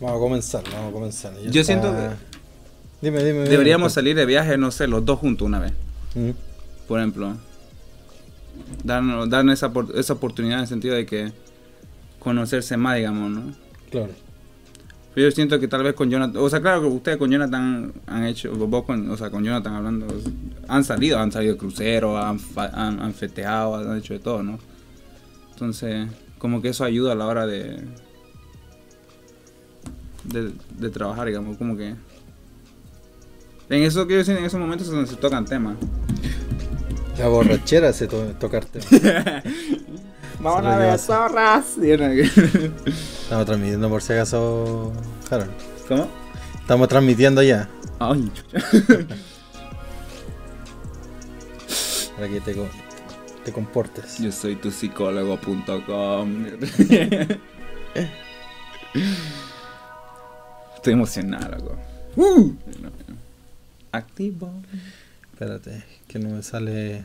Vamos a comenzar, vamos a comenzar. Ya Yo está- siento que Dime, dime. dime. deberíamos salir de viaje, no sé, los dos juntos una vez. Mm, Por ejemplo, darnos, darnos esa, esa oportunidad en el sentido de que conocerse más, digamos, ¿no? Claro. Pero yo siento que tal vez con Jonathan, o sea, claro que ustedes con Jonathan han hecho, vos con, o sea, con Jonathan hablando, han salido, han salido de crucero, han, han, han festeado, han hecho de todo, ¿no? Entonces, como que eso ayuda a la hora de, de, de trabajar, digamos, como que... En eso quiero decir, en esos momentos es donde se tocan temas. La borrachera se to tocarte. Vamos a ver, zorras. Estamos transmitiendo por si acaso, Harold. ¿Cómo? Estamos transmitiendo ya. Ay, Para que te, te comportes. Yo soy tu psicólogo.com. Estoy emocionado, loco. Activo. Espérate, que no me sale.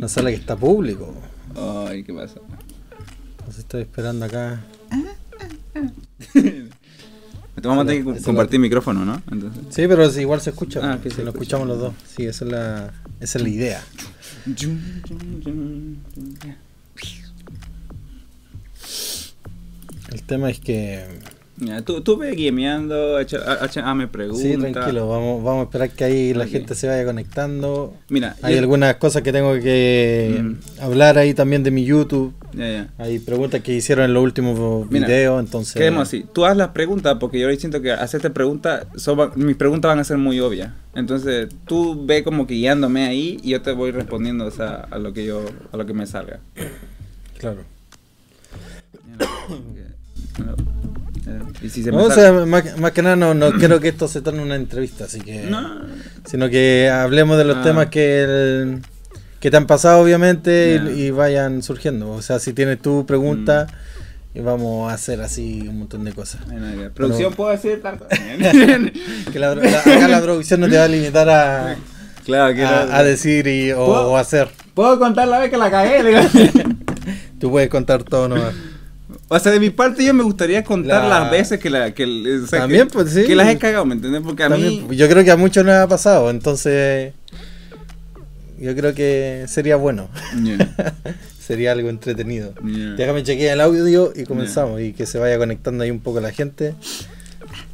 No sale que está público. Ay, ¿qué pasa? Entonces estoy esperando acá. Vamos a tener que compartir micrófono, ¿no? Entonces. Sí, pero igual se escucha. Ah, que si se lo escucha. escuchamos los dos. Sí, esa es la, esa es la idea. El tema es que. Ya, tú, tú ve echa- hazme preguntas. Sí, tranquilo, vamos, vamos a esperar que ahí la gente se vaya conectando. Mira, Hay yo- algunas cosas que tengo que Mm. hablar ahí también de mi YouTube. Ya, ya. Hay preguntas que hicieron en los últimos Mira, videos, entonces. Quedemos así. Tú haz las preguntas porque yo siento que hacerte preguntas, mis preguntas van a ser muy obvias. Entonces tú ve como que guiándome ahí y yo te voy respondiendo o sea, a lo que yo, a lo que me salga. Claro. Y si se No, me o sea, más, más que nada no, no quiero que esto se torne una entrevista, así que. No. Sino que hablemos de los Ah. temas que, el- que te han pasado, obviamente, y- Ya. y, vayan surgiendo. O sea, si tienes tu pregunta, Mm. y vamos a hacer así un montón de cosas. Bueno, ya. Producción puedo decir tanto. Que la, la- acá la producción no te va a limitar a, claro, que a, a decir y, o, o hacer. Puedo contar la vez que la cagué. Tú puedes contar todo nomás. O sea, de mi parte yo me gustaría contar La- las veces que la que, o sea, También, que, pues, sí. que las he cagado, ¿me entiendes? Porque a También, mí yo creo que a muchos nos ha pasado, entonces yo creo que sería bueno. Sería algo entretenido. Déjame chequear el audio y comenzamos y que se vaya conectando ahí un poco la gente.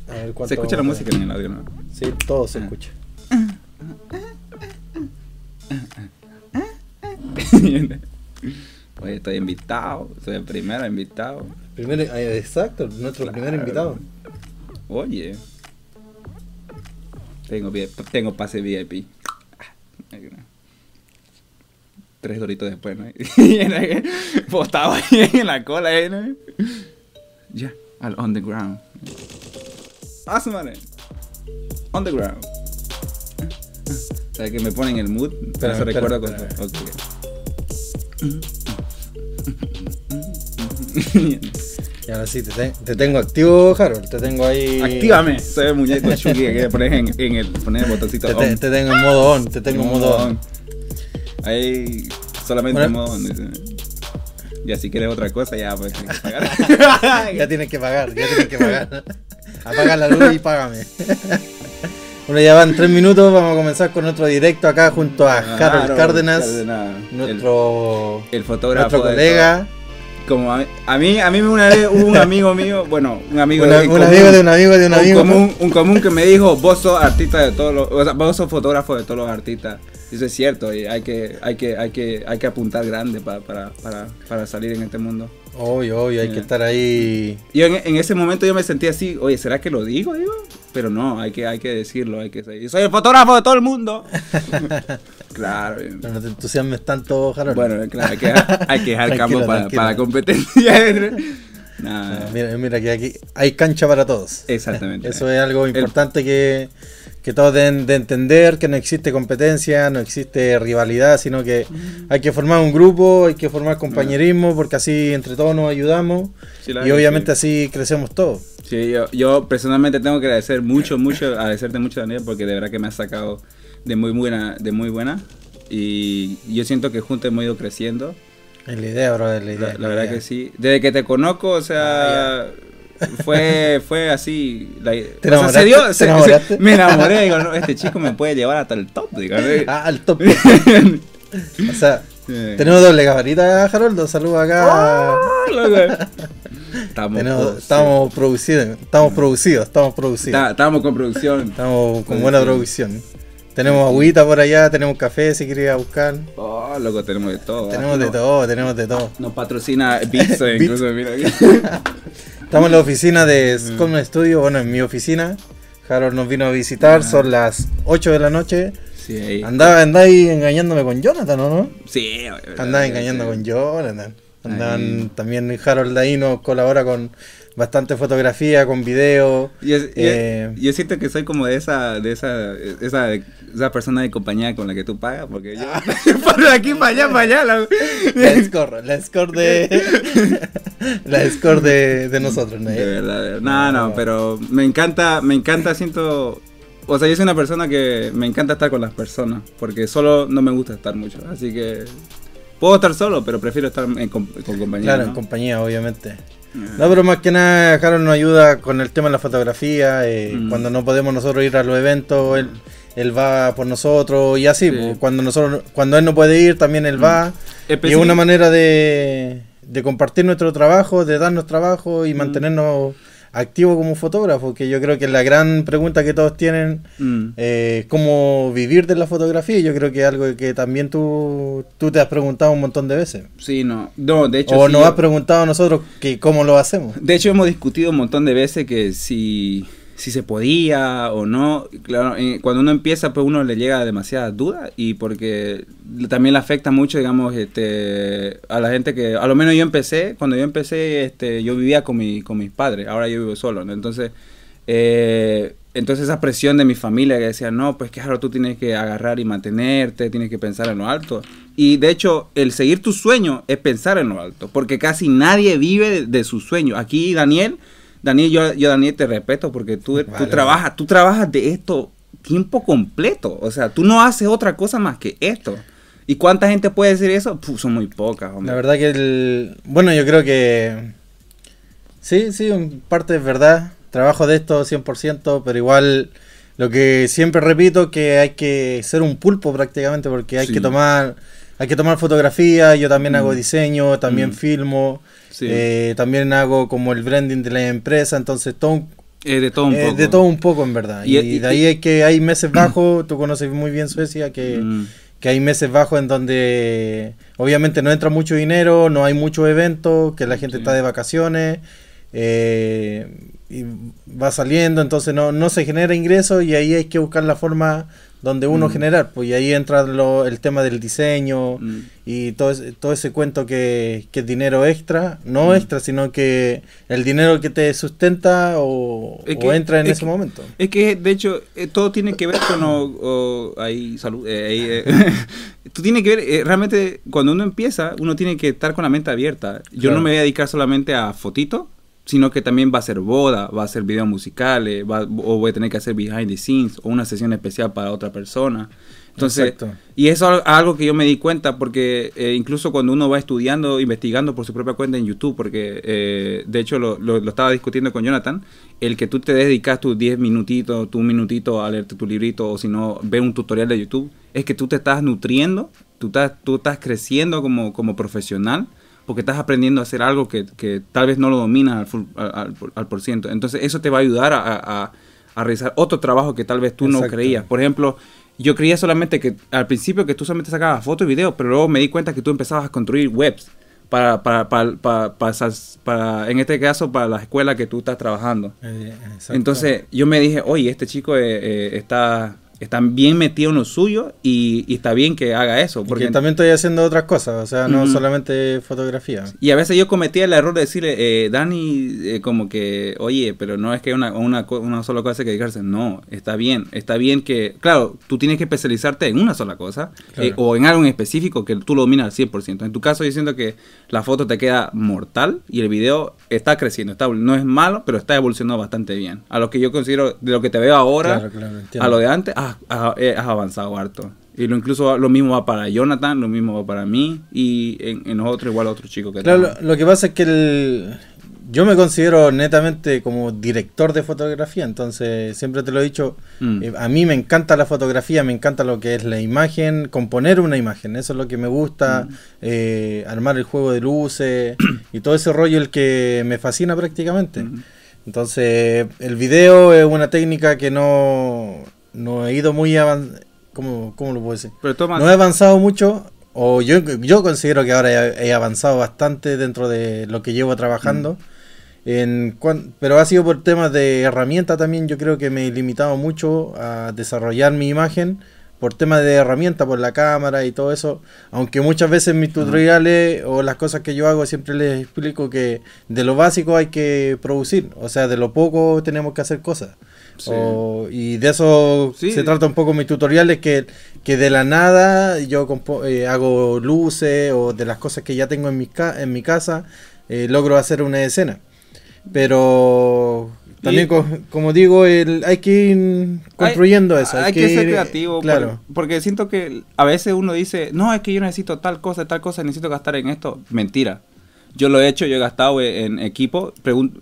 A ver Se escucha la música en el audio, ¿no? Sí, todo se Ah. escucha. Oye, estoy invitado, soy el primero invitado. Primero, eh, exacto, nuestro Claro. primer invitado. Oye. Tengo, tengo pase VIP. Tres doritos después, ¿no? Botado ahí en la cola, ¿eh? ¿no? Ya, al on the ground. Asumare. On the ground. O sea, que me ponen el mood. Pero eso recuerdo espérame, con. Ok, Y ahora sí, te, te- te tengo activo, Harold. Te tengo ahí. Actívame. El muñeco Chucky que poner en, en el, poner el botoncito Te, on. te- te tengo en modo on. Te tengo en modo on. Ahí solamente Bueno. modo on. dice. Ya si quieres otra cosa, ya pues tienes que pagar. Ya tienes que pagar, ya tienes que pagar. Apaga la luz y págame. Bueno, ya van tres minutos. Vamos a comenzar con nuestro directo acá junto a Harold Claro, Cárdenas, Cárdenas. nuestro, El, el fotógrafo. nuestro de colega. Como a mí, a mí, a mí una vez hubo un amigo mío, bueno, un amigo Una- en un común, amigo de un amigo de un un amigo. común, un común que me dijo, vos sos artista de todos los, o sea, vos sos fotógrafo de todos los artistas. Y Eso es cierto, y hay que, hay que, hay que, hay que apuntar grande para, para, para, para salir en este mundo. Obvio, obvio, hay que estar ahí. Y en, en ese momento yo me sentí así, oye, ¿será que lo digo? digo? Pero no, hay que, hay que decirlo, hay que decir, soy el fotógrafo de todo el mundo. claro. bien. No te entusiasmes tanto, Harold. Bueno, claro, hay que, hay que dejar campo para, para la competencia. Nah, Ah, mira, mira que aquí hay cancha para todos. exactamente. Eso es algo importante que, que todos deben de entender, que no existe competencia, no existe rivalidad, sino que hay que formar un grupo, hay que formar compañerismo, porque así entre todos nos ayudamos Sí, la y obviamente que así crecemos todos. Sí, yo, yo personalmente tengo que agradecer mucho, mucho, agradecerte mucho, Daniel, porque de verdad que me has sacado de muy buena, de muy buena. Y yo siento que juntos hemos ido creciendo. Es la idea, bro, es la idea. La, la verdad que sí. Desde que te conozco, o sea, fue, fue así. La, ¿Te o sea, se dio, ¿Te se- se- enamoraste? me enamoré, digo, no, este chico me puede llevar hasta el top, digo. Ah, al top. o sea, Sí. tenemos doble gabarita, Haroldo. Saludos acá. Estamos, Tenemos- estamos producidos, estamos producidos, estamos producidos. Está- estamos con producción. Estamos con buena producción. Tenemos agüita por allá, tenemos café si quieres ir a buscar. Oh, loco, tenemos de todo. Tenemos de No- todo, tenemos de todo. Nos patrocina eh, incluso, mira. Estamos en la oficina de Scum Studio, bueno, en mi oficina. Harold nos vino a visitar, son las 8 de la noche. Sí, ahí. Andaba, andaba ahí engañándome con Jonathan, ¿o no? Sí, Andaba engañando con Jonathan. Andaban también Harold ahí nos colabora con bastante fotografía, con video. Yo, yo- Eh, yo siento que soy como de esa, de esa, esa, esa persona de compañía con la que tú pagas, porque yo por de aquí para allá, para allá. la- La score, la score de. la score de, de nosotros, ¿no? De verdad, de verdad. No, no, pero me encanta, me encanta, siento... O sea, yo soy una persona que me encanta estar con las personas, porque solo no me gusta estar mucho, así que... Puedo estar solo, pero prefiero estar en con compañía. Claro, ¿no? en compañía, obviamente. No, pero más que nada, Harold nos ayuda con el tema de la fotografía. eh, Mm. Cuando no podemos nosotros ir a los eventos, él, él va por nosotros y así. Sí. pues, cuando nosotros, cuando él no puede ir, también él Mm. va. Y es una manera de, de compartir nuestro trabajo, de darnos trabajo y Mm. mantenernos activos como fotógrafos. Que yo creo que es la gran pregunta que todos tienen. Mm. Eh, cómo vivir de la fotografía, yo creo que es algo que también tú, tú te has preguntado un montón de veces. Sí, no. No, de hecho... O sí, nos yo- has preguntado a nosotros que cómo lo hacemos. De hecho, hemos discutido un montón de veces que si, si se podía o no. Claro, eh, cuando uno empieza, pues uno le llega demasiadas dudas y porque también le afecta mucho, digamos, este, a la gente que, a lo menos yo empecé, cuando yo empecé, este, yo vivía con, mi, con mis padres, ahora yo vivo solo, ¿no? Entonces, eh, entonces esa presión de mi familia que decía, no, pues claro, tú tienes que agarrar y mantenerte, tienes que pensar en lo alto. Y de hecho, el seguir tu sueño es pensar en lo alto, porque casi nadie vive de, de su sueño. Aquí Daniel, Daniel, yo, yo Daniel te respeto porque tú, tú Vale. trabajas, tú trabajas de esto tiempo completo. O sea, tú no haces otra cosa más que esto. ¿Y cuánta gente puede decir eso? Puh, son muy pocas, hombre. La verdad que el... Bueno, yo creo que... Sí, sí, en parte es verdad. Trabajo de esto 100%, pero igual lo que siempre repito que hay que ser un pulpo prácticamente porque hay Sí. que tomar... Hay que tomar fotografía, yo también Mm. hago diseño, también Mm. filmo, Sí. eh, también hago como el branding de la empresa, entonces todo, un- Eh, de todo un eh, poco. de todo un poco en verdad. Y- Y, y- de ahí es que hay meses bajos, tú conoces muy bien Suecia, que, Mm. que hay meses bajos en donde obviamente no entra mucho dinero, no hay muchos eventos, que la gente Sí. está de vacaciones, eh, y va saliendo, entonces no, no se genera ingreso y ahí hay que buscar la forma donde uno Mm. generar, pues y ahí entra lo- el tema del diseño Mm. y todo ese, todo ese cuento que, que es dinero extra, no Mm. extra, sino que el dinero que te sustenta o, Es o entra en es ese que- momento. Es que, de hecho, eh, todo tiene que ver con... o- o- ahí, salud. eh, eh, tú tienes que ver, eh, realmente, cuando uno empieza, uno tiene que estar con la mente abierta. Yo Claro. no me voy a dedicar solamente a fotito, sino que también va a ser boda, va a ser videos musicales, va, o voy a tener que hacer behind the scenes, o una sesión especial para otra persona. Entonces, Exacto. y eso es algo que yo me di cuenta porque eh, incluso cuando uno va estudiando, investigando por su propia cuenta en YouTube, porque eh, de hecho lo, lo- lo estaba discutiendo con Jonathan, el que tú te dedicas tus 10 minutitos, tu minutito a leerte tu librito o si no, ver un tutorial de YouTube, es que tú te estás nutriendo, tú estás, tú estás creciendo como, como profesional porque estás aprendiendo a hacer algo que, que tal vez no lo dominas al, full- al, al- al por ciento. Entonces eso te va a ayudar a, a- a realizar otro trabajo que tal vez tú no creías. Por ejemplo, yo creía solamente que al principio que tú solamente sacabas fotos y videos, pero luego me di cuenta que tú empezabas a construir webs para, para, para, para, para para- en este caso, para la escuela que tú estás trabajando. Eh, exacto. Entonces yo me dije, oye, este chico eh, eh, está, está bien metido en lo suyo y, y está bien que haga eso. porque Porque también estoy haciendo otras cosas, o sea, no solamente fotografía. Y a veces yo cometía el error de decirle, eh, Dani, eh, como que, oye, pero no es que una, una, una sola cosa hay que dedicarse. No, está bien. Está bien que, claro, tú tienes que especializarte en una sola cosa Claro. eh, o en algo en específico que tú lo dominas al 100%. En tu caso, yo siento que la foto te queda mortal y el video está creciendo. Está, no es malo, pero está evolucionando bastante bien. A lo que yo considero, de lo que te veo ahora, Claro, claro, entiendo. a lo de antes, has, has- eh, has avanzado harto. Y lo incluso lo mismo va para Jonathan, lo mismo va para mí y en, en nosotros igual a otro chico que Claro, lo que pasa es que el, yo me considero netamente como director de fotografía, entonces siempre te lo he dicho, Mm. eh, a mí me encanta la fotografía, me encanta lo que es la imagen, componer una imagen, eso es lo que me gusta, Mm. eh, armar el juego de luces y todo ese rollo el que me fascina prácticamente. Mm. Entonces, el video es una técnica que no, no he ido muy avanzado, ¿cómo, ¿cómo lo puedo decir? Pero toma, No he avanzado mucho, o yo, yo considero que ahora he, avanzado bastante dentro de lo que llevo trabajando. En cuan- pero ha sido por temas de herramienta también. Yo creo que me he limitado mucho a desarrollar mi imagen por temas de herramienta, por la cámara y todo eso. Aunque muchas veces en mis tutoriales o las cosas que yo hago siempre les explico que de lo básico hay que producir. O sea, de lo poco tenemos que hacer cosas. Sí. O- y de eso Sí. se trata un poco mis tutoriales, que, que de la nada yo compo- eh, hago luces o de las cosas que ya tengo en mi, ca- en mi casa, eh, logro hacer una escena. Pero también, Y- co- como digo, el, hay que ir construyendo Hay- eso. Hay, que, ser ir- creativo. Claro. por- porque siento que a veces uno dice, no, es que yo necesito tal cosa, tal cosa, necesito gastar en esto. Mentira. Yo lo he hecho, yo he gastado en equipo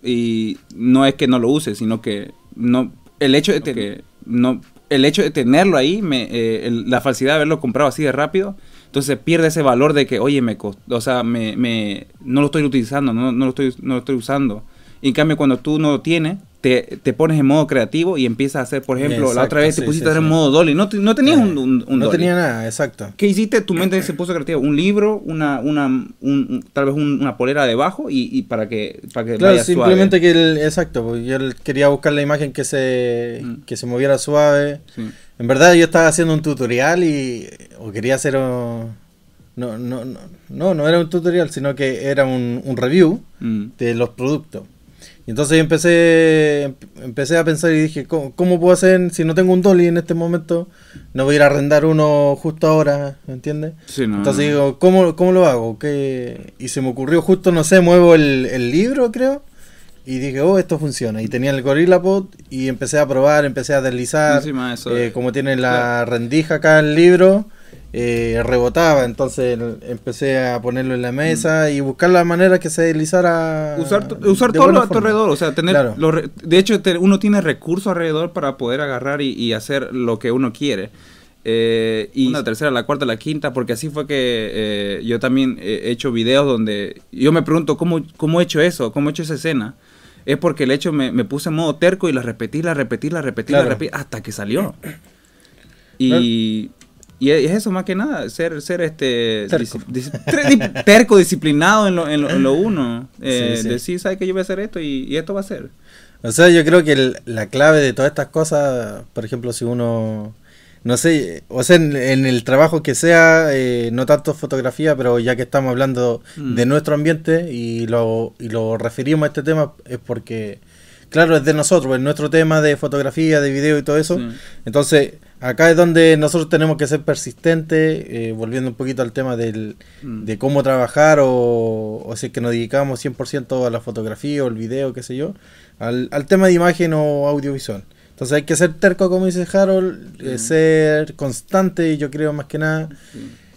y no es que no lo use, sino que no el hecho de que no el hecho de tenerlo ahí, me, eh, el- la falsidad de haberlo comprado así de rápido, entonces pierde ese valor de que, oye, me o sea, me, me, no lo estoy utilizando, no, no lo estoy, no lo estoy usando. Y en cambio, cuando tú no lo tienes, te, te pones en modo creativo y empiezas a hacer, por ejemplo, la otra vez te sí, pusiste sí, sí. modo dolly, no, no tenías un, un, un no dolly. tenía nada, exacto. ¿Qué hiciste? Tu mente se puso creativa. Un libro, una, una, un- un- tal vez un- una polera debajo y, y para que, para que Claro, vaya simplemente suave. que el, exacto, pues, yo quería buscar la imagen que se, Mm. que se moviera suave. En verdad yo estaba haciendo un tutorial y o quería hacer o- no, no, no, no, no era un tutorial, sino que era un, un review Mm. de los productos. Y entonces yo empecé, empecé a pensar y dije, ¿cómo, cómo puedo hacer si no tengo un dolly en este momento? No voy a ir a arrendar uno justo ahora, ¿me entiendes? Sí, no, Entonces no. digo, ¿cómo, cómo lo hago? ¿Qué? Y se me ocurrió justo, no sé, muevo el, el libro, creo. Y dije, oh, esto funciona. Y tenía el GorillaPod y empecé a probar, empecé a deslizar. Eso, Eh, eh, como tiene la rendija acá el libro, eh, rebotaba. Entonces el- empecé a ponerlo en la mesa y buscar la manera que se deslizara. Mm. Usar, to- usar de todo buena a tu alrededor, o sea, tener... Claro. los re- de hecho, te- uno tiene recursos alrededor para poder agarrar y, y hacer lo que uno quiere. Eh, y la tercera, la cuarta, la quinta, porque así fue que eh, yo también he hecho videos donde yo me pregunto cómo, cómo he hecho eso, cómo he hecho esa escena. Es porque el hecho me, me puse en modo terco y la repetí, la repetí, la repetí, la repetí, hasta que salió. Y, y es eso más que nada, ser, ser este Terco. dis- dis- tre- di- terco, disciplinado en lo, en lo, en lo uno. Eh, Sí, sí. Decir, ¿sabes que yo voy a hacer esto y, y esto va a ser? O sea, yo creo que el- la clave de todas estas cosas, por ejemplo, si uno, no sé, o sea, en, en el trabajo que sea, eh, no tanto fotografía, pero ya que estamos hablando Mm. de nuestro ambiente y lo, y lo referimos a este tema, es porque, claro, es de nosotros, es nuestro tema de fotografía, de video y todo eso. Sí. Entonces, acá es donde nosotros tenemos que ser persistentes, eh, volviendo un poquito al tema del, Mm. de cómo trabajar o, o si es que nos dedicamos 100% a la fotografía o el video, qué sé yo, al, al tema de imagen o audiovisual. Entonces hay que ser terco, como dice Harold, eh, Sí. ser constante, yo creo más que nada.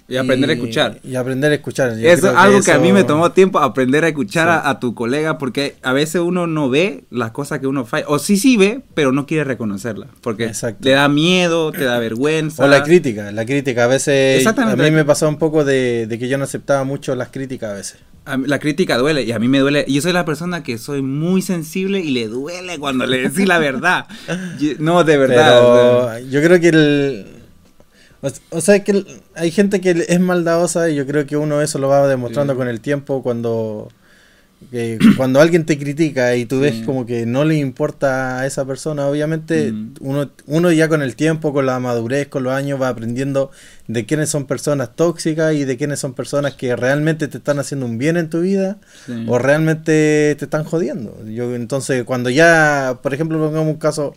Y aprender a escuchar. Y aprender a escuchar. Yo Eso es algo que a mí me tomó tiempo aprender a escuchar Sí. a, a tu colega porque a veces uno no ve las cosas que uno falla. O sí, sí ve, pero no quiere reconocerlas. Porque Exacto. le da miedo, te da vergüenza. O la crítica, la crítica. A veces a Exactamente, mí la- me pasó un poco de, de que yo no aceptaba mucho las críticas a veces. A mí- La crítica duele y a mí me duele. Y yo soy la persona que soy muy sensible y le duele cuando le decís la verdad. Yo- No, de verdad. Pero yo creo que el... O, o sea, que hay gente que es maldadosa y yo creo que uno eso lo va demostrando Sí. con el tiempo cuando... que cuando alguien te critica y tú ves Sí. como que no le importa a esa persona, obviamente Mm. uno, uno ya con el tiempo, con la madurez, con los años va aprendiendo de quiénes son personas tóxicas y de quiénes son personas que realmente te están haciendo un bien en tu vida Sí. o realmente te están jodiendo. Yo entonces cuando ya, por ejemplo, pongamos un caso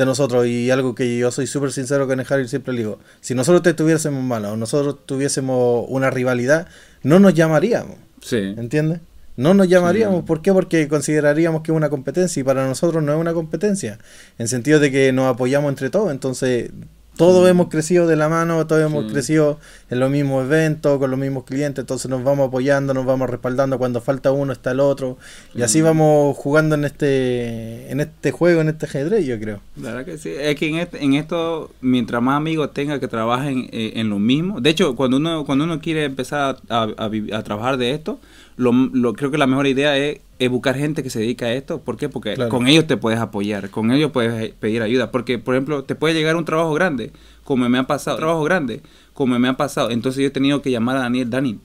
de nosotros y algo que yo soy súper sincero con el Harry siempre le digo, si nosotros te tuviésemos mala o nosotros tuviésemos una rivalidad, no nos llamaríamos, Sí. ¿entiendes? No nos llamaríamos, Sí. ¿por qué? Porque consideraríamos que es una competencia y para nosotros no es una competencia, en sentido de que nos apoyamos entre todos, entonces todos hemos crecido de la mano, todos hemos Sí. crecido en los mismos eventos, con los mismos clientes, entonces nos vamos apoyando, nos vamos respaldando, cuando falta uno está el otro, y así Mm. vamos jugando en este, en este juego, en este ajedrez, yo creo. La verdad que sí. Es que en, este- en esto, mientras más amigos tenga que trabajen eh, en lo mismo. De hecho, cuando uno cuando uno quiere empezar a, a trabajar de esto, lo, lo- creo que la mejor idea es, es buscar gente que se dedica a esto. ¿Por qué? Porque Claro. con ellos te puedes apoyar, con ellos puedes eh, pedir ayuda. Porque, por ejemplo, te puede llegar un trabajo grande, como me ha pasado. Un trabajo grande, como me ha pasado. Entonces yo he tenido que llamar a Daniel Dani.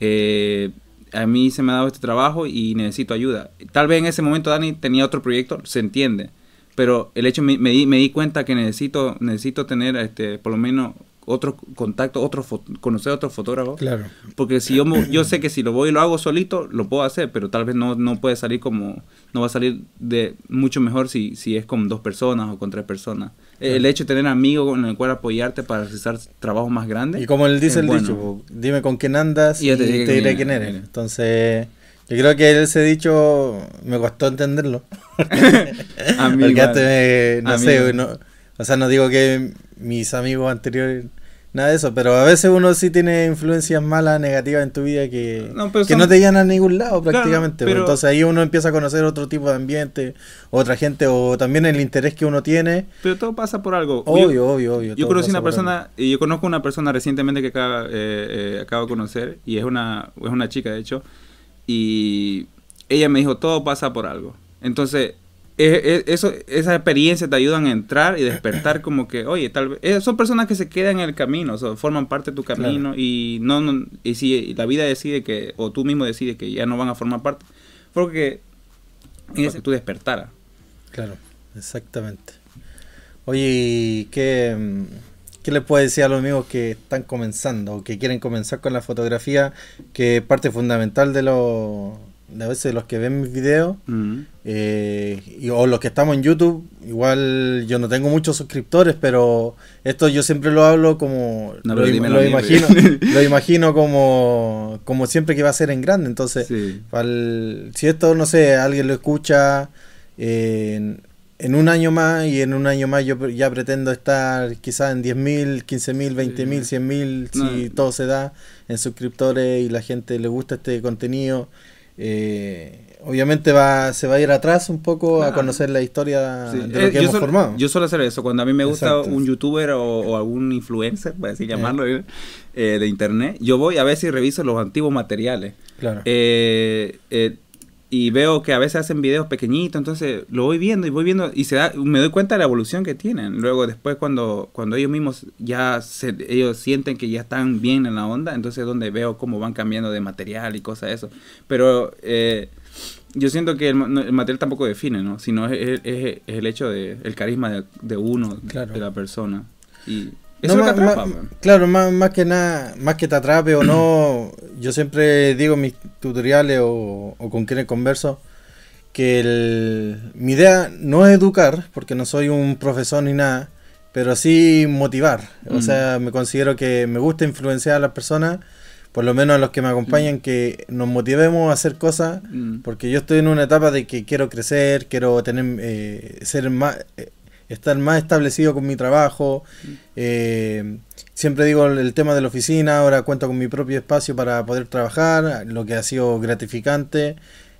Eh, a mí se me ha dado este trabajo y necesito ayuda. Tal vez en ese momento Dani tenía otro proyecto, se entiende. Pero el hecho me, me di, me di cuenta que necesito necesito tener este por lo menos otro contacto, otro conocer a otros fotógrafos. Claro. Porque si yo yo sé que si lo voy y lo hago solito, lo puedo hacer, pero tal vez no, no puede salir como, no va a salir de mucho mejor si, si es con dos personas o con tres personas. El hecho de tener amigos con el cual apoyarte para realizar trabajos más grandes. Y como él dice el bueno. dicho, dime con quién andas Y te te, diré quién quién eres. Entonces, yo creo que ese dicho me costó entenderlo. A mí Porque antes, me- no A mí sé, igual. no- o sea, no digo que mis amigos anteriores, nada de eso, pero a veces uno sí tiene influencias malas, negativas en tu vida que No, que son- no te llevan a ningún lado Claro, prácticamente. pero- Entonces ahí uno empieza a conocer otro tipo de ambiente, otra gente, o también el interés que uno tiene. Pero todo pasa por algo. Yo- Obvio, obvio, obvio. Yo conocí una persona, y yo conozco una persona recientemente que acaba, eh, eh, acabo de conocer, y es una, es una chica, de hecho, y ella me dijo, todo pasa por algo. Entonces, e- e- eso, esas experiencias te ayudan a entrar y despertar como que, oye, tal vez, eh, son personas que se quedan en el camino, o sea, forman parte de tu camino, y no, no- y si la vida decide que, o tú mismo decides que ya no van a formar parte, porque en ese tú despertara. Claro, exactamente. Oye, ¿y qué, mm, qué les puedes decir a los amigos que están comenzando o que quieren comenzar con la fotografía, que es parte fundamental de los a veces los que ven mis videos Mm. eh, y- o los que estamos en YouTube? Igual yo no tengo muchos suscriptores, pero esto yo siempre lo hablo como No, lo, im- mí, imagino, pues. lo imagino como como siempre que va a ser en grande, entonces Sí. Si esto, no sé, alguien lo escucha eh, en, en un año más y en un año más yo ya pretendo estar quizás en 10.000, 15.000, 20.000, 100.000, si No. todo se da en suscriptores y la gente le gusta este contenido. Eh, obviamente va se va a ir atrás un poco a Claro. conocer la historia Sí, de eh, lo que yo hemos formado. Yo suelo hacer eso. Cuando a mí me gusta Exacto. un youtuber o, o algún influencer, por así llamarlo, eh, eh, de internet, yo voy a veces y reviso los antiguos materiales. claro. Y veo que a veces hacen videos pequeñitos, entonces lo voy viendo y voy viendo y se da, me doy cuenta de la evolución que tienen. Luego después cuando, cuando ellos mismos ya se, ellos sienten que ya están bien en la onda, entonces es donde veo cómo van cambiando de material y cosas de eso. Pero eh, yo siento que el, material tampoco define, ¿no? Sino es, es- es- es el hecho de el carisma de, de uno, Claro. de la persona. Y No, eso es lo más- que atrapa, man. claro, más, más que nada, más que te atrape o no, yo siempre digo en mis tutoriales o, o con quienes converso que el- mi idea no es educar, porque no soy un profesor ni nada, pero sí motivar. O Mm. sea, me considero que me gusta influenciar a las personas, por lo menos a los que me acompañan, que nos motivemos a hacer cosas Mm. porque yo estoy en una etapa de que quiero crecer, quiero tener, eh, ser más, eh, estar más establecido con mi trabajo. eh, siempre digo el, tema de la oficina, ahora cuento con mi propio espacio para poder trabajar, lo que ha sido gratificante.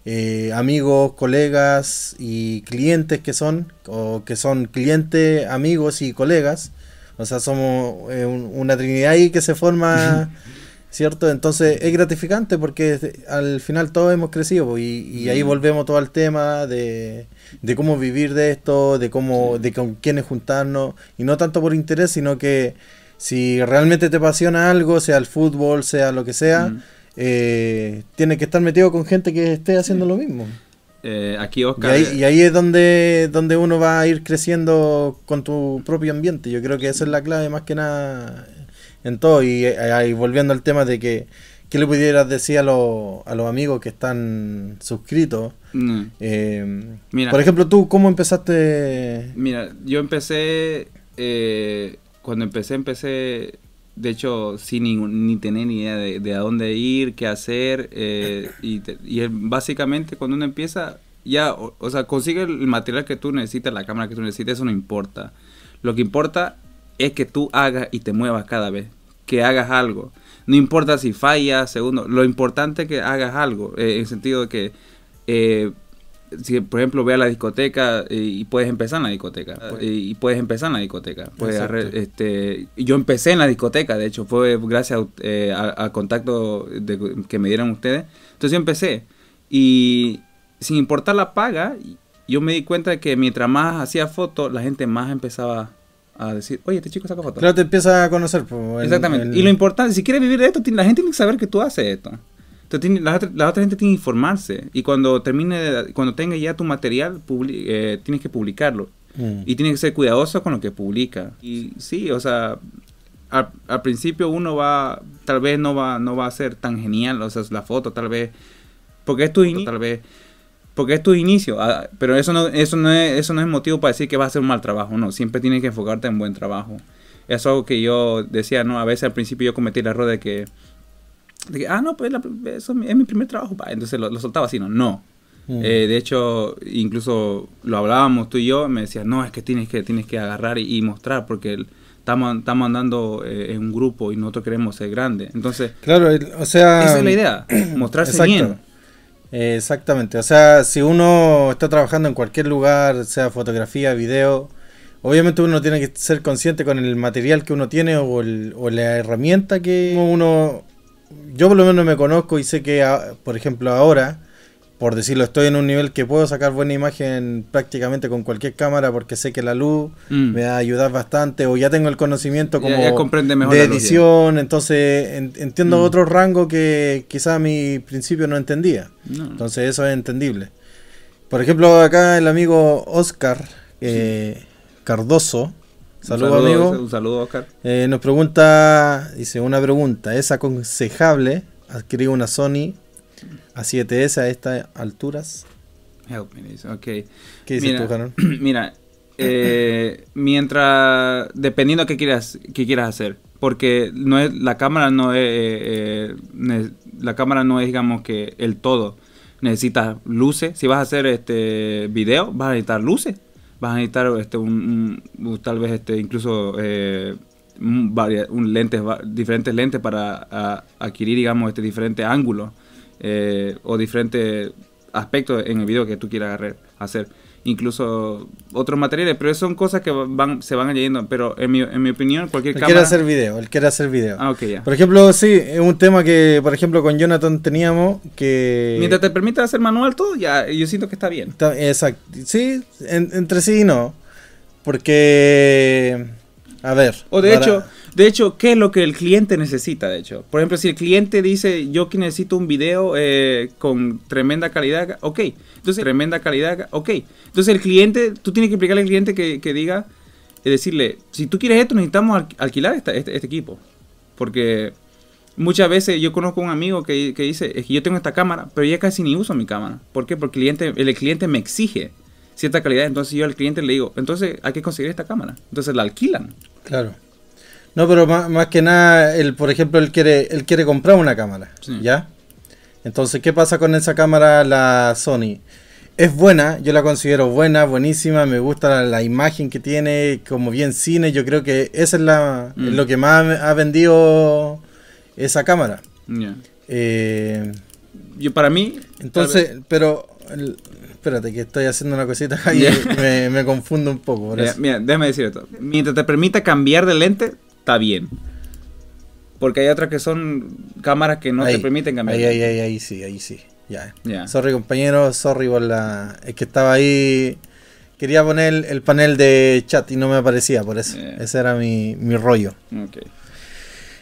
eh, amigos, colegas y clientes que son, o que son clientes, amigos y colegas. O sea, somos eh, un- una trinidad ahí que se forma ¿cierto? Entonces es gratificante porque al final todos hemos crecido y, y ahí Mm. volvemos todo al tema de, de cómo vivir de esto, de cómo, Sí. de con quiénes juntarnos y no tanto por interés, sino que si realmente te apasiona algo, sea el fútbol, sea lo que sea, Mm. eh, tienes que estar metido con gente que esté haciendo lo mismo. Eh, aquí Y Oscar... ahí, y ahí es donde, donde uno va a ir creciendo con tu propio ambiente. Yo creo que esa es la clave más que nada en todo. Y eh, ahí volviendo al tema de que, ¿qué le pudieras decir a, los a los amigos que están suscritos? Mm. Eh, Mira. por ejemplo, tú, ¿cómo empezaste? Mira, yo empecé, eh, cuando empecé, empecé, de hecho, sin ningún- ni tener ni idea de, de a dónde ir, qué hacer, eh, y, y básicamente cuando uno empieza, ya, o, o sea, consigue el material que tú necesitas, la cámara que tú necesitas, eso no importa. Lo que importa es que tú hagas y te muevas cada vez, que hagas algo. No importa si fallas, segundo, lo importante es que hagas algo, eh, en el sentido de que, eh, si por ejemplo ve a la discoteca eh, y puedes empezar en la discoteca, y puedes empezar en la discoteca. Puedes este, yo empecé en la discoteca, de hecho, fue gracias al contacto de- que me dieron ustedes. Entonces yo empecé, y sin importar la paga, yo me di cuenta de que mientras más hacía fotos, la gente más empezaba a decir, oye, este chico saca fotos. Claro, te empieza a conocer. Exactamente. el- Y lo importante, si quieres vivir de esto, la gente tiene que saber que tú haces esto. Entonces, tiene- la, otra, la otra gente tiene que informarse. Y cuando termine, de- cuando tenga ya tu material, publi- eh, tienes que publicarlo. Mm. Y tienes que ser cuidadoso con lo que publica. Y sí, o sea, al, al principio uno va, tal vez no va, no va a ser tan genial, o sea, la foto tal vez, porque es tu inicio, tal vez, porque es tu inicio, ah, pero eso no, eso no es, eso no es motivo para decir que vas a hacer un mal trabajo, no, siempre tienes que enfocarte en buen trabajo. Eso es algo que yo decía, no, a veces al principio yo cometí el error de que, de que ah, no, pues la- eso es mi primer trabajo, pa", entonces lo, lo soltaba así, no, no. Mm. Eh, de hecho, incluso lo hablábamos tú y yo, me decías, no, es que tienes que, tienes que agarrar y, y mostrar porque el- estamos, estamos andando eh, en un grupo y nosotros queremos ser grandes. Entonces, Claro, o sea. esa es la idea, mostrarse exacto. bien. Exactamente. O sea, si uno está trabajando en cualquier lugar, sea fotografía, video, obviamente uno tiene que ser consciente con el material que uno tiene o, el- o la herramienta que uno... Yo por lo menos me conozco y sé que, ah, por ejemplo, ahora, por decirlo, estoy en un nivel que puedo sacar buena imagen prácticamente con cualquier cámara porque sé que la luz Mm. me va a ayudar bastante o ya tengo el conocimiento como ya mejor de edición, entonces en- entiendo Mm. otro rango que quizá a mi principio no entendía. No. Entonces eso es entendible. Por ejemplo, acá el amigo Oscar eh, Cardoso, saludo saludo, amigo, Un saludo, Oscar. eh, nos pregunta, dice una pregunta, ¿es aconsejable adquirir una Sony A7S a estas alturas? Help me, ok. ¿Qué dices Mira, tú, Harold? Mira, eh, mientras, dependiendo qué quieras, qué quieras hacer, porque no es, la cámara no es, eh, eh, la cámara no es, digamos que el todo. Necesitas luces. Si vas a hacer este video, vas a necesitar luces. Vas a necesitar este un, un- tal vez este incluso eh, un un lentes diferentes lentes para a- adquirir digamos este diferente ángulo eh, o diferentes aspectos en el video que tú quieras agarrar- hacer incluso otros materiales pero son cosas que van se van añadiendo pero en mi, en mi opinión cualquier Él cámara quiere hacer video, él quiere hacer video. ah ok ya Por ejemplo, sí, es un tema que, por ejemplo, con Jonathan teníamos que... mientras te permita hacer manual todo ya yo siento que está bien Ta- Exacto. Sí, en- entre sí y no. Porque... A ver. O de para- hecho, de hecho, ¿qué es lo que el cliente necesita? De hecho, por ejemplo, si el cliente dice yo que necesito un video eh, con tremenda calidad, ok. Entonces, tremenda calidad, ok. Entonces el cliente, tú tienes que explicarle al cliente que, diga, es decirle, si tú quieres esto, necesitamos al- alquilar este, este equipo. Porque muchas veces yo conozco un amigo que, que dice, es que yo tengo esta cámara, pero ya casi ni uso mi cámara. ¿Por qué? Porque el cliente, el cliente me exige cierta calidad, entonces yo al cliente le digo, entonces hay que conseguir esta cámara. Entonces la alquilan. Claro. No, pero más, más que nada, él, por ejemplo, él quiere, él quiere comprar una cámara, Sí. ¿ya? Entonces, ¿qué pasa con esa cámara, la Sony? Es buena, yo la considero buena, buenísima, me gusta la, la imagen que tiene, como bien cine, yo creo que esa es, la, Mm. lo que más ha vendido esa cámara. Eh, Yo para mí, entonces, pero, el- espérate que estoy haciendo una cosita y me, me confundo un poco. por Mira, eso. mira, déjame decir esto. Mientras te permita cambiar de lente, está bien. Porque hay otras que son cámaras que no Ahí, te permiten cambiar. Ahí, ahí, ahí, ahí sí, ahí sí. Ya. Ya. Sorry compañero, sorry por la... Es que estaba ahí... Quería poner el, el panel de chat y no me aparecía, por eso. Yeah. Ese era mi, mi rollo. Ok.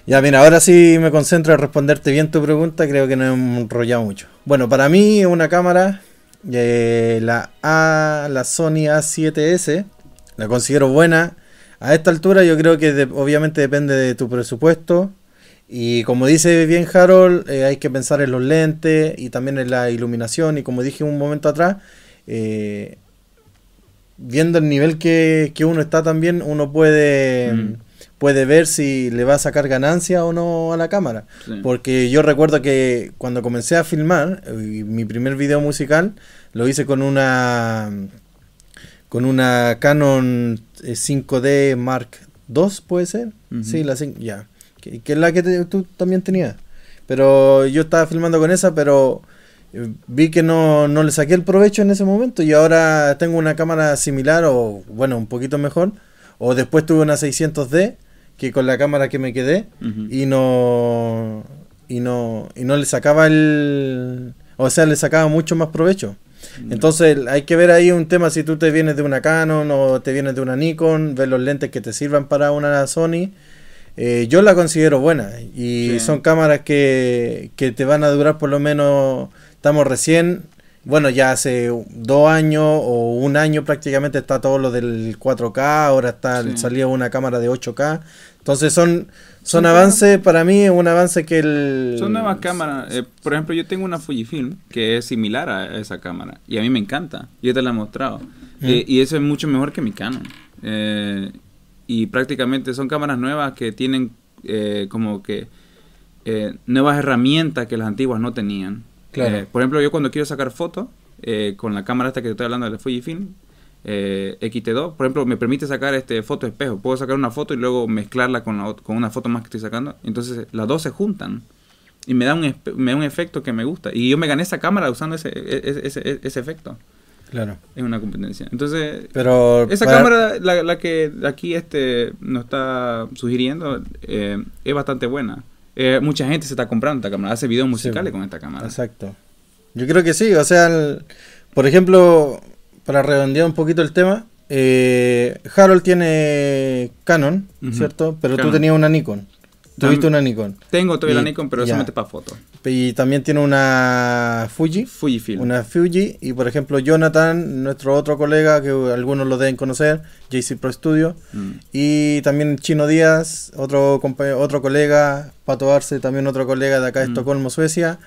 Ya, mira, ahora sí me concentro en responderte bien tu pregunta. Creo que no hemos enrollado mucho. Bueno, para mí es una cámara, eh, la A, la Sony A7S. La considero buena. A esta altura yo creo que de- obviamente depende de tu presupuesto. Y como dice bien Harold, eh, hay que pensar en los lentes y también en la iluminación. Y como dije un momento atrás, eh, viendo el nivel que, que uno está también, uno puede, Mm. puede ver si le va a sacar ganancia o no a la cámara. Sí. Porque yo recuerdo que cuando comencé a filmar, eh, mi primer video musical lo hice con una con una Canon 5D Mark 2 puede ser. Sí, la 5, ya. Que, que es la que te- tú también tenías. Pero yo estaba filmando con esa, pero eh, vi que no, no le saqué el provecho en ese momento y ahora tengo una cámara similar o, bueno, un poquito mejor. O después tuve una 600D que con la cámara que me quedé y no y no y no le sacaba el o sea le sacaba mucho más provecho entonces hay que ver ahí un tema si tú te vienes de una Canon o te vienes de una Nikon ver los lentes que te sirvan para una Sony Eh, yo la considero buena y Sí. son cámaras que, que te van a durar por lo menos estamos recién bueno ya hace dos años o un año prácticamente está todo lo del 4K ahora está Sí. salió una cámara de 8K entonces son son avances para mí es un avance que el Son nuevas cámaras. Eh, por ejemplo, yo tengo una Fujifilm que es similar a esa cámara. Y a mí me encanta. Yo te la he mostrado. Eh, y eso es mucho mejor que mi Canon. Eh, y prácticamente son cámaras nuevas que tienen eh, como que eh, nuevas herramientas que las antiguas no tenían. Claro. Eh, por ejemplo, yo cuando quiero sacar fotos eh, con la cámara esta que te estoy hablando de la Fujifilm, eh, XT2, por ejemplo, me permite sacar este foto espejo. Puedo sacar una foto y luego mezclarla con, la ot- con una foto más que estoy sacando. Entonces las dos se juntan y me da un, me da un efecto que me gusta. Y yo me gané esa cámara usando ese, e- ese, ese, ese efecto. claro Es una competencia. Entonces, pero esa para- cámara, la, la que aquí este nos está sugiriendo, eh, es bastante buena. Eh, mucha gente se está comprando esta cámara, hace videos musicales Sí, con esta cámara. Exacto. Yo creo que sí, o sea, el- por ejemplo, para redondear un poquito el tema, eh, Harold tiene Canon. ¿cierto? Pero tú tenías una Nikon. Tuviste una Nikon. Tengo todavía Y- la Nikon, pero ya. solamente para fotos. Y también tiene una Fuji. Fujifilm. Una Fuji. Y por ejemplo, Jonathan, nuestro otro colega, que algunos lo deben conocer, JC Pro Studio. Mm. Y también Chino Díaz, otro, otro colega, Pato Arce, también otro colega de acá de Mm. Estocolmo, Suecia.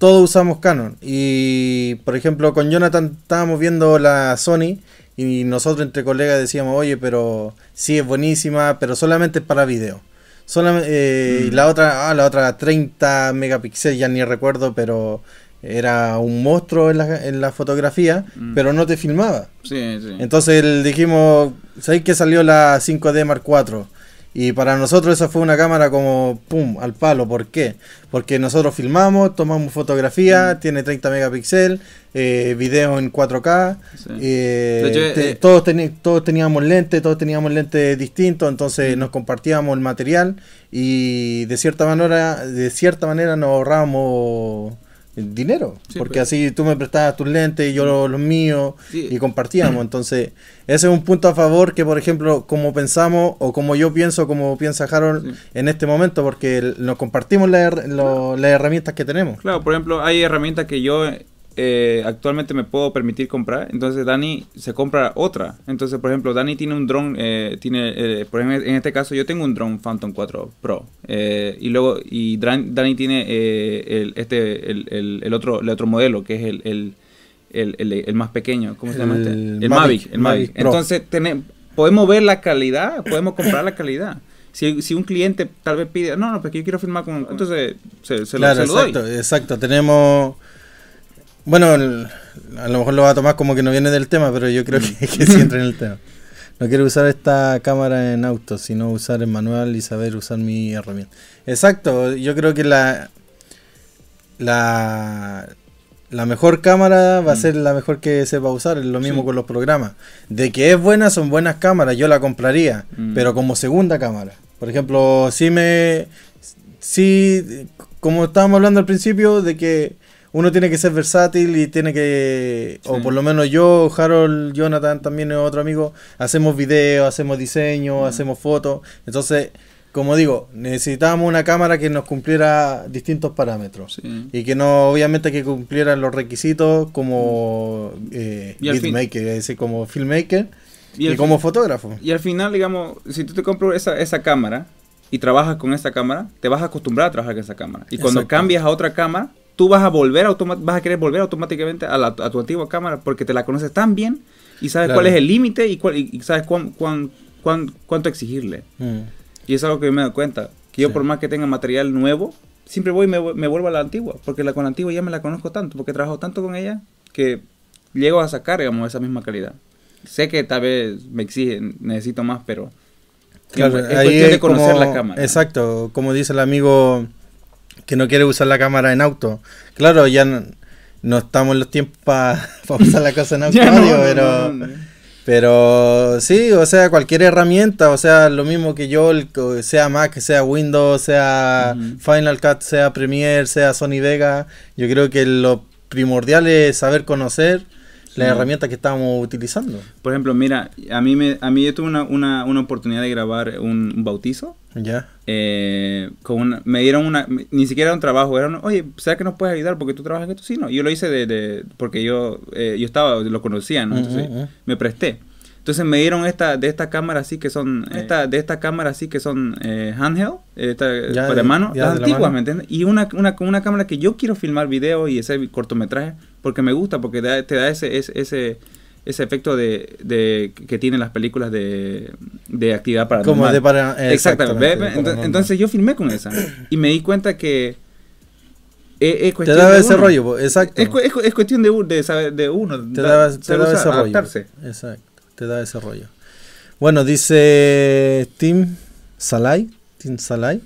Todos usamos Canon. Y por ejemplo, con Jonathan estábamos viendo la Sony y nosotros entre colegas decíamos, oye, pero sí es buenísima, pero solamente es para video. Solamente, eh, y Mm. la otra, ah, la otra 30 megapíxeles, ya ni recuerdo, pero era un monstruo en la, en la fotografía, Mm. pero no te filmaba. Sí, sí. Entonces dijimos, ¿sabéis que salió la 5D Mark IV? Y para nosotros esa fue una cámara como, ¡pum!, al palo. ¿Por qué? Porque nosotros filmamos, tomamos fotografía, Mm. tiene 30 megapíxeles, eh, video en 4K. Sí. eh, hecho, te- eh, todos, teníamos lentes, todos teníamos lentes distintos, entonces Mm. nos compartíamos el material y de cierta manera, de cierta manera nos ahorrábamos dinero, Sí, porque pues. así tú me prestabas tus lentes y yo los, los míos Sí. y compartíamos. Entonces, ese es un punto a favor que, por ejemplo, como pensamos o como yo pienso, como piensa Harold Sí. en este momento, porque nos compartimos la las herramientas que tenemos. Claro, por ejemplo, hay herramientas que yo eh, actualmente me puedo permitir comprar. Entonces Dani se compra otra. Entonces, por ejemplo, Dani tiene un dron, eh, tiene, eh, por ejemplo, en este caso yo tengo un drone Phantom 4 Pro. eh, y luego, y Dani tiene eh, el, este, el, el- el otro, el otro modelo, que es el, el, más pequeño. ¿Cómo se llama El este? Mavic, El Mavic. el Mavic. Entonces, podemos ver la calidad, podemos comprar la calidad. Si, si un cliente tal vez pide, no, no, porque yo quiero filmar con... Entonces, se, se lo- claro, se lo doy. exacto, exacto. Tenemos. Bueno, el- a lo mejor lo va a tomar como que no viene del tema, pero yo creo que, que sí entra en el tema. No quiero usar esta cámara en auto, sino usar el manual y saber usar mi herramienta. Exacto, yo creo que la la, la mejor cámara va a Mm. ser la mejor que sepa usar, es lo mismo Sí. con los programas. De que es buena, son buenas cámaras, yo la compraría, Mm. pero como segunda cámara. Por ejemplo, si me... Sí, como estábamos hablando al principio, de que uno tiene que ser versátil y tiene que, o por lo menos yo, Harold, Jonathan, también es otro amigo, hacemos videos, hacemos diseño, Mm. hacemos fotos. Entonces, como digo, necesitábamos una cámara que nos cumpliera distintos parámetros. Sí. Y que no, obviamente, que cumpliera los requisitos como eh, beatmaker, es decir, como filmmaker y, como fotógrafo. Y al final, digamos, si tú te compras esa, esa cámara y trabajas con esa cámara, te vas a acostumbrar a trabajar con esa cámara. Y cuando Exacto. cambias a otra cámara, tú vas a volver vas a querer volver automáticamente a, la- a tu antigua cámara porque te la conoces tan bien y sabes Claro. cuál es el límite y, y- sabes cuán, cuán- cuán- cuánto exigirle. Mm. Y es algo que yo me doy cuenta. Que yo Sí. por más que tenga material nuevo, siempre voy y me, me vuelvo a la antigua. Porque la, con la antigua ya me la conozco tanto, porque he trabajado tanto con ella, que llego a sacar, digamos, esa misma calidad. Sé que tal vez me exigen, necesito más, pero Claro, es ahí cuestión de es conocer como- la cámara. Exacto, como dice el amigo que no quiere usar la cámara en auto. Claro, ya no, no estamos en los tiempos para usar la cosa en auto, audio, no, pero, no, pero sí, o sea, cualquier herramienta, o sea, lo mismo que yo, sea Mac, sea Windows, sea. Final Cut, sea Premiere, sea Sony Vega, yo creo que lo primordial es saber conocer las Sí. herramientas que estamos utilizando. Por ejemplo, mira, a mí, me, a mí yo tuve una, una, una oportunidad de grabar un, un bautizo. ¿Ya? eh, con una- me dieron una, ni siquiera un trabajo, era un, oye, ¿será que nos puedes ayudar porque tú trabajas en esto? Sí, no, yo lo hice de, de- porque yo, eh, yo estaba, lo conocía, ¿no? Entonces Ujú, ujú. me presté. Entonces me dieron esta, de esta cámara así que son, esta, de esta cámara así que son eh, handheld, esta, Ya, para de- mano, las de la antiguas, mano. ¿me entiendes? Y una, una, una cámara que yo quiero filmar video y hacer cortometraje porque me gusta, porque da- te da ese, ese, ese, ese efecto de, de que tienen las películas de, de actividad paranormal. Como de para... Exactamente. Ve, ve, de ento- paranormal. Entonces yo filmé con esa y me di cuenta que es, es Te cuestión daba de ese uno. rollo, exacto. Es, es es cuestión de, de, saber, de uno. te da- daba, te daba ese rollo. adaptarse. Exacto, te da ese rollo. Bueno, dice Tim Salai. Tim Salai,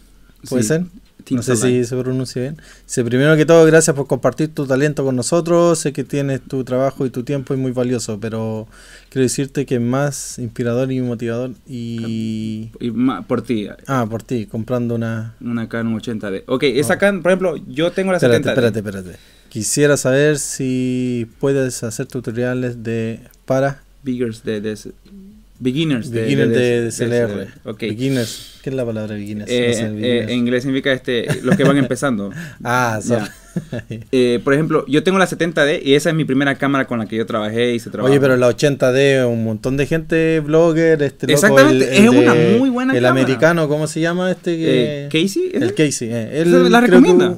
¿puede Sí, ser? Team no sé Salai. si se pronuncia bien. Dice, primero que todo, gracias por compartir tu talento con nosotros. Sé que tienes tu trabajo y tu tiempo es muy valioso, pero quiero decirte que es más inspirador y motivador y... Y ma- por ti, Ah, por ti, comprando una... una Canon 80D. Ok, esa Canon, por ejemplo, yo tengo la Espérate, 70D. espérate, espérate. Quisiera saber si puedes hacer tutoriales de para Beginners de, de- beginners de, beginners de, de- CLR. de- ok. Beginners. ¿Qué es la palabra beginners? Eh, No sé, eh, en inglés significa este, los que van empezando. Ah, Eh, por ejemplo, yo tengo la 70D y esa es mi primera cámara con la que yo trabajé y se trabajó. Oye, pero la 80D, un montón de gente blogger, este loco, Exactamente, el- el es una muy buena El cámara. americano, ¿cómo se llama este? Que, Eh, Casey, ¿es el? Casey. eh, Él la recomienda.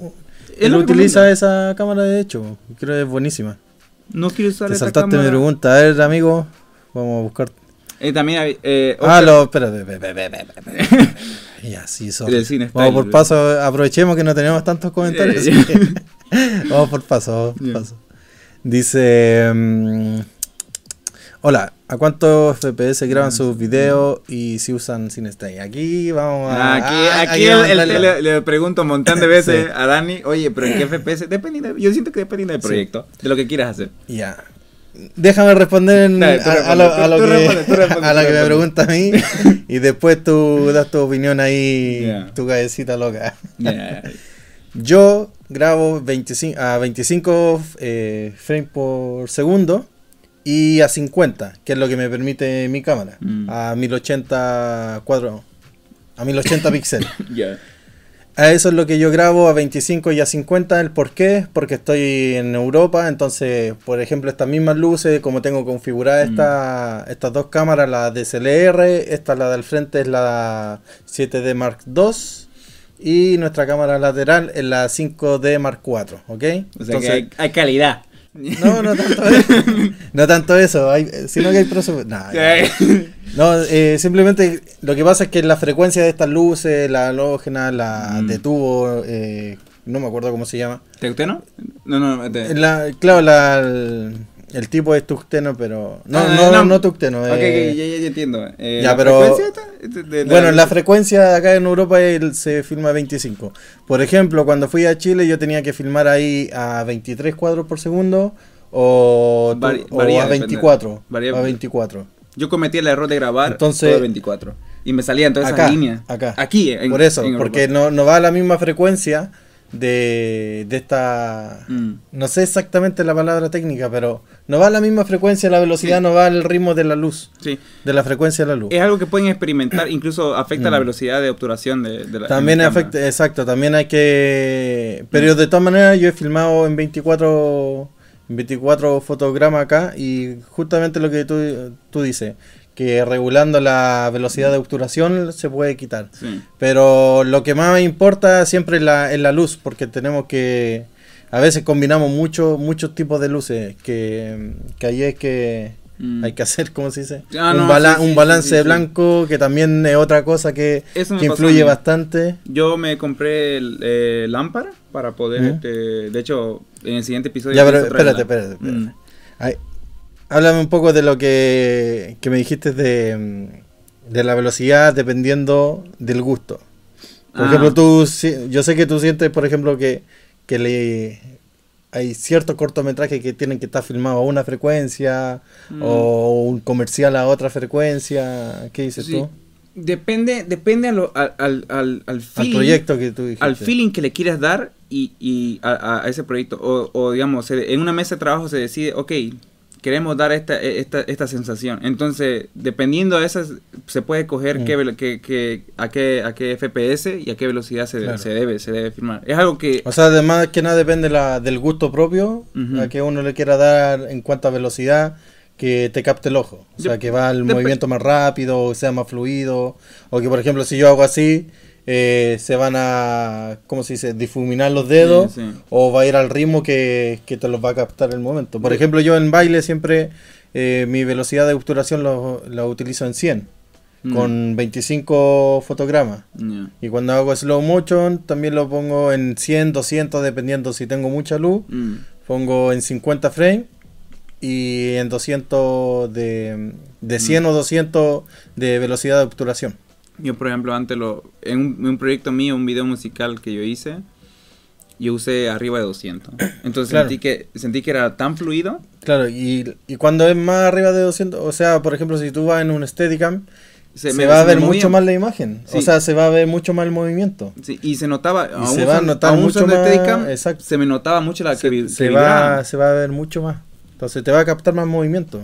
que- Él utiliza recomienda. esa cámara de hecho. Creo que es buenísima. No quiero usar Te esa saltaste mi pregunta. A ver, amigo, vamos a buscar. Eh, también eh, Ah, lo, espérate. pe- pe- pe- pe- pe- pe. ya, sí, sorry. Del cine Vamos por paso, aprovechemos que no tenemos tantos comentarios. Eh, así vamos por paso, vamos por paso. Dice, mm, hola, ¿a cuántos FPS graban sus videos y si usan CineStay? Aquí vamos a... Aquí, ah, aquí a el- el- le, le pregunto un montón de veces Sí. a Dani, oye, pero ¿en qué FPS? Dependiendo, yo siento que dependiendo del Sí. proyecto, de lo que quieras hacer. Ya. Déjame responder en- Dale, a, a lo, a lo que, responde, responde, a tú que me pregunta a mí y después tú das tu opinión ahí, Ya. tu cabecita loca. Ya, Yo grabo 25, a 25 eh, frames por segundo y a 50, que es lo que me permite mi cámara. Mm. A 1080 cuadro, a 1080 píxeles. ya. A eso es lo que yo grabo a 25 y a 50. ¿El por qué? Porque estoy en Europa, entonces, por ejemplo, estas mismas luces, como tengo configuradas Mm. esta- estas dos cámaras, la DSLR, esta la del frente es la 7D Mark II y nuestra cámara lateral es la 5D Mark IV, ¿ok? O sea Entonces, que hay, hay calidad. No, no tanto eso, no tanto eso, hay- sino que hay presupuesto. Nah. No, eh, simplemente lo que pasa es que la frecuencia de estas luces, la halógena, la Mm. de tubo, eh, no me acuerdo cómo se llama. ¿Te usted no? No, no, te- La, claro, la, el, el tipo es tuxteno, pero... No, Ah, no, no. no, tuxteno. Ok, eh, ok, ya, ya, ya entiendo. Eh, ya, ¿la pero- frecuencia esta? De- de- Bueno, la frecuencia acá en Europa el- se filma a 25. Por ejemplo, cuando fui a Chile yo tenía que filmar ahí a 23 cuadros por segundo o, tu- Vari- o varía, a depende. 24. Varía. A 24. Yo cometí el error de grabar Entonces- todo 24. Y me salían todas Acá, esas líneas. acá. Aquí, en, Por eso, en porque no, no va a la misma frecuencia de, de esta... Mm. No sé exactamente la palabra técnica, pero no va a la misma frecuencia, la velocidad Sí. no va al ritmo de la luz, Sí. de la frecuencia de la luz. Es algo que pueden experimentar, incluso afecta Mm. la velocidad de obturación de, de la También cámara. afecta, exacto, también hay que... Pero de todas maneras yo he filmado en 24, en 24 fotogramas acá y justamente lo que tú, tú dices, que regulando la velocidad de obturación se puede quitar. Sí. Pero lo que más me importa siempre es la, es la luz, porque tenemos que... A veces combinamos mucho, muchos tipos de luces, que, que ahí es que Mm. hay que hacer, ¿cómo se dice? Ah, un, no, bala- sí, un balance sí, blanco, que también es otra cosa que, que influye bastante. Yo me compré el, eh, lámpara para poder, ¿Mm? este, de hecho, en el siguiente episodio... Ya, pero espérate, espérate, espérate. Mm. Ay, háblame un poco de lo que, que me dijiste de, mm, de la velocidad dependiendo del gusto. Por Ah. ejemplo, tú, yo sé que tú sientes, por ejemplo, que, que le hay ciertos cortometrajes que tienen que estar filmados a una frecuencia Mm. o un comercial a otra frecuencia. ¿Qué dices Sí. tú? Depende, depende a lo- al, al, al, al feeling, proyecto que tú dijiste. al feeling que le quieras dar y, y a, a- a ese proyecto. O, o, digamos, se- en una mesa de trabajo se decide, ok, queremos dar esta, esta, esta sensación. Entonces, dependiendo de esas, se puede coger Mm. qué, qué- qué- a, qué, a qué FPS y a qué velocidad se, Claro. se debe se debe filmar. Es algo que... O sea, además que nada depende la, del gusto propio a que uno le quiera dar en cuanto a velocidad que te capte el ojo. O sea, que va el movimiento más rápido, o sea más fluido. O que, por ejemplo, si yo hago así, eh, se van a, ¿cómo se dice?, difuminar los dedos. Sí, sí. O va a ir al ritmo que, que te los va a captar el momento. Por ejemplo, yo en baile siempre eh, mi velocidad de obturación la utilizo en 100. Mm. Con 25 fotogramas. Y cuando hago slow motion también lo pongo en 100, 200 dependiendo si tengo mucha luz. Mm. Pongo en 50 frames y en 200 de, de 100 o 200 de velocidad de obturación. Yo, por ejemplo, antes lo, en un, en un proyecto mío, un video musical que yo hice, yo usé arriba de 200. Entonces Claro. sentí, que, sentí que era tan fluido. Claro, y, y cuando es más arriba de 200, o sea, por ejemplo, si tú vas en un Steadicam, se, me- va a se ver mucho más la imagen. O Sí. sea, se va a ver mucho más el movimiento. Sí, y se notaba, Y se va a notar mucho más- Steadicam, exacto. se me notaba mucho la que, vi- se, que va, se va a ver mucho más. Entonces te va a captar más movimiento.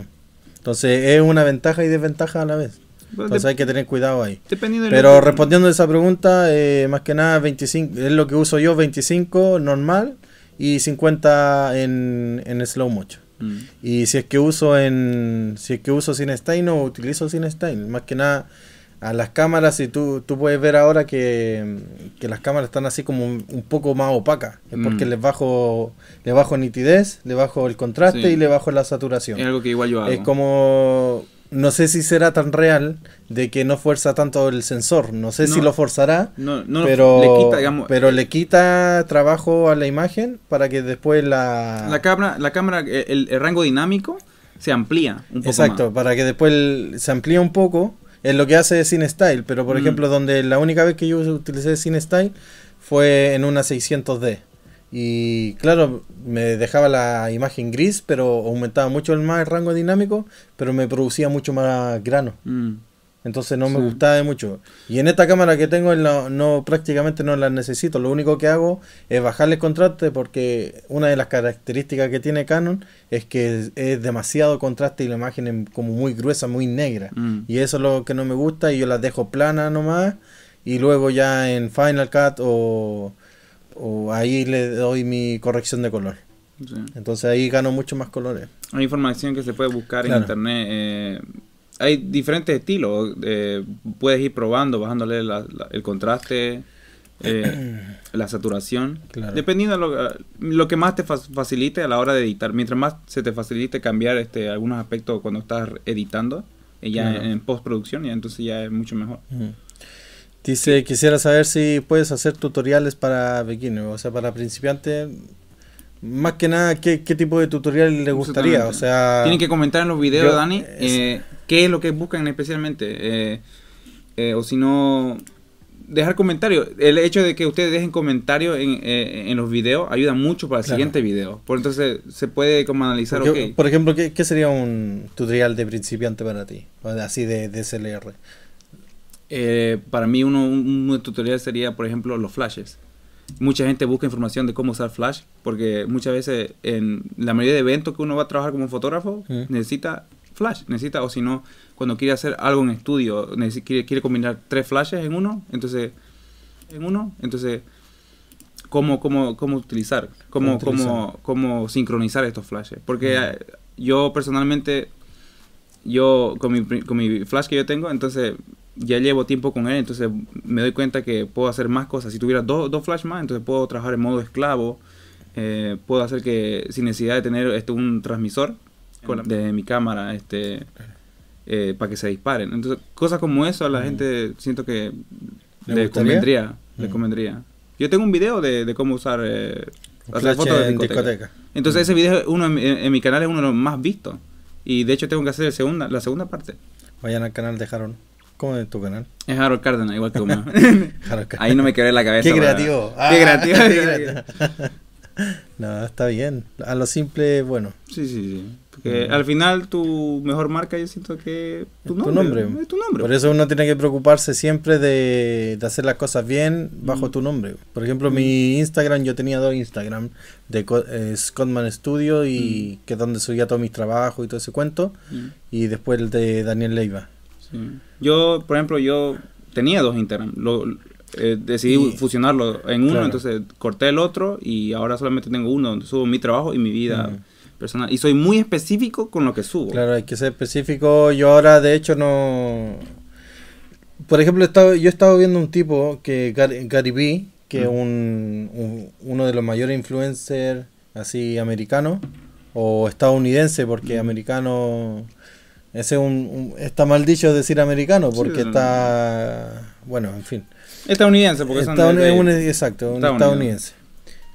Entonces es una ventaja y desventaja a la vez. Pues Entonces hay que tener cuidado ahí. Pero respondiendo a esa pregunta, eh, más que nada 25, es lo que uso yo, 25 normal y 50 en, en slow motion. Mm. Y si es que uso en si es que uso CineStyle no utilizo CineStyle, más que nada a las cámaras y tú, tú puedes ver ahora que, que las cámaras están así como un, un poco más opacas, es porque Mm. les bajo le bajo nitidez, le bajo el contraste Sí. y le bajo la saturación. Es algo que igual yo hago. Es como no sé si será tan real de que no fuerza tanto el sensor, no sé si lo forzará, no, no, pero le quita, digamos, pero le quita trabajo a la imagen para que después la la cámara, la cámara el, el rango dinámico se amplía un poco Exacto, más. para que después el- se amplíe un poco. Es lo que hace CineStyle, pero por Mm. ejemplo, donde la única vez que yo utilicé CineStyle fue en una 600D. Y claro, me dejaba la imagen gris, pero aumentaba mucho el más el rango dinámico, pero me producía mucho más grano. Mm. Entonces no me gustaba de mucho. Y en esta cámara que tengo no, no prácticamente no la necesito. Lo único que hago es bajarle el contraste porque una de las características que tiene Canon es que es, es demasiado contraste y la imagen es como muy gruesa, muy negra. Mm. Y eso es lo que no me gusta y yo las dejo planas nomás y luego ya en Final Cut o, o ahí le doy mi corrección de color. Sí. Entonces ahí gano mucho más colores. Hay información que se puede buscar Claro. en internet. eh, hay diferentes estilos. eh, puedes ir probando, bajándole la- la- el contraste, eh, la saturación. Claro. Dependiendo de lo, lo que más te fa- facilite a la hora de editar. Mientras más se te facilite cambiar este algunos aspectos cuando estás editando, ya Claro. en, en postproducción, ya entonces ya es mucho mejor. Ujú. Dice, quisiera saber si puedes hacer tutoriales para beginners, o sea, para principiantes. Más que nada, ¿qué, qué tipo de tutorial le gustaría? O sea, Tienen que comentar en los videos, yo- Dani, eh, qué es lo que buscan especialmente. eh, eh, o si no, dejar comentarios. El hecho de que ustedes dejen comentarios en, eh, en los videos ayuda mucho para el Claro. siguiente video. Por entonces se puede como analizar, porque, ok. por ejemplo, ¿qué, qué sería un tutorial de principiante para ti? Así de, de SLR. Eh, para mí uno, un, un tutorial sería, por ejemplo, los flashes. Mucha gente busca información de cómo usar flash, porque muchas veces en la mayoría de eventos que uno va a trabajar como fotógrafo, necesita flash, necesita, o si no, cuando quiere hacer algo en estudio, quiere, quiere combinar tres flashes en uno, entonces, en uno, entonces, ¿cómo, cómo, cómo utilizar? ¿Cómo, ¿Cómo utilizar? cómo, cómo sincronizar estos flashes? Porque eh, yo personalmente yo con mi, con mi flash que yo tengo, entonces ya llevo tiempo con él, entonces me doy cuenta que puedo hacer más cosas. Si tuviera dos, dos flash más, entonces puedo trabajar en modo esclavo, eh, puedo hacer que sin necesidad de tener este, un transmisor de mi cámara este eh, para que se disparen. Entonces cosas como eso a la Mm. gente siento que ¿Le le, convendría, le Mm. convendría. Yo tengo un video de, de cómo usar eh, hacer fotos de discoteca. discoteca. Entonces Mm. ese video uno en, mi- en mi canal es uno de los más vistos. Y de hecho tengo que hacer el segunda, la segunda parte. Vayan al canal de Harold. ¿Cómo es tu canal? Es Harold Cárdenas, igual que Cárdenas. Ahí no me quedé la cabeza. Qué para- creativo. Qué Ah, creativo. qué creativo. No, está bien. A lo simple, bueno. Sí, sí, sí. Porque Mm. al final tu mejor marca yo siento que tu Es nombre. tu nombre. Es tu nombre. Por eso uno tiene que preocuparse siempre de, de hacer las cosas bien bajo Mm. tu nombre. Por ejemplo, mi Instagram, yo tenía dos Instagram, de eh, Scottman Studio y que es donde subía todos mis trabajos y todo ese cuento, Mm, y después el de Daniel Leiva. Sí. Yo, por ejemplo, yo tenía dos Instagram. Lo, eh, decidí Y- fusionarlo en uno, Claro. entonces corté el otro y ahora solamente tengo uno donde subo mi trabajo y mi vida Mm. personal. Y soy muy específico con lo que subo. Claro, hay que ser específico. Yo ahora, de hecho, no... Por ejemplo, he estado- yo he estado viendo un tipo, que Gary, Gary Vee, que es Mm. un, un- uno de los mayores influencers así americanos, o estadounidense, porque Mm. americano... Ese es un, un- está mal dicho decir americano, porque está... Bueno, en fin. Estadounidense, porque son Estadoun- de- de- es un- exacto, un estadounidense.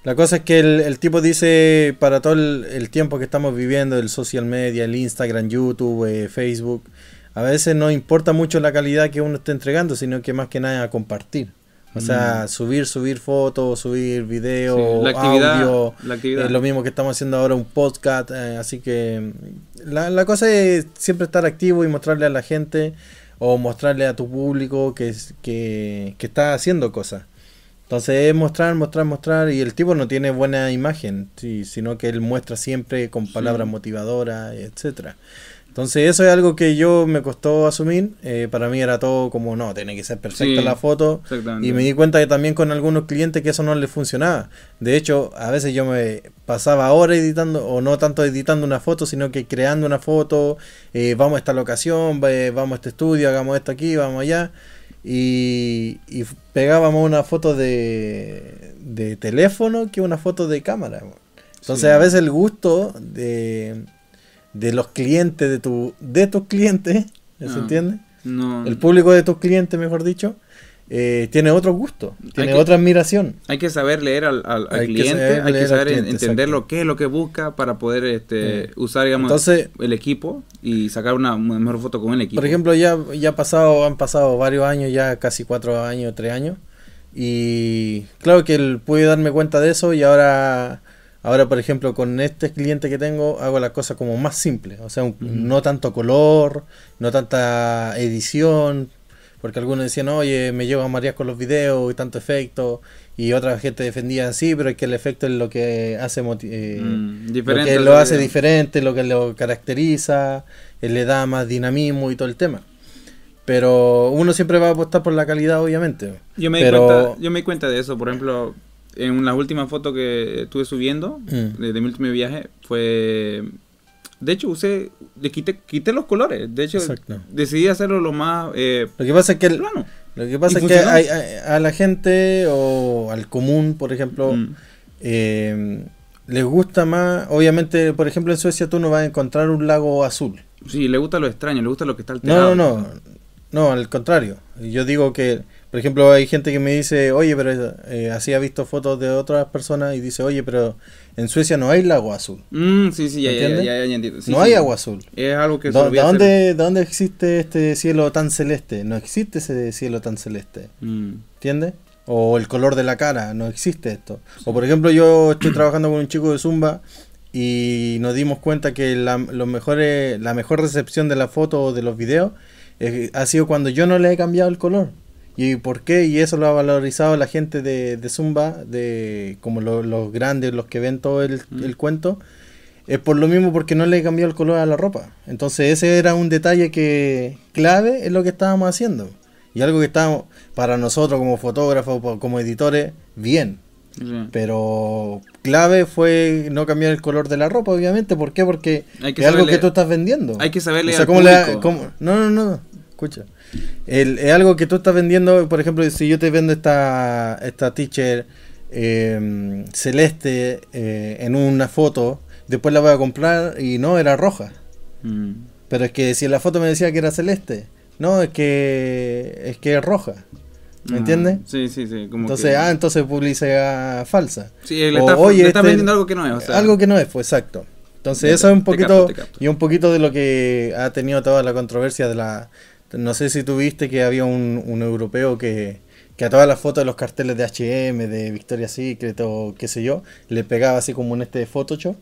La cosa es que el, el tipo dice, para todo el, el tiempo que estamos viviendo, el social media, el Instagram, YouTube, eh, Facebook, a veces no importa mucho la calidad que uno esté entregando, sino que más que nada a compartir. O sea, Mm. subir, subir fotos, subir videos, Sí, la actividad, audio, la actividad. es lo mismo que estamos haciendo ahora, un podcast. eh, así que la, la cosa es siempre estar activo y mostrarle a la gente o mostrarle a tu público que, que, que está haciendo cosas. Entonces es mostrar, mostrar, mostrar. Y el tipo no tiene buena imagen, sí, sino que él muestra siempre con palabras Sí. motivadoras, etcétera. Entonces eso es algo que yo me costó asumir. eh, para mí era todo como, no, tiene que ser perfecta Sí, la foto. Y me di cuenta que también con algunos clientes que eso no les funcionaba. De hecho, a veces yo me pasaba horas editando, o no tanto editando una foto, sino que creando una foto, eh, vamos a esta locación, vamos a este estudio, hagamos esto aquí, vamos allá. Y, y pegábamos una foto de, de teléfono que una foto de cámara. Entonces Sí. a veces el gusto de, de los clientes, de, tu, de tus clientes, ¿se Ah. entiende? No, el público de tus clientes, mejor dicho, eh, tiene otro gusto, tiene que- otra admiración. Hay que saber leer al, al- al Hay que cliente, saber hay que saber cliente, entender lo que es lo que busca para poder este, Sí. usar, digamos, Entonces, el equipo y sacar una, una mejor foto con el equipo. por ejemplo, ya, ya pasado, han pasado varios años, ya casi cuatro años, tres años. Y claro que el- pude darme cuenta de eso y ahora, ahora por ejemplo, con este cliente que tengo, hago las cosas como más simples. O sea, un- no tanto color, no tanta edición. Porque algunos decían, oye, me llevo a marear con los videos y tanto efecto. Y otra gente defendía, sí, pero es que el efecto es lo que hace eh, Mm, lo diferente que al lo hace video. diferente, lo que lo caracteriza, eh, le da más dinamismo y todo el tema. Pero uno siempre va a apostar por la calidad, obviamente. Yo me, di pero- cuenta, yo me di cuenta de eso, por ejemplo, en las últimas fotos que estuve subiendo Mm. de, de mi último viaje, fue... De hecho, usé, le quité, quité los colores. De hecho, Exacto. decidí hacerlo lo más eh, Lo que pasa es que, el- plano. lo que, pasa es que funcionó. hay- hay- a la gente o al común, por ejemplo, Mm. eh, les gusta más. Obviamente, por ejemplo, en Suecia tú no vas a encontrar un lago azul. Sí, le gusta lo extraño, le gusta lo que está No, alterado. no, no. No, al contrario. Yo digo que, por ejemplo, hay gente que me dice, oye, pero eh, así ha visto fotos de otras personas y dice, oye, pero en Suecia no hay lago azul. Mm, sí, sí, ya, ya, ya, ¿Entiendes? ya, ya entiendo. Sí, no sí. hay agua azul. Es algo que se ¿Dó- olvida ¿De dónde, de dónde existe este cielo tan celeste? No existe ese cielo tan celeste. Mm, ¿Entiendes? O el color de la cara, no existe esto. O por ejemplo, yo estoy trabajando con un chico de Zumba y nos dimos cuenta que la, los mejores, la mejor recepción de la foto o de los videos eh, ha sido cuando yo no le he cambiado el color. ¿Y por qué? Y eso lo ha valorizado la gente de, de Zumba, de como lo- los grandes, los que ven todo el, Mm. el cuento. Es por lo mismo porque no le he cambiado el color a la ropa. Entonces ese era un detalle que clave en lo que estábamos haciendo. Y algo que estábamos, para nosotros como fotógrafos, como editores, bien. sí. Pero clave fue no cambiar el color de la ropa, obviamente. ¿Por qué? Porque Hay que es algo que tú estás vendiendo. Hay que saberle O sea, al ¿cómo le- público. cómo- No, no, no. Escucha. El- es algo que tú estás vendiendo, por ejemplo, si yo te vendo esta, esta teacher eh, celeste eh, en una foto, después la voy a comprar y no, era roja. Mm. Pero es que si en la foto me decía que era celeste, no, es que es que es roja. ¿Me Ah, entiendes? Sí, sí, sí. Como Entonces, que- ah, entonces publicidad falsa. Sí, le está, este- vendiendo algo que no es. O sea, algo que no es, pues exacto. Entonces Te- eso es un te poquito capto, te capto. y un poquito de lo que ha tenido toda la controversia de la No sé si tuviste que había un, un europeo que, que a todas las fotos de los carteles de H&M, de Victoria's Secret o qué sé yo, le pegaba así como en este Photoshop.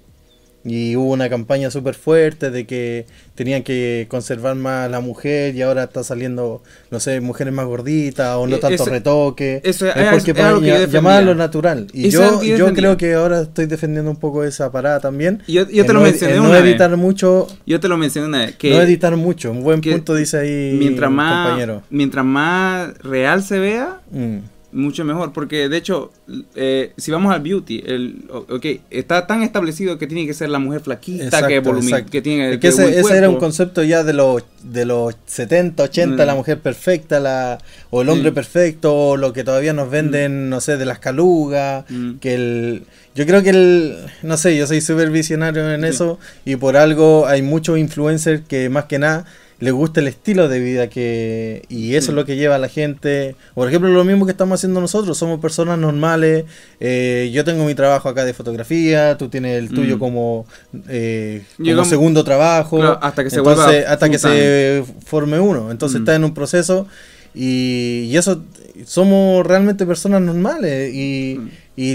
Y hubo una campaña súper fuerte de que tenían que conservar más a la mujer y ahora está saliendo, no sé, mujeres más gorditas o no Eh, tanto eso- retoque. eso es es- porque es algo para lo natural. Y Eso es yo, yo creo que ahora estoy defendiendo un poco esa parada también. Yo, yo te lo no mencioné en una no vez. editar mucho, Yo te lo mencioné una vez. Que no editar mucho. Un buen punto dice ahí mientras más, compañero. mientras más real se vea, Mm. Mucho mejor. Porque de hecho, eh, si vamos al beauty, el, o- ok, está tan establecido que tiene que ser la mujer flaquita, Exacto, que, exacto. que tiene Es que que ese, buen ese era un concepto ya de los, de los 70, 80, Mm. la mujer perfecta, la, o el hombre perfecto, o lo que todavía nos venden, no sé, de las calugas, Mm. que el... Yo creo que el... No sé, yo soy súper visionario en Sí. eso, y por algo hay muchos influencers que más que nada les gusta el estilo de vida que y eso Sí. es lo que lleva a la gente por ejemplo lo mismo que estamos haciendo nosotros somos personas normales eh, yo tengo mi trabajo acá de fotografía tú tienes el tuyo Mm. como, eh, como segundo trabajo Claro, hasta que se entonces, vuelva hasta que se forme uno entonces Mm. está en un proceso y, y eso somos realmente personas normales y, Mm. y,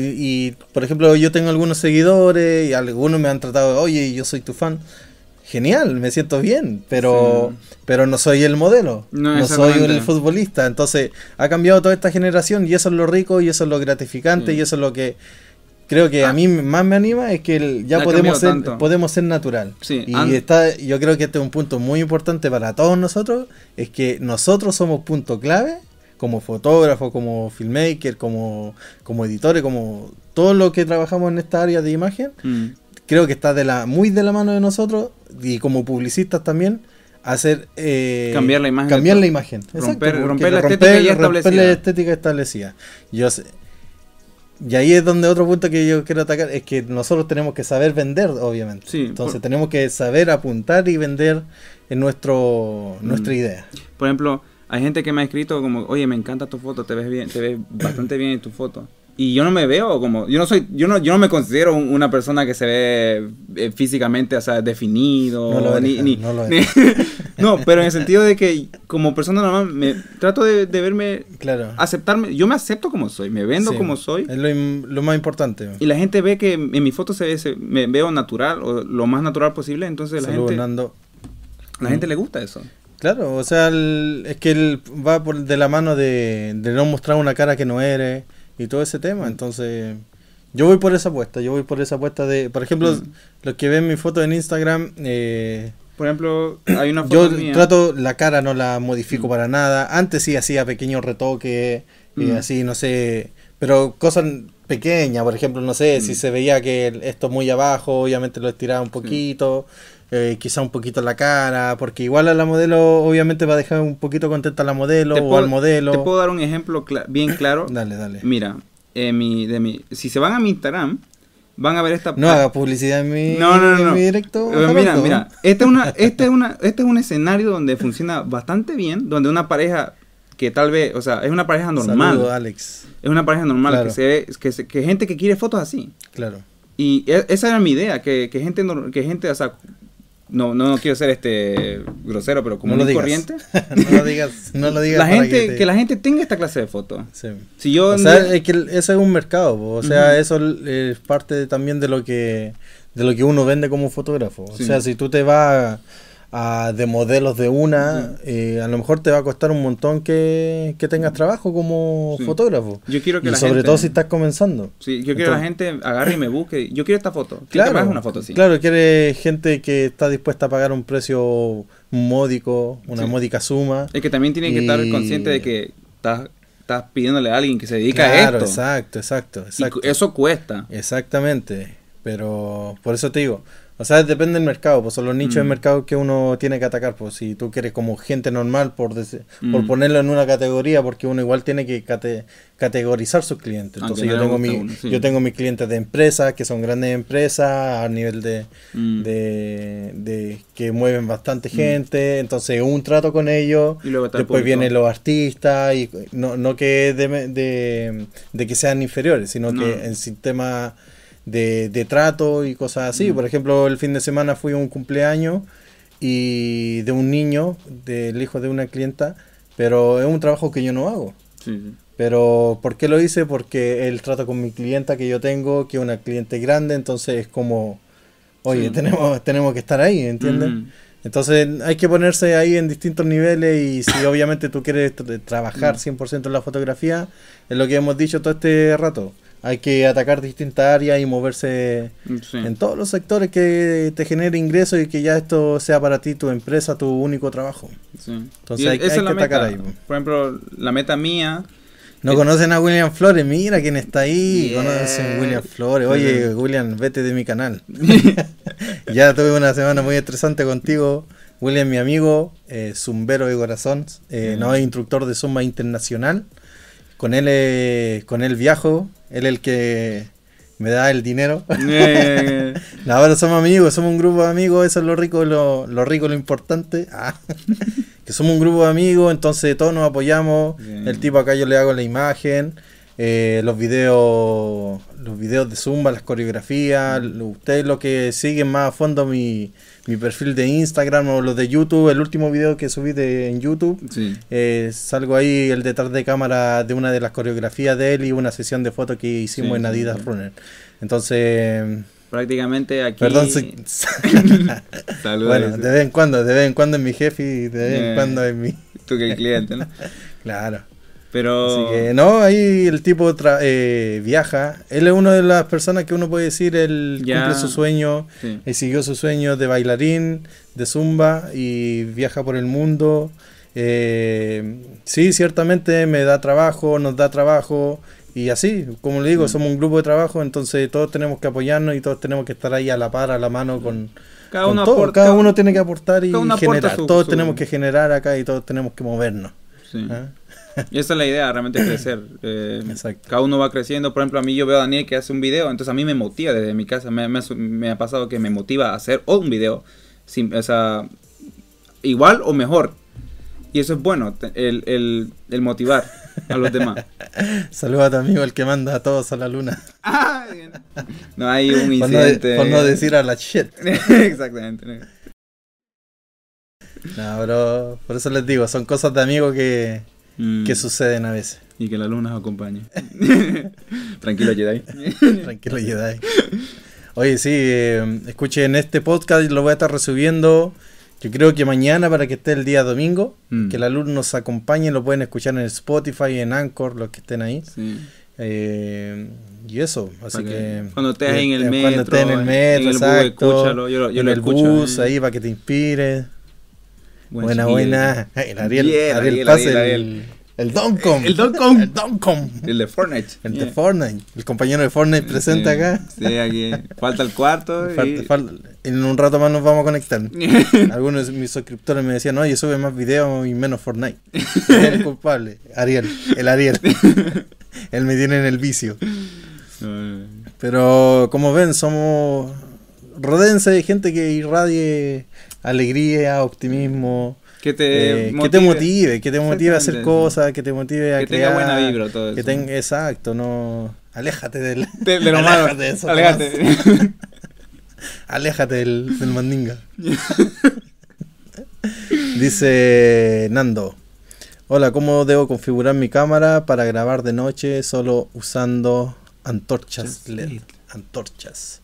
y, por ejemplo yo tengo algunos seguidores y algunos me han tratado de, oye yo soy tu fan genial me siento bien pero Sí. pero no soy el modelo No, no, soy el futbolista entonces ha cambiado toda esta generación y eso es lo rico y eso es lo gratificante Sí. y eso es lo que creo que Ah. a mí más me anima es que el- ya podemos ser, tanto. podemos ser natural Sí, y está yo creo que este es un punto muy importante para todos nosotros es que nosotros somos punto clave como fotógrafo como filmmaker como como editores como todo lo que trabajamos en esta área de imagen Mm. Creo que está de la muy de la mano de nosotros y como publicistas también hacer eh, Cambiar la imagen cambiar la imagen romper- romper la romper- estética romper establecida. la estética establecida yo sé- y ahí es donde otro punto que yo quiero atacar es que nosotros tenemos que saber vender obviamente Sí, entonces por- tenemos que saber apuntar y vender en nuestro nuestra Mm. idea Por ejemplo, hay gente que me ha escrito como, oye, me encanta tu foto, te ves bien, te ves bastante bien en tu foto. Y yo no me veo como, yo no soy, yo no, yo no me considero un- una persona que se ve eh, físicamente, o sea, definido. No lo eres, ni, Javi, ni- no lo ni- no, pero en el sentido de que como persona normal me trato de, de verme, claro aceptarme, yo me acepto como soy, me vendo Sí, como soy. es lo, lo más importante Y la gente ve que en mi foto se ve, se- me veo natural o lo más natural posible, entonces la gente, Nando. la gente le gusta eso. Claro, o sea, el- es que él va por de la mano de, de no mostrar una cara que no eres y todo ese tema. Entonces, yo voy por esa apuesta. Yo voy por esa apuesta de, por ejemplo, Mm. los que ven mi foto en Instagram, eh, Por ejemplo, hay una foto yo mía. trato la cara, no la modifico Mm. para nada. Antes sí hacía pequeños retoques, y Mm. así, no sé, pero cosas pequeñas, por ejemplo, no sé, si Mm. se veía que esto muy abajo, obviamente lo estiraba un poquito. Eh, quizá un poquito la cara, porque igual a la modelo obviamente va a dejar un poquito contenta a la modelo Te o puedo- al modelo. Te puedo dar un ejemplo bien claro. Dale, dale. Mira, eh, mi, de mi, si se van a mi Instagram, van a ver esta. No haga publicidad en mi, No, no, no, en no. mi directo. Eh, mira, mira, este es, una, este, es una, este es un escenario donde funciona bastante bien, donde una pareja que tal vez, o sea, es una pareja normal. Saludo, Alex. Es una pareja normal, Claro. que se ve, que, se- que gente que quiere fotos así. Claro. Y e- esa era mi idea, que, que gente, que gente, o sea, no, no, no quiero ser este grosero, pero como no lo corriente. no lo digas. No lo digas. La gente, te- que la gente tenga esta clase de fotos. Sí. Si yo O sea, es que eso es un mercado, po. o sea, eso es parte también de lo que de lo que uno vende como fotógrafo. O sea, si tú te vas a, de modelos de una, eh, a lo mejor te va a costar un montón que, que tengas trabajo como Sí. fotógrafo. Yo quiero que Y la sobre gente- todo si estás comenzando. Sí, yo quiero que la gente agarre y me busque. Yo quiero esta foto. Claro, una foto así. claro, quiere gente que está dispuesta a pagar un precio módico, una Sí. módica suma. Es que también tienen que estar consciente de que estás, estás pidiéndole a alguien que se dedica Claro, a esto. exacto, exacto, exacto. eso cuesta. Exactamente, pero por eso te digo, o sea, depende del mercado, pues son los nichos de Mm. mercado que uno tiene que atacar, pues si tú quieres como gente normal, por, dese- por Mm. ponerlo en una categoría, porque uno igual tiene que cate- categorizar sus clientes. Aunque Entonces yo tengo, mi, a uno, sí. yo tengo mis clientes de empresas, que son grandes empresas, a nivel de, Mm. de, de que mueven bastante gente, entonces un trato con ellos, Y luego el después vienen los artistas, y no, no que de, de, de que sean inferiores, sino No. que en sistema de, de trato y cosas así. Mm. Por ejemplo, el fin de semana fui a un cumpleaños y de un niño, del hijo de una clienta, pero es un trabajo que yo no hago. Sí, sí. Pero ¿por qué lo hice? Porque el trato con mi clienta que yo tengo, que es una cliente grande, entonces es como, oye, Sí. tenemos, tenemos que estar ahí, ¿entiendes? Entonces hay que ponerse ahí en distintos niveles y si obviamente tú quieres tra- trabajar 100% en la fotografía, es lo que hemos dicho todo este rato. Hay que atacar distintas áreas y moverse Sí. en todos los sectores que te genere ingresos y que ya esto sea para ti tu empresa, tu único trabajo. Sí. Entonces Y hay- es que atacar ahí. Por ejemplo, la meta mía. No conocen a William Flores, mira quién está ahí. Yeah. Conocen a William Flores. Oye. William, vete de mi canal. ya tuve una semana muy estresante contigo. William, mi amigo, eh, zumbero de corazón, eh, no es instructor de zumba internacional. Con él, eh, con él viajo. Él es el que me da el dinero. Eh, No, ahora somos amigos, somos un grupo de amigos, eso es lo rico, lo, lo rico, lo importante. Ah, que somos un grupo de amigos, entonces todos nos apoyamos. El tipo acá yo le hago la imagen, eh, los videos, los videos de Zumba, las coreografías. lo- Ustedes los que siguen más a fondo mi, mi perfil de Instagram o los de YouTube, el último video que subí de, en YouTube. sí. eh, salgo ahí el detrás de cámara de una de las coreografías de él y una sesión de fotos que hicimos Sí, en Adidas sí. Runner. Entonces, Prácticamente aquí. Perdón, Saludos. bueno, de vez en cuando, de vez en cuando es mi jefe y de vez en Eh. cuando es mi... Tú que el cliente, ¿no? Claro. Pero. Así que no, ahí el tipo tra- eh, viaja. Él es una de las personas que uno puede decir, él Ya. cumple su sueño, Sí. él siguió su sueño de bailarín, de zumba y viaja por el mundo. Eh, sí, ciertamente me da trabajo, nos da trabajo y así, como le digo, Mm. somos un grupo de trabajo, entonces todos tenemos que apoyarnos y todos tenemos que estar ahí a la par, a la mano con, Cada con uno todo. aporta. cada uno tiene que aportar y generar. su- todos su- tenemos que generar acá y todos tenemos que movernos. Sí. ¿ah? Y esa es la idea, realmente crecer. Eh, Exacto. Cada uno va creciendo. Por ejemplo, a mí yo veo a Daniel que hace un video, entonces a mí me motiva desde mi casa. Me, me ha su- me ha pasado que me motiva a hacer un video. Sin, o sea, igual o mejor. Y eso es bueno, el, el, el motivar a los demás. Saluda a tu amigo el que manda a todos a la luna. no hay un Por no, de- incidente. por no decir a la shit. Exactamente. ¿no? No, pero por eso les digo, son cosas de amigos que, Mm, que suceden a veces. Y que la luna nos acompañe. Tranquilo, Jedi. Tranquilo, Jedi. Oye, sí, eh, escuchen este podcast, lo voy a estar resubiendo. Yo creo que mañana para que esté el día domingo, Mm. que la luz nos acompañe, lo pueden escuchar en Spotify, en Anchor, los que estén ahí. Sí. Eh, y eso, así que que... cuando estés ahí en el eh, Cuando estés en el metro, metro, en el bus, exacto, escúchalo, yo lo- yo en lo el escucho, bus, eh. ahí para que te inspire. Buen buena, buena. El Ariel, el, Ariel. el Doncom. El Doncom. El Doncom. El de Fortnite. El de. Fortnite. El compañero de Fortnite presente acá. Sí, aquí. Falta el cuarto. y- Falta- fal- en un rato más nos vamos a conectar. Algunos de mis suscriptores me decían, oye, sube más videos y menos Fortnite. El culpable. Ariel, el Ariel. Él me tiene en el vicio. Pero como ven, somos. Rodéense de gente que irradie alegría, optimismo. Que te eh, que te motive, que te motive a hacer cosas, que te motive a Que tenga crear. buena vibra todo que eso. tenga, exacto, no. Aléjate del. De, de lo malo. Aléjate de eso, Aléjate. Aléjate del, del mandinga. Dice Nando. Hola, ¿cómo debo configurar mi cámara para grabar de noche solo usando antorchas? LED. Antorchas.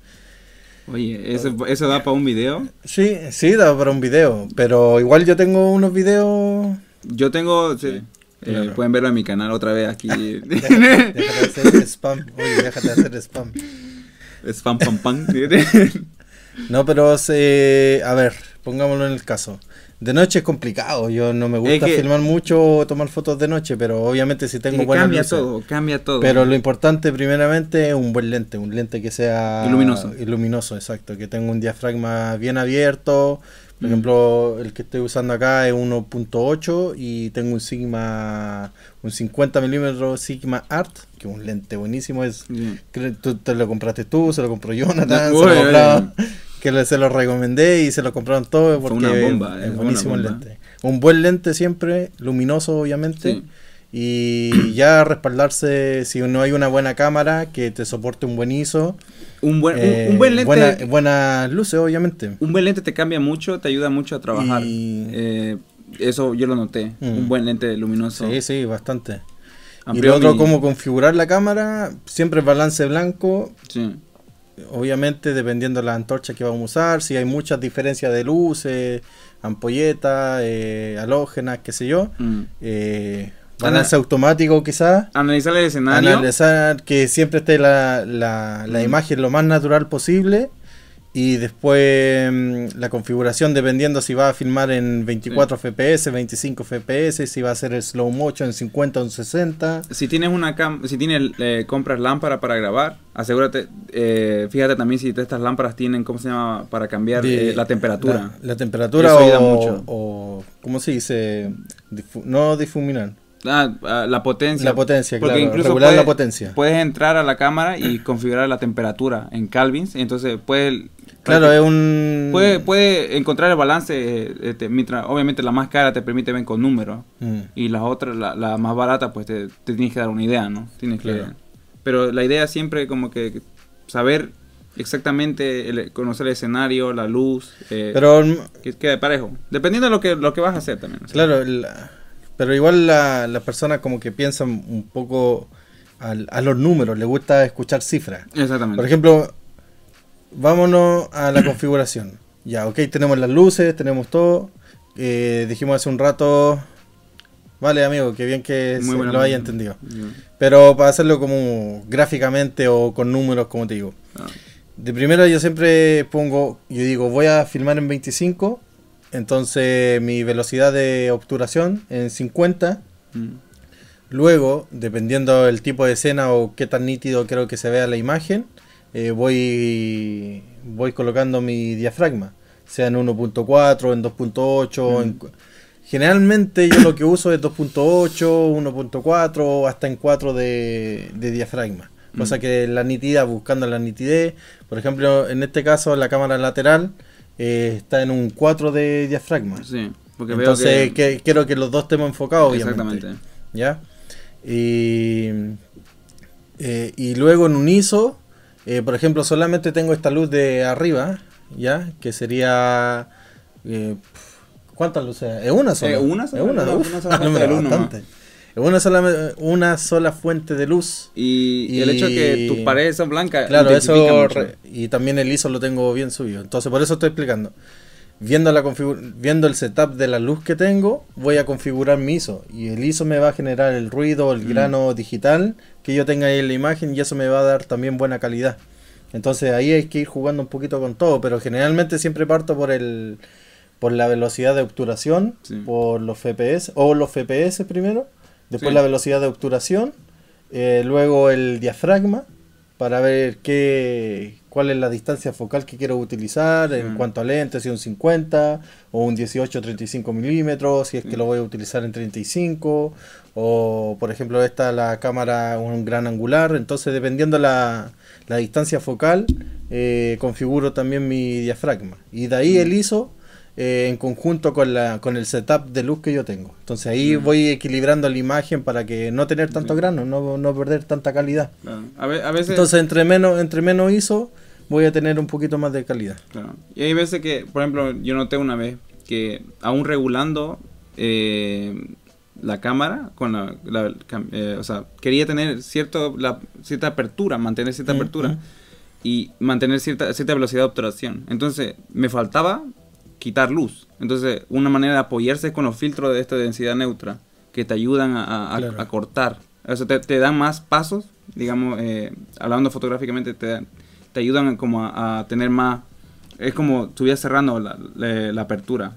Oye, ¿eso, eso da para un video. Sí, sí, da para un video, pero igual yo tengo unos videos... Yo tengo. sí, eh, Claro. pueden verlo en mi canal otra vez aquí. Déjate de hacer spam. Oye, déjate de hacer spam. Spam, pam, pam. No, pero se, a ver, pongámoslo en el caso. De noche es complicado, yo no me gusta que- filmar mucho o tomar fotos de noche, pero obviamente si tengo Que buenas cambia luces. todo, cambia todo. Pero lo importante primeramente es un buen lente, un lente que sea Y luminoso. y luminoso, exacto, que tenga un diafragma bien abierto. Por Mm. ejemplo, el que estoy usando acá es 1.8 y tengo un Sigma, un 50 milímetros Sigma Art, que es un lente buenísimo, es. Creo- Tú te lo compraste tú, se lo compró Jonathan, Uy, se lo que se lo recomendé y se lo compraron todos Fue porque una bomba, es es buenísimo una el bomba. lente. Un buen lente siempre, luminoso obviamente, Sí. y ya respaldarse si no hay una buena cámara que te soporte un buen ISO. Un buen, un- eh, un, buen lente. buena- buenas luces, obviamente. Un buen lente te cambia mucho, te ayuda mucho a trabajar. Y- Eh, eso yo lo noté. Mm. Un buen lente luminoso. Sí, sí, bastante. Y lo otro, mi- cómo configurar la cámara, siempre balance blanco, Sí. Obviamente dependiendo de la antorcha que vamos a usar, si hay muchas diferencias de luces, ampolletas, eh, halógenas, qué sé yo, Mm. eh, balance automático quizás, Analizar el escenario. analizar que siempre esté la, la, la Mm. imagen lo más natural posible y después mm, la configuración dependiendo si va a filmar en 24 fps, 25 fps, si va a hacer el slow motion en 50 o en 60. Si tienes una cam si tienes eh, compras lámpara para grabar, asegúrate, eh, fíjate también si estas lámparas tienen, ¿cómo se llama? Para cambiar de- eh, la temperatura. La, la temperatura Eso ayuda o, mucho. o- ¿cómo se dice? Difu- no difuminar. Ah, ah, la potencia. La potencia, Porque claro, incluso regular la puedes- potencia. Puedes entrar a la cámara y configurar la temperatura en Calvins, y entonces puedes... Claro, es un... Puede, puede encontrar el balance, este, mientras obviamente la más cara te permite ver con números Mm. y las otras, la, la más barata, pues te, te tienes que dar una idea, ¿no? Tienes que, Claro. pero la idea siempre como que saber exactamente, el- conocer el escenario, la luz, eh, Pero que quede parejo. Dependiendo de lo que, lo que vas a hacer también. o sea. Claro, la- pero igual la- las personas como que piensan un poco al- a los números, les gusta escuchar cifras. Exactamente. Por ejemplo, vámonos a la configuración. Ya, ok, tenemos las luces, tenemos todo. Eh, dijimos hace un rato, vale amigo, que bien que se lo haya entendido. Pero para hacerlo como gráficamente o con números, como te digo. Ah, De primero yo siempre pongo, yo digo, voy a filmar en 25, entonces mi velocidad de obturación en 50. mm, Luego, dependiendo del tipo de escena o qué tan nítido creo que se vea la imagen, eh, voy, voy colocando mi diafragma, sea en 1.4, en 2.8. en cu- generalmente yo lo que uso es 2.8, 1.4, hasta en 4 de, de diafragma. Cosa Mm. que la nitidez, buscando la nitidez, por ejemplo, en este caso la cámara lateral eh, está en un 4 de diafragma. Sí, porque Entonces veo que... que- quiero que los dos estemos enfocados, obviamente. Exactamente. ¿Ya? Y, eh, y luego en un ISO, eh, por ejemplo, solamente tengo esta luz de arriba, ¿ya? Que sería... eh, ¿Cuántas luces? ¿Es una sola? Eh, una sola, ¿Es una? una- Uf, una sola fuente de luz bastante. Una sola, una sola fuente de luz. Y, Y- el hecho de que tus paredes son blancas. Claro, eso re- y también el ISO lo tengo bien subido. Entonces, por eso estoy explicando. Viendo la viendo el setup de la luz que tengo, voy a configurar mi ISO y el ISO me va a generar el ruido, el Mm. grano digital que yo tenga ahí en la imagen y eso me va a dar también buena calidad. Entonces, ahí hay que ir jugando un poquito con todo, pero generalmente siempre parto por el por la velocidad de obturación, Sí. por los FPS o los FPS primero, después Sí. la velocidad de obturación, eh, luego el diafragma para ver qué, cuál es la distancia focal que quiero utilizar en cuanto a lente, si un 50 o un 18 35 milímetros, si es que lo voy a utilizar en 35 o por ejemplo esta la cámara un gran angular, entonces dependiendo la, la distancia focal eh, configuro también mi diafragma y de ahí el ISO eh, en conjunto con, la, con el setup de luz que yo tengo. Entonces ahí Mm. voy equilibrando la imagen para que no tener tanto Sí. grano, no, no perder tanta calidad. Claro. A, ve- a veces. Entonces entre menos, entre menos ISO voy a tener un poquito más de calidad. Claro. Y hay veces que, por ejemplo, yo noté una vez que aún regulando eh, la cámara, con la, eh, o sea, quería tener cierto, la, cierta apertura, mantener cierta Mm, apertura y mantener cierta, cierta velocidad de obturación. Entonces, me faltaba quitar luz. Entonces, una manera de apoyarse es con los filtros de esta densidad neutra que te ayudan a, a- a- Claro. a cortar. O sea, te, te dan más pasos, digamos, eh, hablando fotográficamente, te, te ayudan como a, a tener más... Es como estuvieras cerrando la, la- la apertura.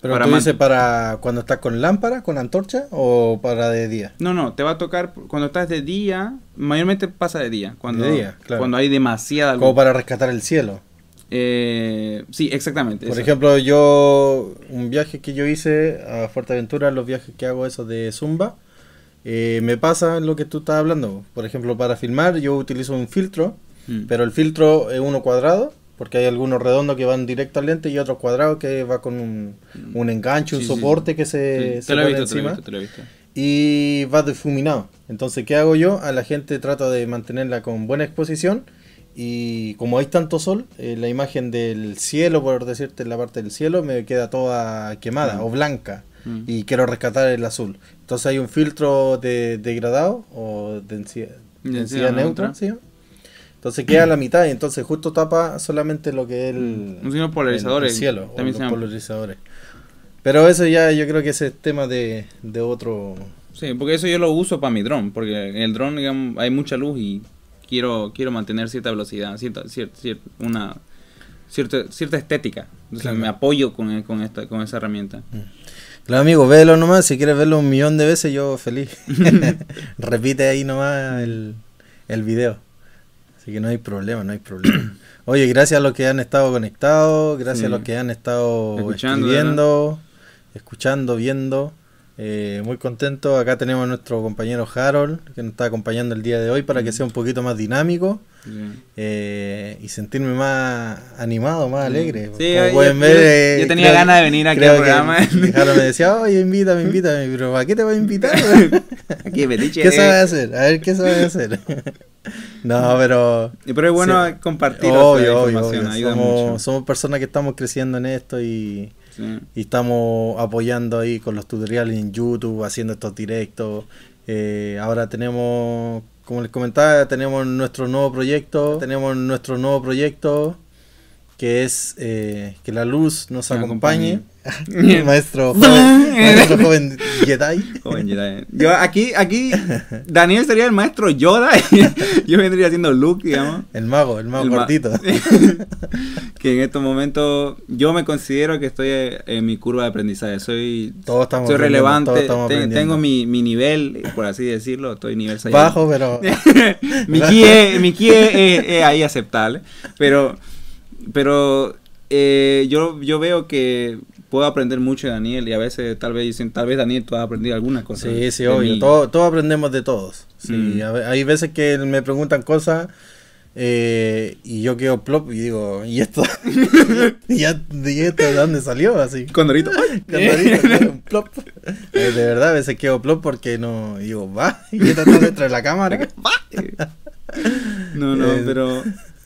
Pero Para tú dices para cuando estás con lámpara, con antorcha o para de día. No, no, te va a tocar cuando estás de día, mayormente pasa de día, cuando, De día, claro. cuando hay demasiada luz. Como para rescatar el cielo. Eh, sí, exactamente. Por eso. ejemplo, yo, un viaje que yo hice a Fuerteventura, los viajes que hago esos de Zumba, eh, me pasa lo que tú estás hablando. Por ejemplo, para filmar yo utilizo un filtro, Mm. pero el filtro es uno cuadrado, porque hay algunos redondos que van directo al lente y otros cuadrados que va con un, un enganche, un Sí, sí, soporte que se, Sí, se te pone visto, te lo he encima. visto, te lo he visto. y va difuminado. Entonces, ¿qué hago yo? A la gente trato de mantenerla con buena exposición y como hay tanto sol, eh, la imagen del cielo, por decirte, la parte del cielo me queda toda quemada Mm. o blanca Mm. y quiero rescatar el azul. Entonces hay un filtro de degradado o densidad, Densidad densidad neutra, neutra. ¿sí? Entonces queda a la mitad y entonces justo tapa solamente lo que es el, Mm. Cielo, También los polarizadores. Pero eso ya yo creo que ese es tema de, de otro... Sí, porque eso yo lo uso para mi dron, porque en el dron digamos, hay mucha luz y quiero quiero mantener cierta velocidad, cierta cierta, cierta una cierta cierta estética. Entonces Claro. me apoyo con, con esta con esa herramienta. Claro, amigo, véelo nomás. Si quieres verlo un millón de veces, yo feliz. Repite ahí nomás el, el video. Así que no hay problema, no hay problema. Oye, gracias a los que han estado conectados, gracias Sí. a los que han estado Escuchando, escribiendo, escuchando, viendo. Eh, muy contento. Acá tenemos a nuestro compañero Harold, que nos está acompañando el día de hoy para que sea un poquito más dinámico eh, y sentirme más animado, más alegre. Sí, Como yo- pueden yo- ver, yo eh, tenía creo- ganas de venir aquí al programa. Harold me decía, oye, invítame, invítame, pero ¿a qué te voy a invitar? ¿Qué eh. sabes hacer? A ver, ¿qué sabes hacer? no, pero... Y Pero es bueno Sí. compartir Obvio, obvio, obvio. ayuda Somos, mucho. somos personas que estamos creciendo en esto y, Y estamos apoyando ahí con los tutoriales en YouTube, haciendo estos directos. Eh, ahora tenemos, como les comentaba, tenemos nuestro nuevo proyecto, tenemos nuestro nuevo proyecto que es eh, que la luz nos acompañe. acompañe. Maestro joven, maestro joven Jedi. Joven Jedi. Yo aquí, aquí, Daniel sería el maestro Yoda y yo vendría siendo Luke, digamos. El mago, el mago El ma- gordito. que en estos momentos yo me considero que estoy en mi curva de aprendizaje. Soy, Todos estamos soy relevante, todos estamos te- aprendiendo. tengo mi, mi nivel, por así decirlo, estoy nivel 6. Bajo, pero... mi ki es, mi ki es- es- es ahí aceptable. Pero, pero eh, yo, yo veo que puedo aprender mucho de Daniel y a veces tal vez dicen, tal vez Daniel tú has aprendido algunas cosas. Sí, sí, obvio. Todos, todos aprendemos de todos. Sí, Mm. a hay veces que me preguntan cosas eh, y yo quedo plop y digo, ¿y esto? ¿Y, esto de dónde salió? Así. Condorito. Claro, un plop. Eh, de verdad, a veces quedo plop porque no. digo, va, y está dentro de la cámara. No, no, Eh. pero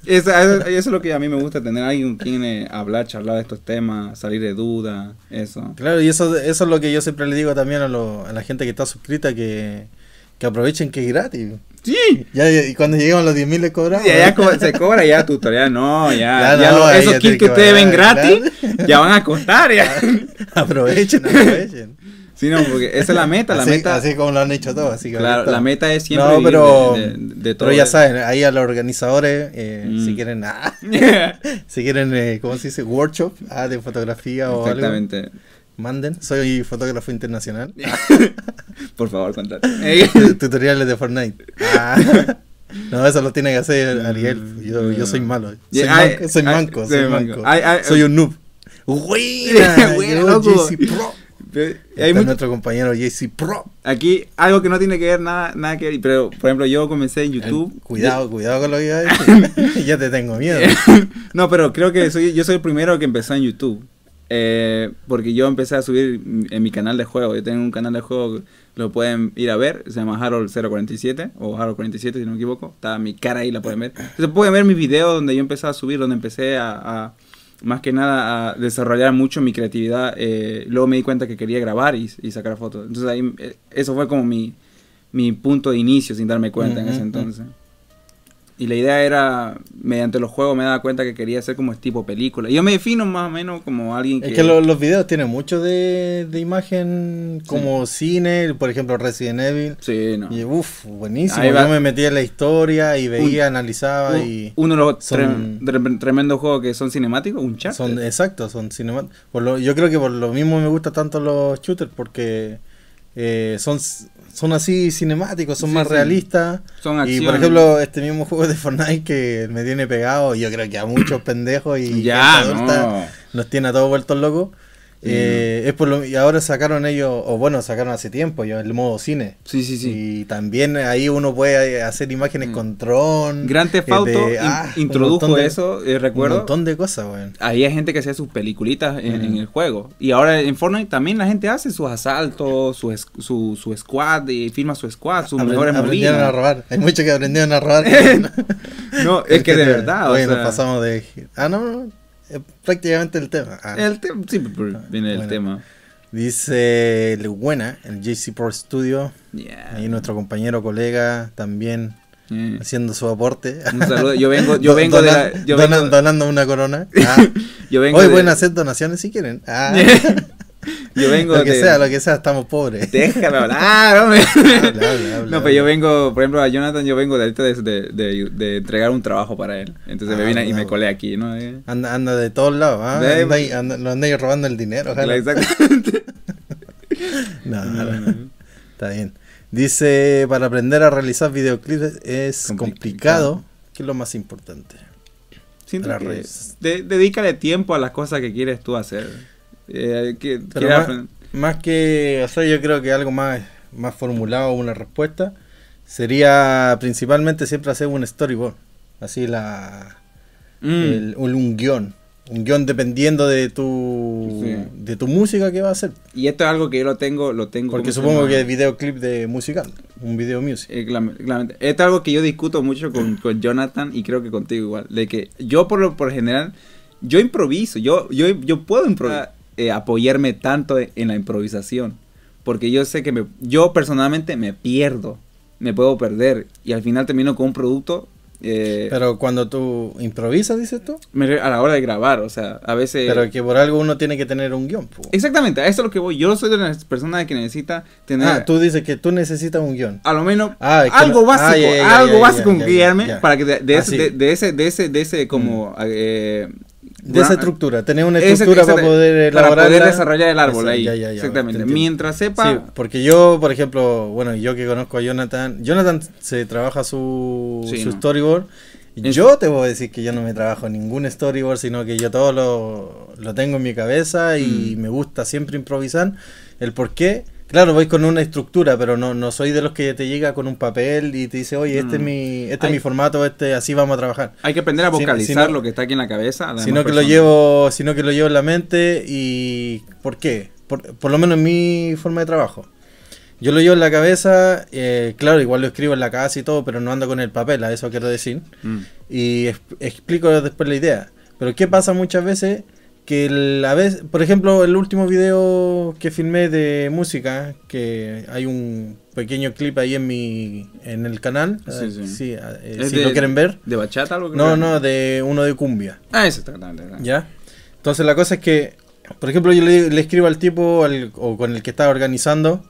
eso, eso- eso es lo que a mí me gusta, tener alguien con quien eh, hablar, charlar de estos temas, salir de dudas, eso. Claro, y eso, eso es lo que yo siempre le digo también a, lo- a la gente que está suscrita, que, que aprovechen que es gratis. Sí. Ya, y cuando lleguemos a los 10.000 les cobramos. Y allá co- se cobra ya tutorial, no, ya, Ya ya no, lo- esos ya kits que ustedes ven gratis, ya van a costar, ya. aprovechen, aprovechen. Sí, no, porque esa es la meta, la así, meta, así como lo han hecho todos. Así que claro, la meta es siempre No, pero, de, de- de todo. pero ya saben, ahí a los organizadores, eh, Mm. si quieren, ah, si quieren, eh, ¿cómo se dice? Workshop ah, de fotografía o algo, Exactamente. manden. Soy fotógrafo internacional. Por favor, contate. Tutoriales de Fortnite. Ah. No, eso lo tiene que hacer Ariel. Yo, yo soy malo. Soy, manco, soy manco. soy manco. Soy un noob. Buena, loco. Pro. Hay mucho- nuestro compañero JC Pro. Aquí algo que no tiene que ver nada, nada que ver, pero por ejemplo yo comencé en YouTube. El- cuidado, cuidado con lo que iba a decir. ya te tengo miedo. no, pero creo que soy, yo soy el primero que empezó en YouTube. Eh, porque yo empecé a subir en mi canal de juego. Yo tengo un canal de juego, lo pueden ir a ver. Se llama Harold047 o Harold47 si no me equivoco. Está mi cara ahí, la pueden ver. Entonces pueden ver mis videos donde yo empecé a subir, donde empecé a, a- más que nada a desarrollar mucho mi creatividad. Eh, luego me di cuenta que quería grabar y, y sacar fotos. Entonces ahí, eh, eso fue como mi, mi punto de inicio sin darme cuenta en ese entonces. Y la idea era, mediante los juegos me daba cuenta que quería hacer como tipo película. Y yo me defino más o menos como alguien que... Es que lo- los videos tienen mucho de, de imagen como cine, por ejemplo Resident Evil. Sí, no. Y uff, buenísimo. Yo me metía en la historia y veía, analizaba Un- y Uno de los son- tremendos juegos que son cinemáticos, un chat. son exactos, son cinemáticos. Yo creo que por lo mismo me gustan tanto los shooters porque eh, son son así cinemáticos, son Sí, más sí. realistas. Son Y por ejemplo, este mismo juego de Fortnite que me tiene pegado, yo creo que a muchos pendejos y ya, no. nos tiene a todos vueltos locos. Eh, es por lo, y ahora sacaron ellos, o bueno, sacaron hace tiempo ya el modo cine. Sí, sí, sí. Y también ahí uno puede hacer imágenes Mm. con dron. Gran eh, Auto in- ah, un introdujo de- eso, eh, Un recuerdo. montón de cosas, weón. Había gente que hacía sus peliculitas en, Mm. en el juego. Y ahora en Fortnite también la gente hace sus asaltos, su, su, su squad, y firma su squad, sus Aprend- mejores aprendieron a movidas. robar. Hay muchos que aprendieron a robar. No, es que de verdad, o Oye, nos sea, pasamos de. Ah, no, no. Es prácticamente el tema. Ah. el tema, sí, pero viene el Bueno. tema. Dice el Buena, el JC Pro Studio. Yeah. Ahí nuestro compañero, colega, también Yeah. haciendo su aporte. Un saludo. Yo vengo, yo vengo de la, yo donando una corona. Ah. yo vengo Hoy de- pueden hacer donaciones si quieren. Ah. yo vengo lo que de- sea, lo que sea, estamos pobres. Déjame hablar, hombre. Habla, habla, habla. No, pero yo vengo, por ejemplo, a Jonathan, yo vengo de ahorita de, de, entregar un trabajo para él. Entonces me Ah, vine y me colé aquí, ¿no? Eh, Anda, anda de todos lados, ¿ah? Ve- Anda ahí- anda- lo andáis robando el dinero, ojalá. Exactamente. No, no, está bien. Dice, para aprender a realizar videoclips es Complicado. complicado, que es lo más importante. Siento Para que redes. de- dedícale tiempo a las cosas que quieres tú hacer. Eh, que, más, que, sea, yo creo que algo más, más formulado, una respuesta, sería principalmente siempre hacer un storyboard. Así la, Mm. el- un, un guion. Un guion dependiendo de tu, Sí. de tu música que va a hacer. Y esto es algo que yo lo tengo, lo tengo. Porque ¿cómo se supongo que es videoclip de musical, un video music. Eh, claramente. Esto es algo que yo discuto mucho con, con Jonathan y creo que contigo igual. De que yo por lo por general, yo improviso, yo, yo, yo puedo improvisar, eh, apoyarme tanto en, la improvisación. Porque yo sé que me, yo personalmente me pierdo, me puedo perder y al final termino con un producto. eh, Pero cuando tú improvisas, dices tú, a la hora de grabar, o sea, a veces... pero que por algo uno tiene que tener un guion. po. Exactamente, a eso es lo que voy. Yo soy de las personas que necesita tener... Ah, tú dices que tú necesitas un guion. a lo menos Ah, algo no- básico, ah, ya, ya, algo ya, básico guiarme para que de, de Ah, ese, sí. de, de ese, de ese, de ese como eh, De esa estructura, tener una estructura para poder para elaborar. poder desarrollar el árbol ahí. Ya, ya, ya, Exactamente. Mientras sepa, Sí, porque yo, por ejemplo, bueno, yo que conozco a Jonathan, Jonathan se trabaja su, Sí, su no. storyboard. Yo te voy a decir que yo no me trabajo ningún storyboard, sino que yo todo lo, lo tengo en mi cabeza y Mm. me gusta siempre improvisar. El por qué, claro, voy con una estructura, pero no, no soy de los que te llega con un papel y te dice, oye, este es Mm. mi, este Hay- es mi formato, este así vamos a trabajar. hay que aprender a vocalizar lo que está aquí en la cabeza. a las sino que lo llevo sino que lo llevo en la mente y ¿por qué? Por, por lo menos en mi forma de trabajo yo lo llevo en la cabeza eh, claro igual lo escribo en la casa y todo pero no ando con el papel a eso quiero decir Mm. y es- explico después la idea pero qué pasa muchas veces que la vez por ejemplo el último video que filmé de música que hay un pequeño clip ahí en mi en el canal Sí, eh, sí. eh, ¿Es si de- lo quieren ver ¿De bachata algo? no no de uno de cumbia Ah, eso está. ¿Ya? Entonces la cosa es que, por ejemplo, yo le, le escribo al tipo al- o con el que estaba organizando,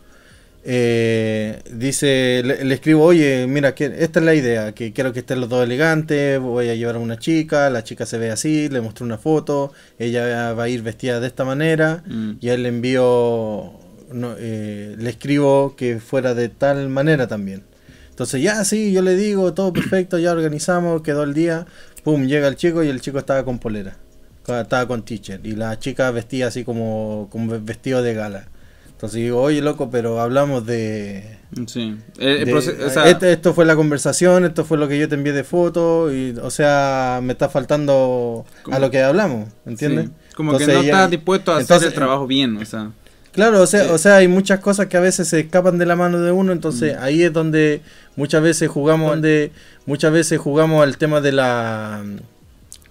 eh, dice, le, le escribo, oye, mira, que esta es la idea, que quiero que estén los dos elegantes, voy a llevar a una chica, la chica se ve así, le mostré una foto, ella va a ir vestida de esta manera, Mm. y él le envío, no, eh, le escribo que fuera de tal manera también. Entonces ya sí, yo le digo, todo perfecto, ya organizamos, quedó el día, pum, llega el chico y el chico estaba con polera, estaba con teacher, y la chica vestía así como, como vestido de gala. Entonces digo, oye loco, pero hablamos de... Sí. De- o sea, este- esto fue la conversación, esto fue lo que yo te envié de foto, y, o sea, me está faltando Como- a lo que hablamos, ¿entiendes? sí. Como que Entonces no ya- estás dispuesto a entonces- hacer el trabajo bien, o sea. Claro, o sea, o sea, hay muchas cosas que a veces se escapan de la mano de uno, entonces Mm. ahí es donde muchas veces jugamos, donde muchas veces jugamos al tema de la,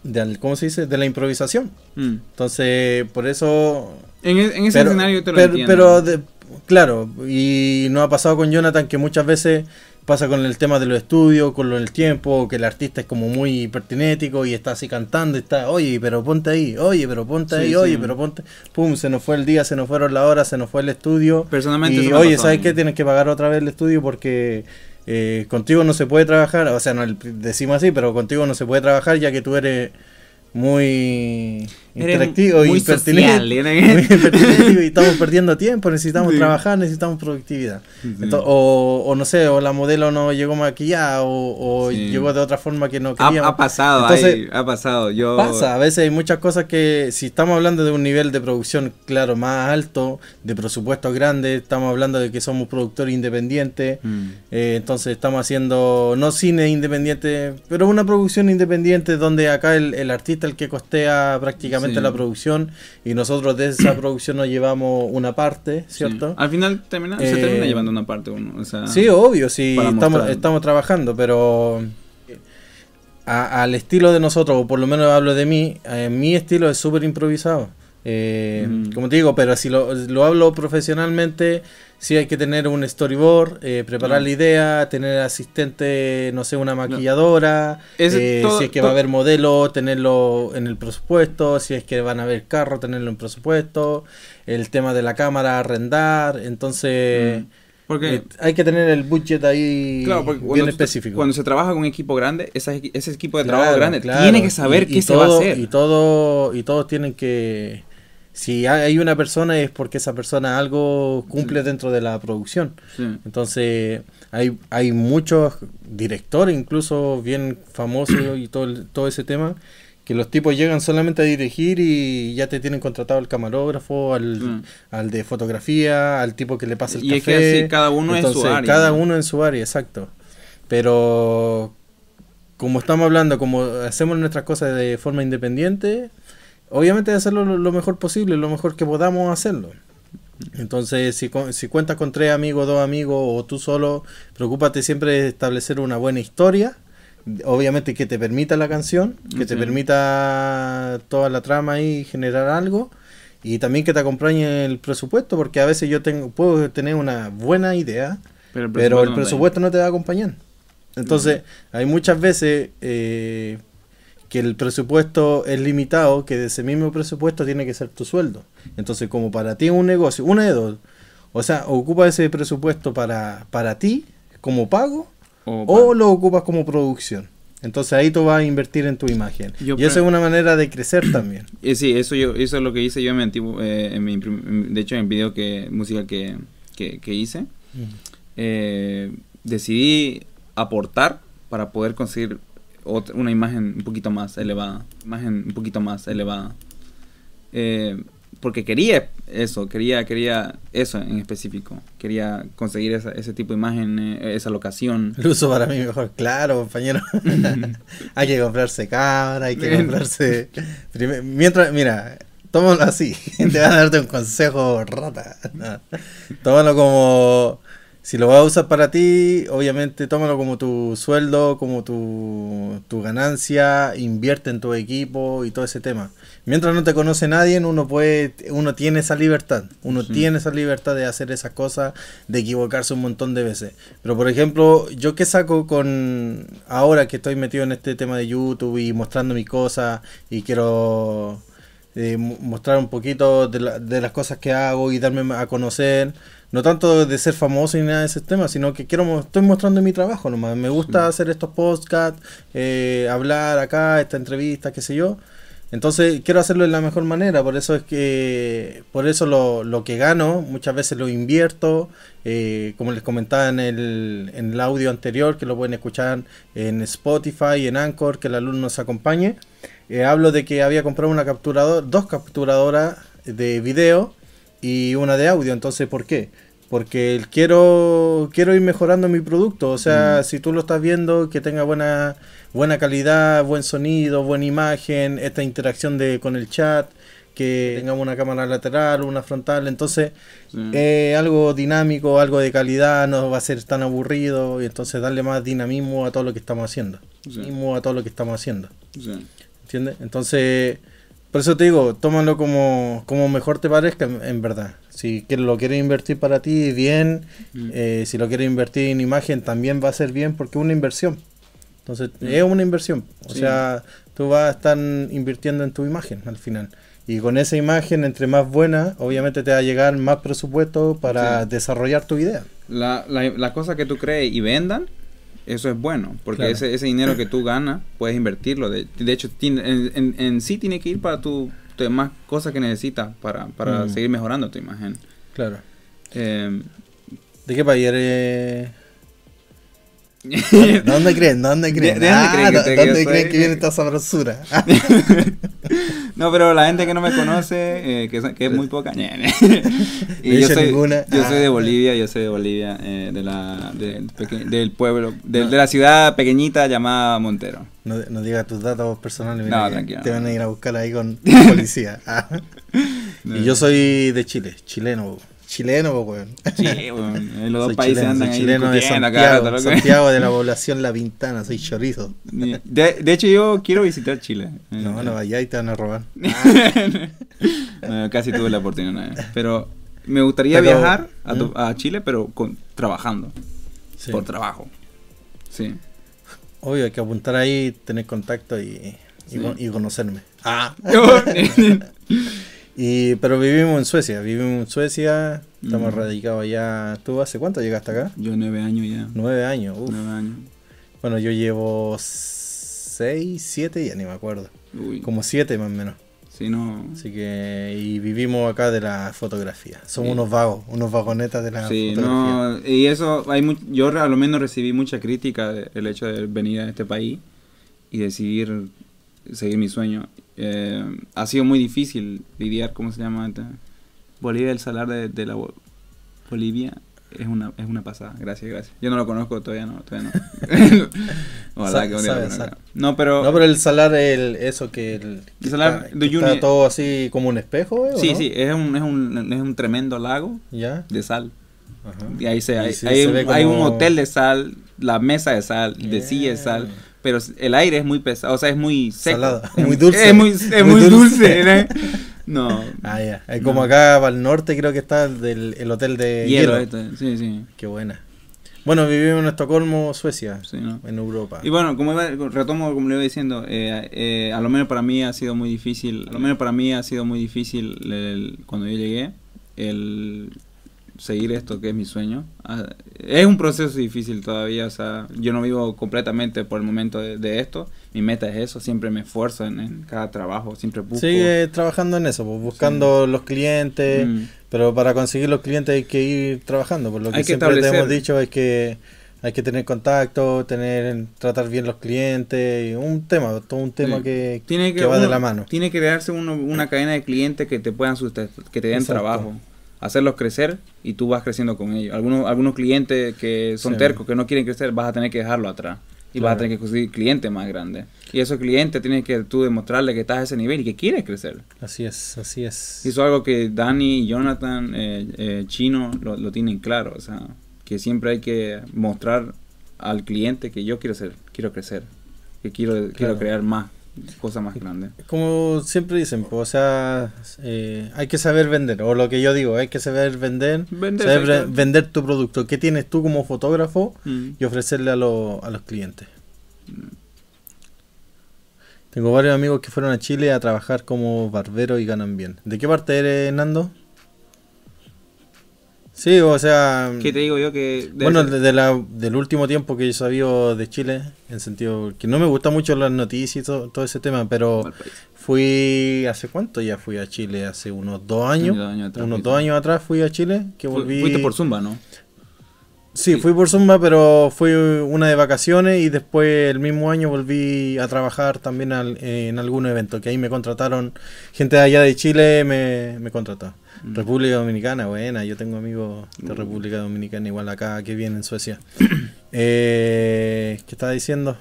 del, ¿cómo se dice? De la improvisación. mm. Entonces, por eso. En, e- en ese pero, escenario te lo pero, entiendo. pero de- claro, y no ha pasado con Jonathan que muchas veces pasa con el tema de los estudios, con lo del tiempo, que el artista es como muy pertinético y está así cantando, y está, oye, pero ponte ahí, oye, pero ponte Sí, ahí, sí. oye, pero ponte, pum, se nos fue el día, se nos fueron las horas, se nos fue el estudio. Personalmente Y oye, ¿sabes qué? Tienes que pagar otra vez el estudio porque eh, contigo no se puede trabajar, o sea, no decimos así, pero contigo no se puede trabajar ya que tú eres muy... Interactivo, impertinente y estamos perdiendo tiempo, necesitamos Sí. trabajar, necesitamos productividad. Sí. O, o no sé, o la modelo no llegó maquillada o, o Sí. llegó de otra forma que no queríamos. ha pasado, Entonces, ha pasado. Yo, Pasa, a veces hay muchas cosas que si estamos hablando de un nivel de producción, claro, más alto, de presupuestos grandes, estamos hablando de que somos productores independientes, Mm. eh, entonces estamos haciendo, no cine independiente, pero una producción independiente donde acá el, el artista el que costea prácticamente Sí. la producción y nosotros de esa producción nos llevamos una parte, Sí. ¿cierto? Al final termina, se Eh, termina llevando una parte uno. O sea, Sí, obvio, sí, estamos, mostrar. estamos trabajando, pero eh, a- al estilo de nosotros, o por lo menos hablo de mí, eh, mi estilo es súper improvisado. Eh, Mm. Como te digo, pero si lo, lo hablo profesionalmente, sí hay que tener un storyboard, eh, preparar Mm. la idea, tener asistente, no sé, una maquilladora, eh, todo- si es que todo- va a haber modelo, tenerlo en el presupuesto, si es que van a haber carro, tenerlo en presupuesto, el tema de la cámara, arrendar, entonces... Mm. Porque, Eh, hay que tener el budget ahí claro, bien cuando, específico. cuando se trabaja con un equipo grande, esa ese equipo de Claro, trabajo grande claro. tiene que saber Y- qué y se va a todo- hacer. Y todo y todos tienen que si hay una persona es porque esa persona algo cumple Sí. dentro de la producción. Sí. Entonces, hay hay muchos directores incluso bien famosos y todo el- todo ese tema que los tipos llegan solamente a dirigir y ya te tienen contratado al camarógrafo, al, Sí. al de fotografía, al tipo que le pasa el Y es que así, cada uno en su área, Cada ¿no? uno en su área, exacto. Pero como estamos hablando, como hacemos nuestras cosas de forma independiente, obviamente hacerlo lo, mejor posible, lo mejor que podamos hacerlo. Entonces, si, si cuentas con tres amigos, dos amigos o tú solo, preocúpate siempre de establecer una buena historia. Obviamente que te permita la canción, que te permita toda la trama y generar algo. Y también que te acompañe el presupuesto, porque a veces yo tengo, puedo tener una buena idea, Pero el pero el no da. presupuesto no te va a acompañar. Entonces, hay muchas veces eh, que el presupuesto es limitado, que de ese mismo presupuesto tiene que ser tu sueldo. Entonces, como para ti es un negocio, una de dos, o sea, ocupa ese presupuesto para, para ti como pago O lo ocupas como producción. Entonces ahí tú vas a invertir en tu imagen. Yo y pre- es una manera de crecer también. Eh, sí, eso yo, eso es lo que hice yo en mi antiguo, eh, en mi de hecho en el video que, musical que, que, que hice, eh, decidí aportar para poder conseguir otra- una imagen un poquito más elevada, imagen un poquito más elevada. Eh, porque quería eso, quería, quería eso en específico, quería conseguir esa- ese tipo de imagen, eh, esa locación. El uso para mí mejor, claro, compañero. hay que comprarse cámara, hay que comprarse. Mientras, mira, tómalo así. Te van a darte un consejo rata. Tómalo como. Si lo vas a usar para ti, obviamente tómalo como tu sueldo, como tu, tu ganancia, invierte en tu equipo y todo ese tema. Mientras no te conoce nadie, uno puede, uno tiene esa libertad, uno Sí. tiene esa libertad de hacer esas cosas, de equivocarse un montón de veces. Pero por ejemplo, yo que saco con ahora que estoy metido en este tema de YouTube y mostrando mis cosas y quiero eh, mo- mostrar un poquito de, la- de las cosas que hago y darme a conocer, no tanto de ser famoso ni nada de ese tema, sino que quiero estoy mostrando mi trabajo nomás. Me gusta Sí. hacer estos podcasts, eh, hablar acá, esta entrevista, qué sé yo. Entonces quiero hacerlo de la mejor manera, por eso es que, por eso lo, lo que gano muchas veces lo invierto, eh, como les comentaba en el, en el audio anterior, que lo pueden escuchar en Spotify, en Anchor, que el alumno nos acompañe. Eh, hablo de que había comprado una capturadora, dos capturadoras de video y una de audio, entonces ¿por qué? Porque quiero, quiero ir mejorando mi producto, o sea, Mm. si tú lo estás viendo, que tenga buena, buena calidad, buen sonido, buena imagen, esta interacción de, con el chat, que tengamos una cámara lateral, una frontal, entonces Sí. eh, algo dinámico, algo de calidad, no va a ser tan aburrido y entonces darle más dinamismo a todo lo que estamos haciendo, Sí. dinamismo a todo lo que estamos haciendo. Sí. ¿Entiendes? Entonces, por eso te digo, tómalo como, como mejor te parezca, en, en verdad. Si lo quieres invertir para ti, bien. Mm. Eh, si lo quieres invertir en imagen, también va a ser bien porque es una inversión. Entonces, es una inversión. O Sí. sea, tú vas a estar invirtiendo en tu imagen al final. Y con esa imagen, entre más buena, obviamente te va a llegar más presupuesto para Sí. desarrollar tu idea. La, la, la cosa que tú crees y vendan, eso es bueno, porque Claro. ese, ese dinero que tú ganas, puedes invertirlo. De, de hecho, tiene- en, en- en sí tiene que ir para tu, demás cosas que necesitas para, para Mm. seguir mejorando tu imagen. Claro. Eh, ¿De qué país eres? ¿Dónde- ¿Dónde creen? ¿Dónde creen? ¿De- de dónde creen que ¿dó- te- que yo ¿Dónde soy? creen que viene esta sabrosura? Ah, no, pero la gente que no me conoce, eh, que, es muy poca. y De yo soy, ninguna. yo soy de Ah. Bolivia, yo soy de Bolivia, eh, de la, de- del pueblo, de, de la ciudad pequeñita llamada Montero. No, no digas tus datos personales. No, tranquilo. Te van a ir a buscar ahí con policía. Ah. Y yo soy de Chile, chileno. Chileno, weón. Sí, en los dos países chileno, andan soy ahí chileno de Santiago, de la población La Pintana, soy chorizo. De, de hecho, yo quiero visitar Chile. No, no vayas y te van a robar. No, casi tuve la oportunidad. Pero me gustaría Pero- viajar a, tu- ¿Mm? a Chile, pero con, trabajando. Sí. Por trabajo. Sí. Obvio, hay que apuntar ahí, tener contacto y, y, Sí. con- y conocerme. Ah. sí, Y, pero vivimos en Suecia, vivimos en Suecia, estamos Mm. radicados allá. ¿Tú hace cuánto llegaste acá? Yo nueve años ya. Nueve años. uf. Nueve años. Bueno, yo llevo seis, siete, ya ni me acuerdo. Uy. Como siete más o menos. Si no. Así que, y vivimos acá de la fotografía. Somos Sí. unos vagos, unos vagonetas de la Sí, fotografía. no, y eso, hay mu- yo a lo menos recibí mucha crítica del hecho de venir a este país y decidir seguir mi sueño. Eh, ha sido muy difícil lidiar, ¿cómo se llama? Bolivia, el salar de, de la Bo- Bolivia es una, es una pasada, gracias, gracias. Yo no lo conozco, todavía no, todavía no. Ojalá que un día sabe. No, pero... No, pero el salar, el, eso que, el, El salar de Uyuni- está todo así como un espejo, ¿eh? ¿o sí, no? sí, es un, es, un, es un tremendo lago ¿Ya? de sal. Ajá. Y ahí se, hay, sí, hay se un, hay hotel de sal, la mesa de sal, de Yeah. silla de sal, pero el aire es muy pesado, o sea, es muy seco. Salado, es muy dulce. Es muy, es Muy muy dulce. dulce. No. Ah, ya. No. como acá para el norte creo que está el, el hotel de hielo, hielo. esto, sí, sí, Qué buena. Bueno, vivimos en Estocolmo, Suecia, sí, ¿no? en Europa. Y bueno, como iba- retomo como le iba diciendo, eh, eh, a lo menos para mí ha sido muy difícil, a lo menos para mí ha sido muy difícil el- cuando yo llegué, el seguir esto que es mi sueño. Ah, es un proceso difícil todavía, o sea, yo no vivo completamente por el momento de, de esto, mi meta es eso, siempre me esfuerzo en, en cada trabajo, siempre busco. Sigue trabajando en eso, pues, buscando los clientes, Mm. pero para conseguir los clientes hay que ir trabajando, por lo que, Hay que siempre te hemos dicho es que hay que tener contacto, tener tratar bien los clientes, un tema, todo un tema Sí. que, tiene que, que va de la mano. Tiene que crearse uno- una cadena de clientes que te puedan sustentar, que te den Exacto. trabajo, hacerlos crecer y tú vas creciendo con ellos. Algunos, algunos clientes que son Sí. tercos, que no quieren crecer, vas a tener que dejarlo atrás. Y vas a tener que conseguir clientes más grandes. Y esos clientes tienes que tú demostrarle que estás a ese nivel y que quieres crecer. Así es, así es. Y eso es algo que Dani Jonathan, eh, eh, Chino, lo, lo tienen claro. O sea, que siempre hay que mostrar al cliente que yo quiero ser, quiero crecer, que quiero, quiero crear más, cosas más grandes. Como siempre dicen, pues, o sea, eh, hay que saber vender, o lo que yo digo, hay que saber vender, Vender, saber vender tu producto, qué tienes tú como fotógrafo Mm. y ofrecerle a, lo- a los clientes. Tengo varios amigos que fueron a Chile a trabajar como barbero y ganan bien. ¿De qué parte eres, Nando? Sí, o sea... ¿Qué te digo yo que... debe Bueno, desde la, del último tiempo que yo sabía de Chile, en sentido que no me gusta mucho las noticias y todo, todo ese tema, pero fui hace cuánto ya fui a Chile, hace unos dos años, Dos años atrás unos dos años atrás fui a Chile, que volví. Fuiste por Zumba, ¿no? Sí, fui por Zumba, pero fui una de vacaciones y después el mismo año volví a trabajar también al- en algún evento, que ahí me contrataron, gente de allá de Chile me, me contrató. Mm. República Dominicana, buena, yo tengo amigos de Mm. República Dominicana igual acá que vienen en Suecia. eh, ¿Qué estaba diciendo?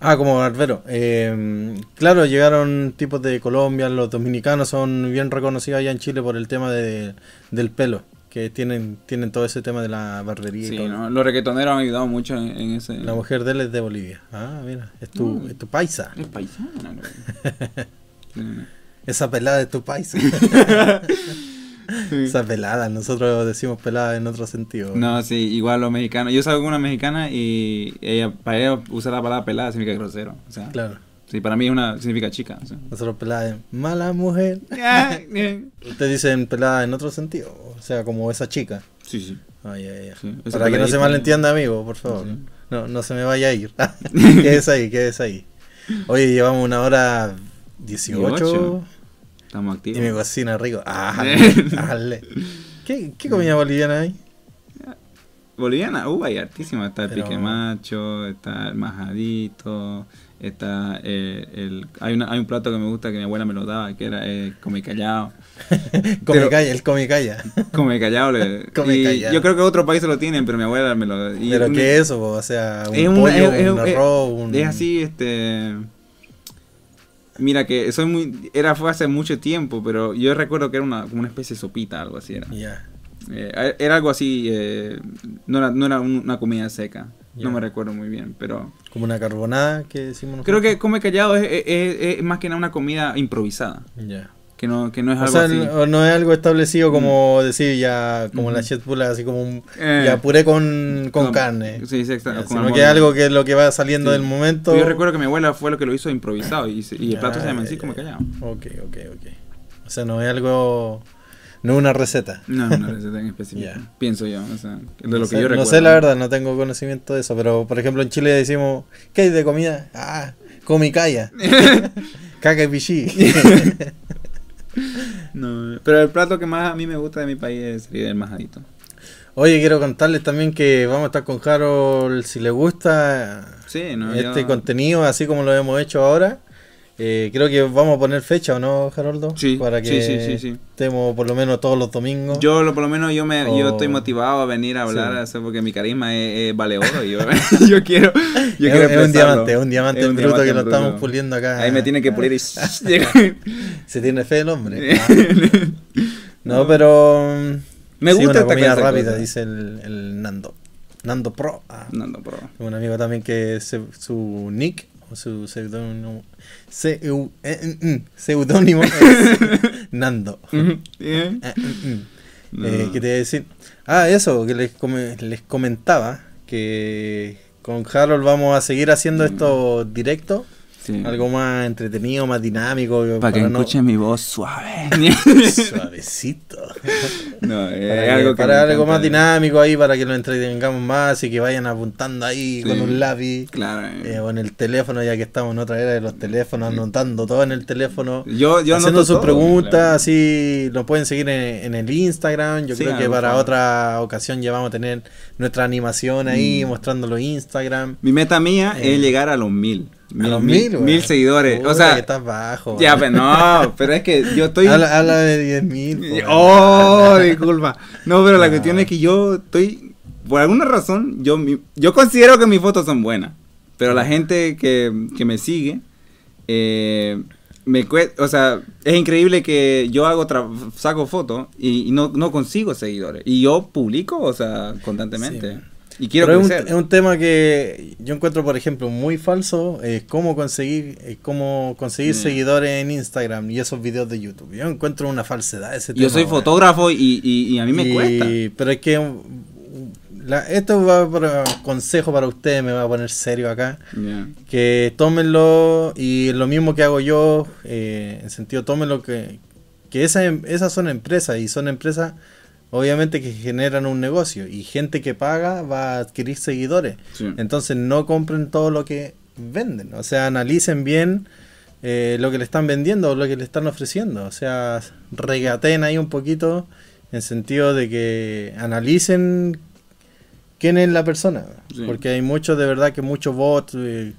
Ah, como barbero. Eh, claro, llegaron tipos de Colombia, los dominicanos son bien reconocidos allá en Chile por el tema de, del pelo, que tienen, tienen todo ese tema de la barbería y Sí, todo. ¿no? Los reggaetoneros han ayudado mucho en, en ese... La mujer de él es de Bolivia. Ah, mira, es tu, Mm. es tu paisa. Es paisana. Esa pelada es tu paisa. Sí. Esa pelada, nosotros decimos pelada en otro sentido. No, sí, igual los mexicanos. Yo salgo con una mexicana y ella, para ella usar la palabra pelada significa grosero. O sea, Claro, sí, para mí es una, significa chica. sea. nosotros pelada mala mujer. Ustedes dicen pelada en otro sentido, o sea, como esa chica. Sí, sí. Ay, ay, ay. sí. Esa Para que no se malentienda, amigo, por favor. Sí. No, no se me vaya a ir. quédese ahí, quédese ahí. Oye, llevamos una hora 18. Estamos Y activos. me cocina rico. Ah, dale. ¿Qué, ¿Qué comida boliviana hay? Boliviana, uh, hay hartísima. Está el Pero- pique macho, está el majadito, está eh, el... Hay, una, hay un plato que me gusta que mi abuela me lo daba, que era eh, come callado. Come calla, el come calla. Come callado. le- Come y callado. Yo creo que otros países lo tienen, pero mi abuela me lo... y ¿Pero un- qué es eso? po? O sea, un es pollo, una- es- un es- arroz, un... Es así, este... Mira que soy muy... Era fue hace mucho tiempo, pero yo recuerdo que era una, como una especie de sopita, algo así era. Eh, era algo así, eh, no, era, no era un- una comida seca. No me recuerdo muy bien, pero... Como una carbonada que decimos nosotros. Creo que come callado es, es- es- es más que nada una comida improvisada. Ya. Que no, que no es O algo sea, así. no, es algo establecido como decir ya, como la chetpula, así como un Eh, ya puré con, con carne. Sí, sí, exacto, sino que es algo que es lo que va saliendo Sí. del momento. Yo recuerdo que mi abuela fue lo que lo hizo improvisado y, y el plato se llama así como callado. Ok, ok, ok. O sea, no es algo, no es una receta. No, no receta en específico. Pienso yo, o sea, de no, lo sé, que yo no recuerdo. sé la verdad, no tengo conocimiento de eso, pero por ejemplo en Chile decimos, ¿qué hay de comida? Ah, come calla. Caca y pichí. No, pero el plato que más a mí me gusta de mi país sería el majadito. Oye, quiero contarles también que vamos a estar con Harold si le gusta Sí, no, este yo- contenido, así como lo hemos hecho ahora. Eh, creo que vamos a poner fecha, ¿o no, Haroldo? Sí, Para que sí, sí, sí, estemos por lo menos todos los domingos. Yo, lo, por lo menos, yo me yo estoy motivado a venir a hablar, Sí. o sea, porque mi carisma es, es vale oro. Yo, yo quiero. Yo es, quiero es un diamante, es un diamante Es en un bruto diamante que lo estamos puliendo acá. Ahí me tiene que pulir y. Se tiene fe el hombre. Ah. No, pero. Me gusta esta comida rápida, dice el, el Nando. Nando Pro. Ah, no, pero. Un amigo también que se- su nick su seudónimo, seu- eh, mm, mm, seudónimo es Nando. ¿Eh? Mm. Eh, ¿Qué te iba a decir? Ah, eso, que les, come- les comentaba que con Harold vamos a seguir haciendo estos directos, Sí. algo más entretenido, más dinámico. Para que no- escuchen mi voz suave. Suavecito. no, es para que- algo que para me algo encanta. más dinámico ahí, para que lo entretengamos más y que vayan apuntando ahí Sí. con un lápiz. Claro. eh, o en el teléfono, ya que estamos en otra era de los teléfonos, anotando todo en el teléfono. Yo, yo haciendo sus todo, preguntas, claro. así lo pueden seguir en, en el Instagram. Yo creo que para favor. otra ocasión ya vamos a tener nuestra animación ahí Mm. mostrándolo en Instagram. Mi meta mía Eh. es llegar a los mil. A los mil, mil, mil weón. seguidores. O sea, estás bajo. ya, pero no, pero es que yo estoy. Habla, habla de 10 mil. Oh, disculpa. No, pero la cuestión es que yo estoy. Por alguna razón, yo, mi- yo considero que mis fotos son buenas. Pero la gente que, que me sigue. eh, me o sea, es increíble que yo hago tra- saco fotos y, y no, no consigo seguidores. Y yo publico, o sea, constantemente. Y quiero Pero es un, crecer. es un tema que yo encuentro, por ejemplo, muy falso, es cómo conseguir, es cómo conseguir Mm. seguidores en Instagram y esos videos de YouTube. Yo encuentro una falsedad ese tema. Yo soy fotógrafo y, y- y a mí me Y- cuesta. Pero es que um, la- esto va para consejo para ustedes, me va a poner serio acá. Que tómenlo y lo mismo que hago yo, eh, en sentido, tómenlo que, que esa em- esas son empresas y son empresas obviamente que generan un negocio y gente que paga va a adquirir seguidores. Sí. Entonces no compren todo lo que venden, o sea, analicen bien eh, lo que le están vendiendo o lo que le están ofreciendo, o sea, regateen ahí un poquito en sentido de que analicen quién es la persona, Sí. porque hay muchos, de verdad que muchos bots, eh,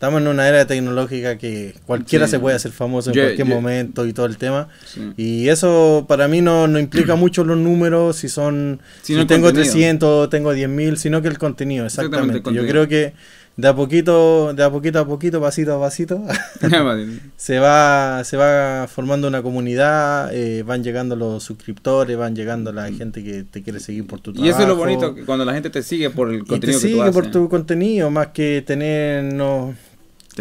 estamos en una era tecnológica que cualquiera Sí. se puede hacer famoso en Yo- cualquier yo- momento y todo el tema. Sí. Y eso para mí no, no implica mucho los números, si son, si el tengo contenido. 300, tengo 10.000, sino que el contenido, Exactamente, exactamente. el contenido. Yo creo que de a poquito, de a poquito a poquito, pasito a pasito, se va, se va formando una comunidad, eh, van llegando los suscriptores, van llegando la gente que te quiere seguir por tu y trabajo. eso es lo bonito, que cuando la gente te sigue por el Y te contenido que sigue tú haces. por tu contenido, más que tener, no,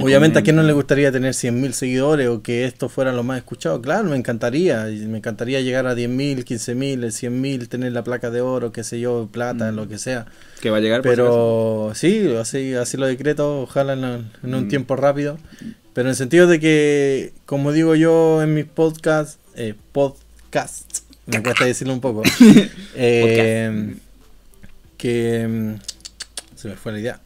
Obviamente a quién no le gustaría tener 100.000 seguidores o que esto fuera lo más escuchado. Claro, me encantaría. Me encantaría llegar a 10.000, 15.000, 100.000, tener la placa de oro, qué sé yo, plata, Mm. lo que sea. Que va a llegar. Pero sí, así, así lo decreto, ojalá en, en un Mm. tiempo rápido. Pero en el sentido de que, como digo yo en mis podcasts, eh, podcasts, me cuesta decirlo un poco, eh, que mm, se me fue la idea.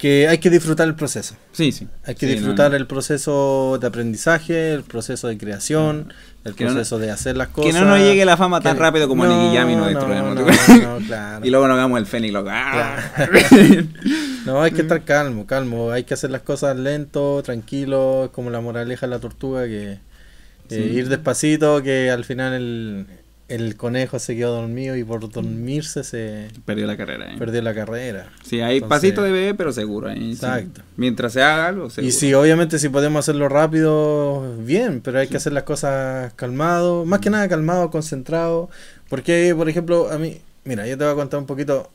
Que hay que disfrutar el proceso. Sí, sí. Hay que Sí, disfrutar no, el proceso de aprendizaje, el proceso de creación, el Que no- proceso de hacer las Que cosas. no nos llegue la fama tan Que- rápido como no, Nicky Jam y nos no, destruimos. no, no, claro. Y luego nos hagamos el Fénix, loco. ¡Ah! No, hay que estar calmo, calmo. Hay que hacer las cosas lento, tranquilo. Es como la moraleja de la tortuga, que eh, Sí. ir despacito, que al final el, el conejo se quedó dormido y por dormirse se Perdió la carrera, ¿eh? perdió la carrera. Sí, hay Entonces- pasito de bebé, pero seguro. ¿eh? Sí. Exacto. Mientras se haga algo, seguro. Y sí, obviamente si podemos hacerlo rápido, bien, pero hay que hacer las cosas calmado, más que nada calmado, concentrado, porque por ejemplo, a mí, mira, yo te voy a contar un poquito,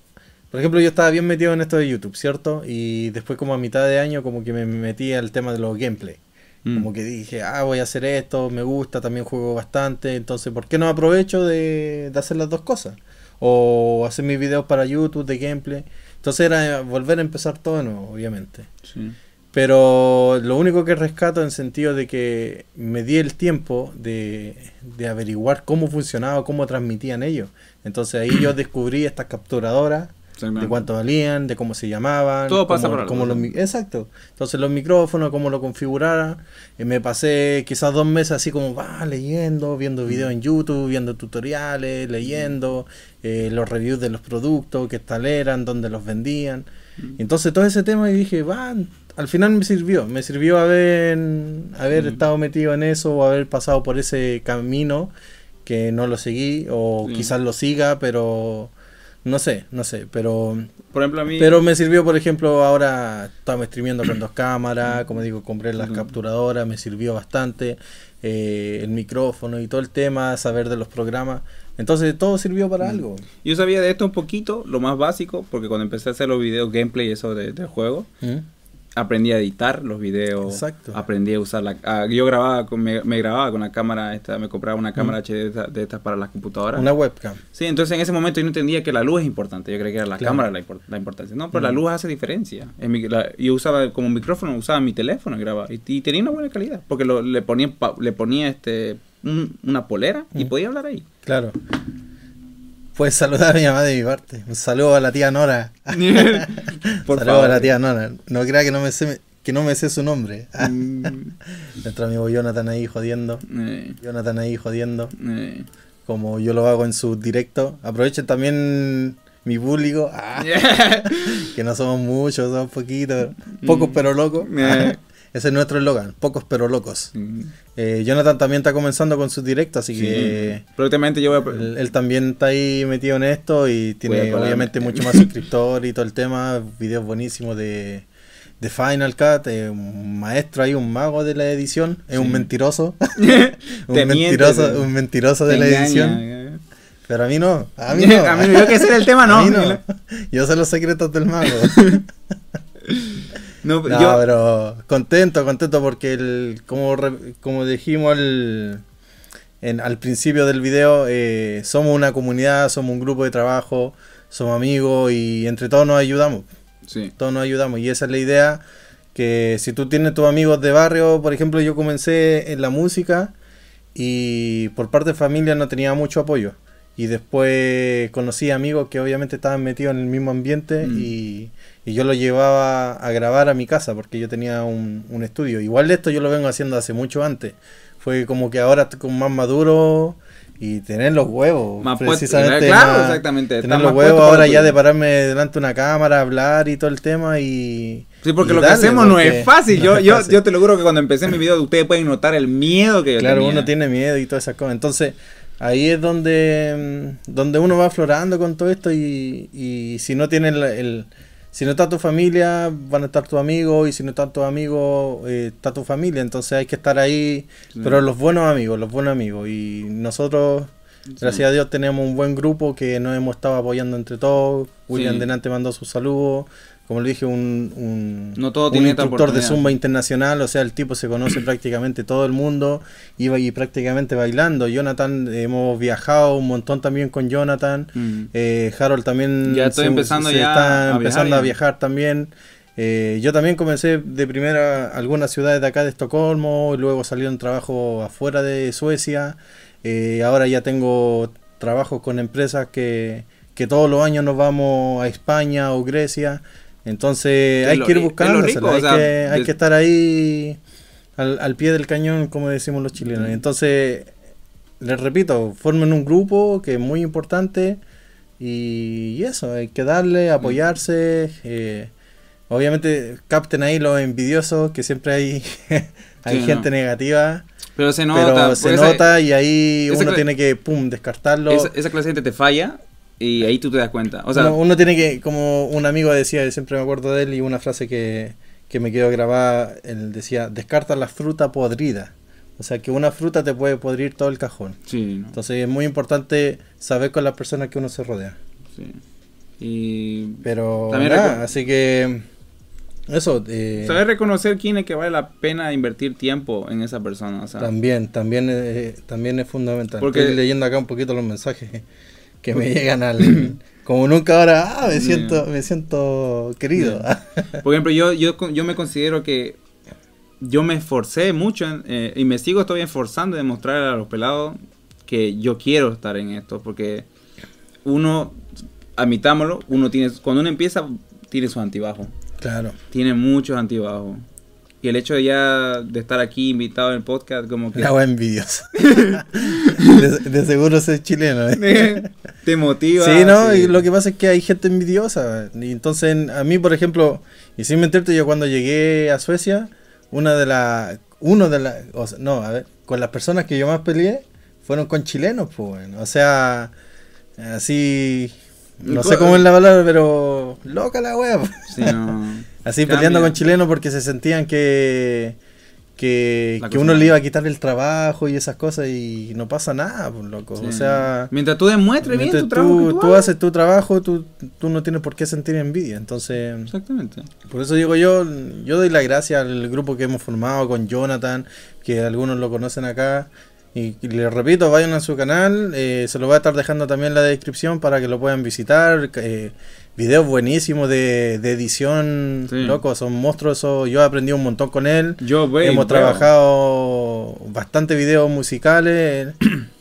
por ejemplo, yo estaba bien metido en esto de YouTube, ¿cierto? Y después como a mitad de año como que me metí al tema de los gameplay. Mm. Como que dije, ah, voy a hacer esto, me gusta, también juego bastante, entonces, ¿por qué no aprovecho de, de hacer las dos cosas? O hacer mis videos para YouTube de gameplay. Entonces era volver a empezar todo de nuevo, obviamente. Sí. Pero lo único que rescato en sentido de que me di el tiempo de, de averiguar cómo funcionaba, cómo transmitían ellos. Entonces ahí yo descubrí estas capturadoras, de cuánto valían, de cómo se llamaban. Todo pasa cómo- por algo, los Exacto. Entonces los micrófonos, cómo lo configurara. Y me pasé quizás dos meses así como, va, leyendo, viendo videos en YouTube, viendo tutoriales, leyendo eh, los reviews de los productos, qué tal eran, dónde los vendían. Mm. Entonces todo ese tema y dije, va, al final me sirvió, me sirvió haber, haber Mm. estado metido en eso o haber pasado por ese camino que no lo seguí o Sí. quizás lo siga, pero no sé, no sé, pero Por ejemplo, a mí. pero me sirvió, por ejemplo, ahora estamos streameando con dos cámaras, como digo, compré las capturadoras, me sirvió bastante, eh, el micrófono y todo el tema, saber de los programas. Entonces todo sirvió para algo. Yo sabía de esto un poquito, lo más básico, porque cuando empecé a hacer los videos gameplay y eso de- del juego, ¿Mm? Aprendí a editar los videos. Exacto. Aprendí a usar la. ah, yo grababa, con, me, me grababa con la cámara, esta, me compraba una cámara HD de, esta- de estas para las computadoras. Una webcam. Sí, entonces en ese momento yo no entendía que la luz es importante. Yo creía que era la Claro. cámara la, impor- la importancia. No, pero la Mm. luz hace diferencia. En mi- la- yo usaba como micrófono, usaba mi teléfono y grababa. Y, y tenía una buena calidad. Porque lo- le ponía, pa- le ponía este un- una polera y Mm. podía hablar ahí. Claro. Puedes saludar a mi mamá de mi parte. Un saludo a la tía Nora. Por saludo favor. a la tía Nora. No crea que no me sé, que no me sé su nombre. Mm, Nuestro amigo Jonathan ahí jodiendo. eh, Jonathan ahí jodiendo. eh. Como yo lo hago en sus directos. Aprovechen también mi público. Ah, que no somos muchos, somos poquitos. Pocos Mm. pero locos. Eh. Ese es nuestro eslogan. Pocos pero locos. Mm. Eh, Jonathan también está comenzando con sus directos, así Sí. que Próximamente yo voy a... él, él también está ahí metido en esto y tiene obviamente mucho más suscriptores y todo el tema. Videos buenísimos de, de Final Cut. eh, un maestro ahí, un mago de la edición. Es un Sí. mentiroso. un, mentiroso un mentiroso de te la engaña, edición. Pero a mí no. A mí no. a mí yo que ese era el tema, no. A mí no. Yo sé los secretos del mago. No, No, yo, pero contento, contento porque el, como, re- como dijimos al, en- al principio del video, eh, somos una comunidad, somos un grupo de trabajo, somos amigos y entre todos nos ayudamos. sí. Todos nos ayudamos y esa es la idea, que si tú tienes tus amigos de barrio, por ejemplo, yo comencé en la música y por parte de familia no tenía mucho apoyo. Y después conocí amigos que obviamente estaban metidos en el mismo ambiente Mm. y, y yo los llevaba a grabar a mi casa porque yo tenía un, un estudio. Igual de esto yo lo vengo haciendo hace mucho antes. Fue como que ahora estoy como más maduro y tener los huevos. Más precisamente. claro, más- exactamente, Tener los huevos ahora lo ya de pararme delante de una cámara, hablar y todo el tema y... Sí, porque y lo que darle, hacemos no es fácil. no Yo, es yo, fácil. yo te lo juro que cuando empecé mi video, ustedes pueden notar el miedo que yo Claro, tenía. uno tiene miedo y todas esas cosas. Entonces, ahí es donde, mm, donde uno va aflorando con todo esto y, y si no tiene el, el- si no está tu familia, van a estar tus amigos y si no están tus amigos, eh, está tu familia. Entonces hay que estar ahí, Sí. pero los buenos amigos, los buenos amigos. Y nosotros, gracias a Dios, tenemos un buen grupo que nos hemos estado apoyando entre todos. William Sí. Denante mandó sus saludos. Como le dije, un, un, No todo un tiene esta instructor de. Zumba internacional, o sea, el tipo se conoce prácticamente todo el mundo, iba y prácticamente bailando. Jonathan, hemos viajado un montón también con Jonathan. Mm. Eh, Harold también Ya estoy empezando ya está a empezando viajar a viajar también. Eh, yo también comencé de primera algunas ciudades de acá de Estocolmo, y luego salieron trabajo afuera de Suecia. Eh, ahora ya tengo trabajos con empresas que, que todos los años nos vamos a España o Grecia. Entonces Es hay lo- que ir es lo buscándosela, rico, o hay, que, hay des- que estar ahí al, al pie del cañón, como decimos los chilenos. Entonces, les repito, formen un grupo que es muy importante y, y eso, hay que darle, apoyarse. eh, obviamente capten ahí los envidiosos, que siempre hay, hay Sí, gente no. negativa, Pero se nota. pero se esa- nota y ahí uno tiene que, pum, descartarlo. Esa, esa clase de gente te falla y ahí tú te das cuenta. O sea, uno, uno tiene que, como un amigo decía, siempre me acuerdo de él y una frase que, que me quedó grabada, él decía, descarta la fruta podrida. O sea, que una fruta te puede podrir todo el cajón. sí, ¿no? Entonces es muy importante saber con las personas que uno se rodea. Sí. Y Pero También nada, así que eso eh, saber reconocer quién es que vale la pena invertir tiempo en esa persona. O sea, también, también, eh, también es fundamental. Porque- Estoy leyendo acá un poquito los mensajes que me llegan al como nunca ahora, ah, me siento, me siento querido. Por ejemplo, yo, yo, yo me considero que yo me esforcé mucho en- eh, y me sigo todavía esforzando de mostrar a los pelados que yo quiero estar en esto. Porque uno, admitámoslo, uno tiene, cuando uno empieza, tiene sus antibajos. claro. Tiene muchos antibajos. Y el hecho de ya de estar aquí invitado en el podcast, como que La wea envidiosa. de, de seguro ser chileno. ¿eh? te motiva. Sí, no, sí. y lo que pasa es que hay gente envidiosa. Y entonces, a mí, por ejemplo, y sin mentirte, yo cuando llegué a Suecia, una de las. Uno de las. o sea, no, a ver, con las personas que yo más peleé fueron con chilenos, pues, bueno. O sea, así. No sé cómo es la palabra, pero. Loca la wea. pues. Sí, no. Así Cambia. peleando con chilenos porque se sentían que. Que, que uno le iba a quitar el trabajo y esas cosas y no pasa nada, pues, loco. Sí. O sea, mientras tú demuestres bien Mientras tu trabajo, que tú, tú tú haces tu trabajo, tú, tú no tienes por qué sentir envidia. Entonces, Exactamente. por eso digo yo, yo doy la gracia al grupo que hemos formado con Jonathan, que algunos lo conocen acá. Y, y les repito, vayan a su canal, eh, se lo voy a estar dejando también en la descripción para que lo puedan visitar. eh, videos buenísimos de, de edición, Sí. loco, son monstruos. eso- Yo he aprendido un montón con él. Yo veo. Hemos trabajado bastante videos musicales.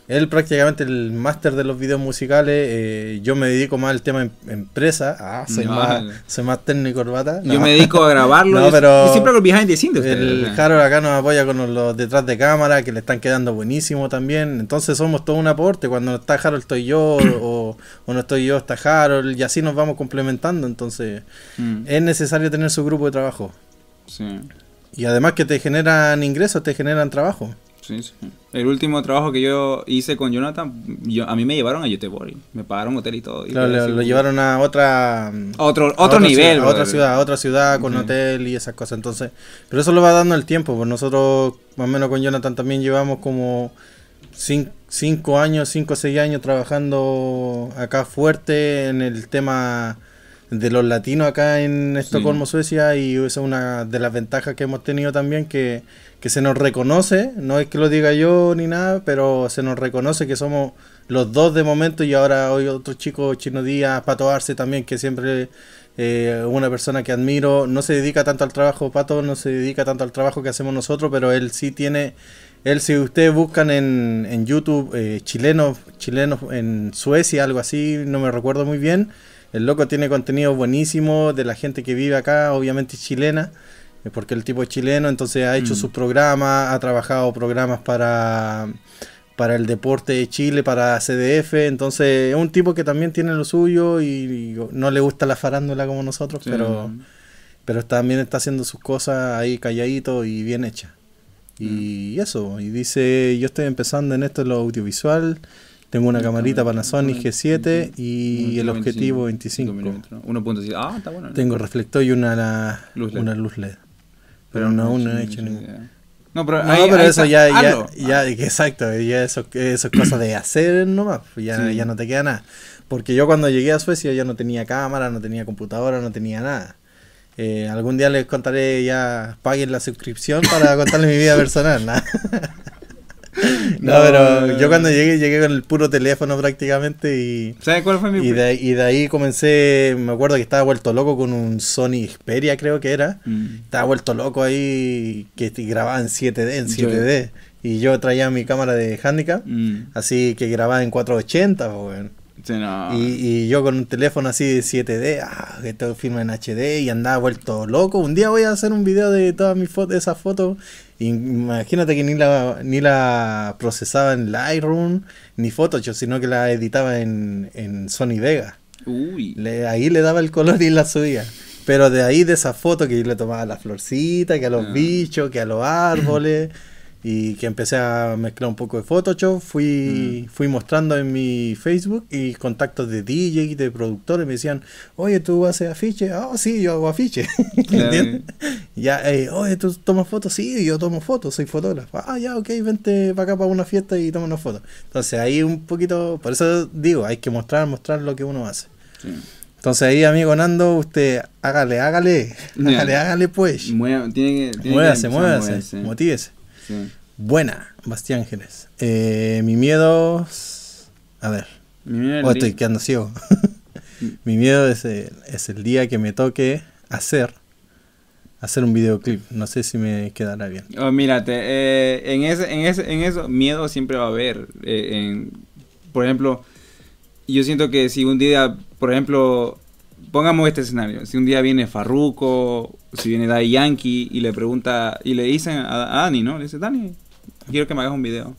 Él prácticamente el máster de los videos musicales. eh, yo me dedico más al tema em- empresa. Ah, soy, No. más, soy más técnico y corbata. Yo me dedico a grabarlo. No, pero yo siempre hago el behind the scenes. El. Harold acá nos apoya con los detrás de cámara, que le están quedando buenísimo también. Entonces somos todo un aporte. Cuando no está Harold estoy yo, o, o no estoy yo está Harold, y así nos vamos complementando. Entonces Mm, es necesario tener su grupo de trabajo. sí, Y además que te generan ingresos, te generan trabajo. Sí, sí. El último trabajo que yo hice con Jonathan, yo, a mí me llevaron a Göteborg. Me pagaron hotel y todo. y Claro, lo, llevaron a otra otro, a otro otra nivel. ciudad, a otra ciudad, a otra ciudad con hotel y esas cosas. Entonces, pero eso lo va dando el tiempo. Pues nosotros, más o menos con Jonathan también llevamos como 5 años, 5 o 6 años trabajando acá fuerte en el tema de los latinos acá en Estocolmo, Suecia, y esa es una de las ventajas que hemos tenido también, que, que se nos reconoce, no es que lo diga yo ni nada, pero se nos reconoce que somos los dos de momento y ahora hoy otro chico, Chino Díaz, Pato Arce también, que siempre eh, una persona que admiro, no se dedica tanto al trabajo, Pato no se dedica tanto al trabajo que hacemos nosotros, pero él sí tiene, él si ustedes buscan en, en YouTube eh, chilenos, chilenos en Suecia, algo así, no me recuerdo muy bien, el loco tiene contenido buenísimo de la gente que vive acá, obviamente chilena, porque el tipo es chileno, entonces ha hecho Mm. sus programas, ha trabajado programas para para el deporte de Chile, para CDF, entonces es un tipo que también tiene lo suyo y, y no le gusta la farándula como nosotros, Sí. pero pero también está haciendo sus cosas ahí calladito y bien hechas. Y eso, y dice, yo estoy empezando en esto en lo audiovisual, tengo una camarita Panasonic G7 y el objetivo 25. milímetros. 1.7. Ah, está bueno. Tengo reflector y una, Luz LED. una luz LED. Pero no, aún no he hecho ningún. No, pero, No, pero eso ya, ya, ya, exacto, ya eso, eso es cosa de hacer nomás, pues ya, Sí. ya no te queda nada. Porque yo cuando llegué a Suecia ya no tenía cámara, no tenía computadora, no tenía nada. Eh, algún día les contaré ya, paguen la suscripción para contarles mi vida personal. ¿no? No, pero yo cuando llegué, llegué con el puro teléfono prácticamente y, ¿Sabes cuál fue mi y, de, y de ahí comencé, me acuerdo que estaba vuelto loco con un Sony Xperia creo que era. Mm. Estaba vuelto loco ahí que grababa en 7D, en Yo- 7D. Y yo traía mi cámara de handicap, Mm. así que grababa en 480, pues, weón. Sí, no. Y, y yo con un teléfono así de 7D, ah, que todo filma en HD y andaba vuelto loco. Un día voy a hacer un video de todas mis fotos, esas fotos. Imagínate que ni la, ni la procesaba en Lightroom ni Photoshop, sino que la editaba en, en Sony Vega. Uy. Le- ahí le daba el color y la subía. Pero de ahí de esa foto que yo le tomaba a la florcita, que a los Ah. bichos, que a los árboles, y que empecé a mezclar un poco de Photoshop, fui, fui mostrando en mi Facebook y contactos de DJ y de productores me decían, oye, ¿tú haces afiche? Ah, sí, yo hago afiche. Ya, eh, oye, ¿tú tomas fotos? Sí, yo tomo fotos, soy fotógrafo. Ah, ya, ok, vente para acá para una fiesta y toma una foto. Entonces ahí un poquito, por eso digo, hay que mostrar, mostrar lo que uno hace. Sí. Entonces ahí, amigo Nando, usted hágale, hágale, hágale, hágale pues. Mueva- tiene que, tiene que Muévase, a muévase, motívese. Sí. Buena, Bastián Ángeles. Eh, mi miedo... A ver, Mi oh, li- estoy quedando ciego. mi miedo es el, es el día que me toque hacer hacer un videoclip. No sé si me quedará bien. Oh, mírate, eh, en, ese, en, ese, en eso miedo siempre va a haber. eh, en- por ejemplo, yo siento que si un día, por ejemplo, pongamos este escenario, si un día viene Farruko, si viene Daddy Yankee y le pregunta, y le dicen a, a Dani, ¿no? Le dice, Dani, quiero que me hagas un video.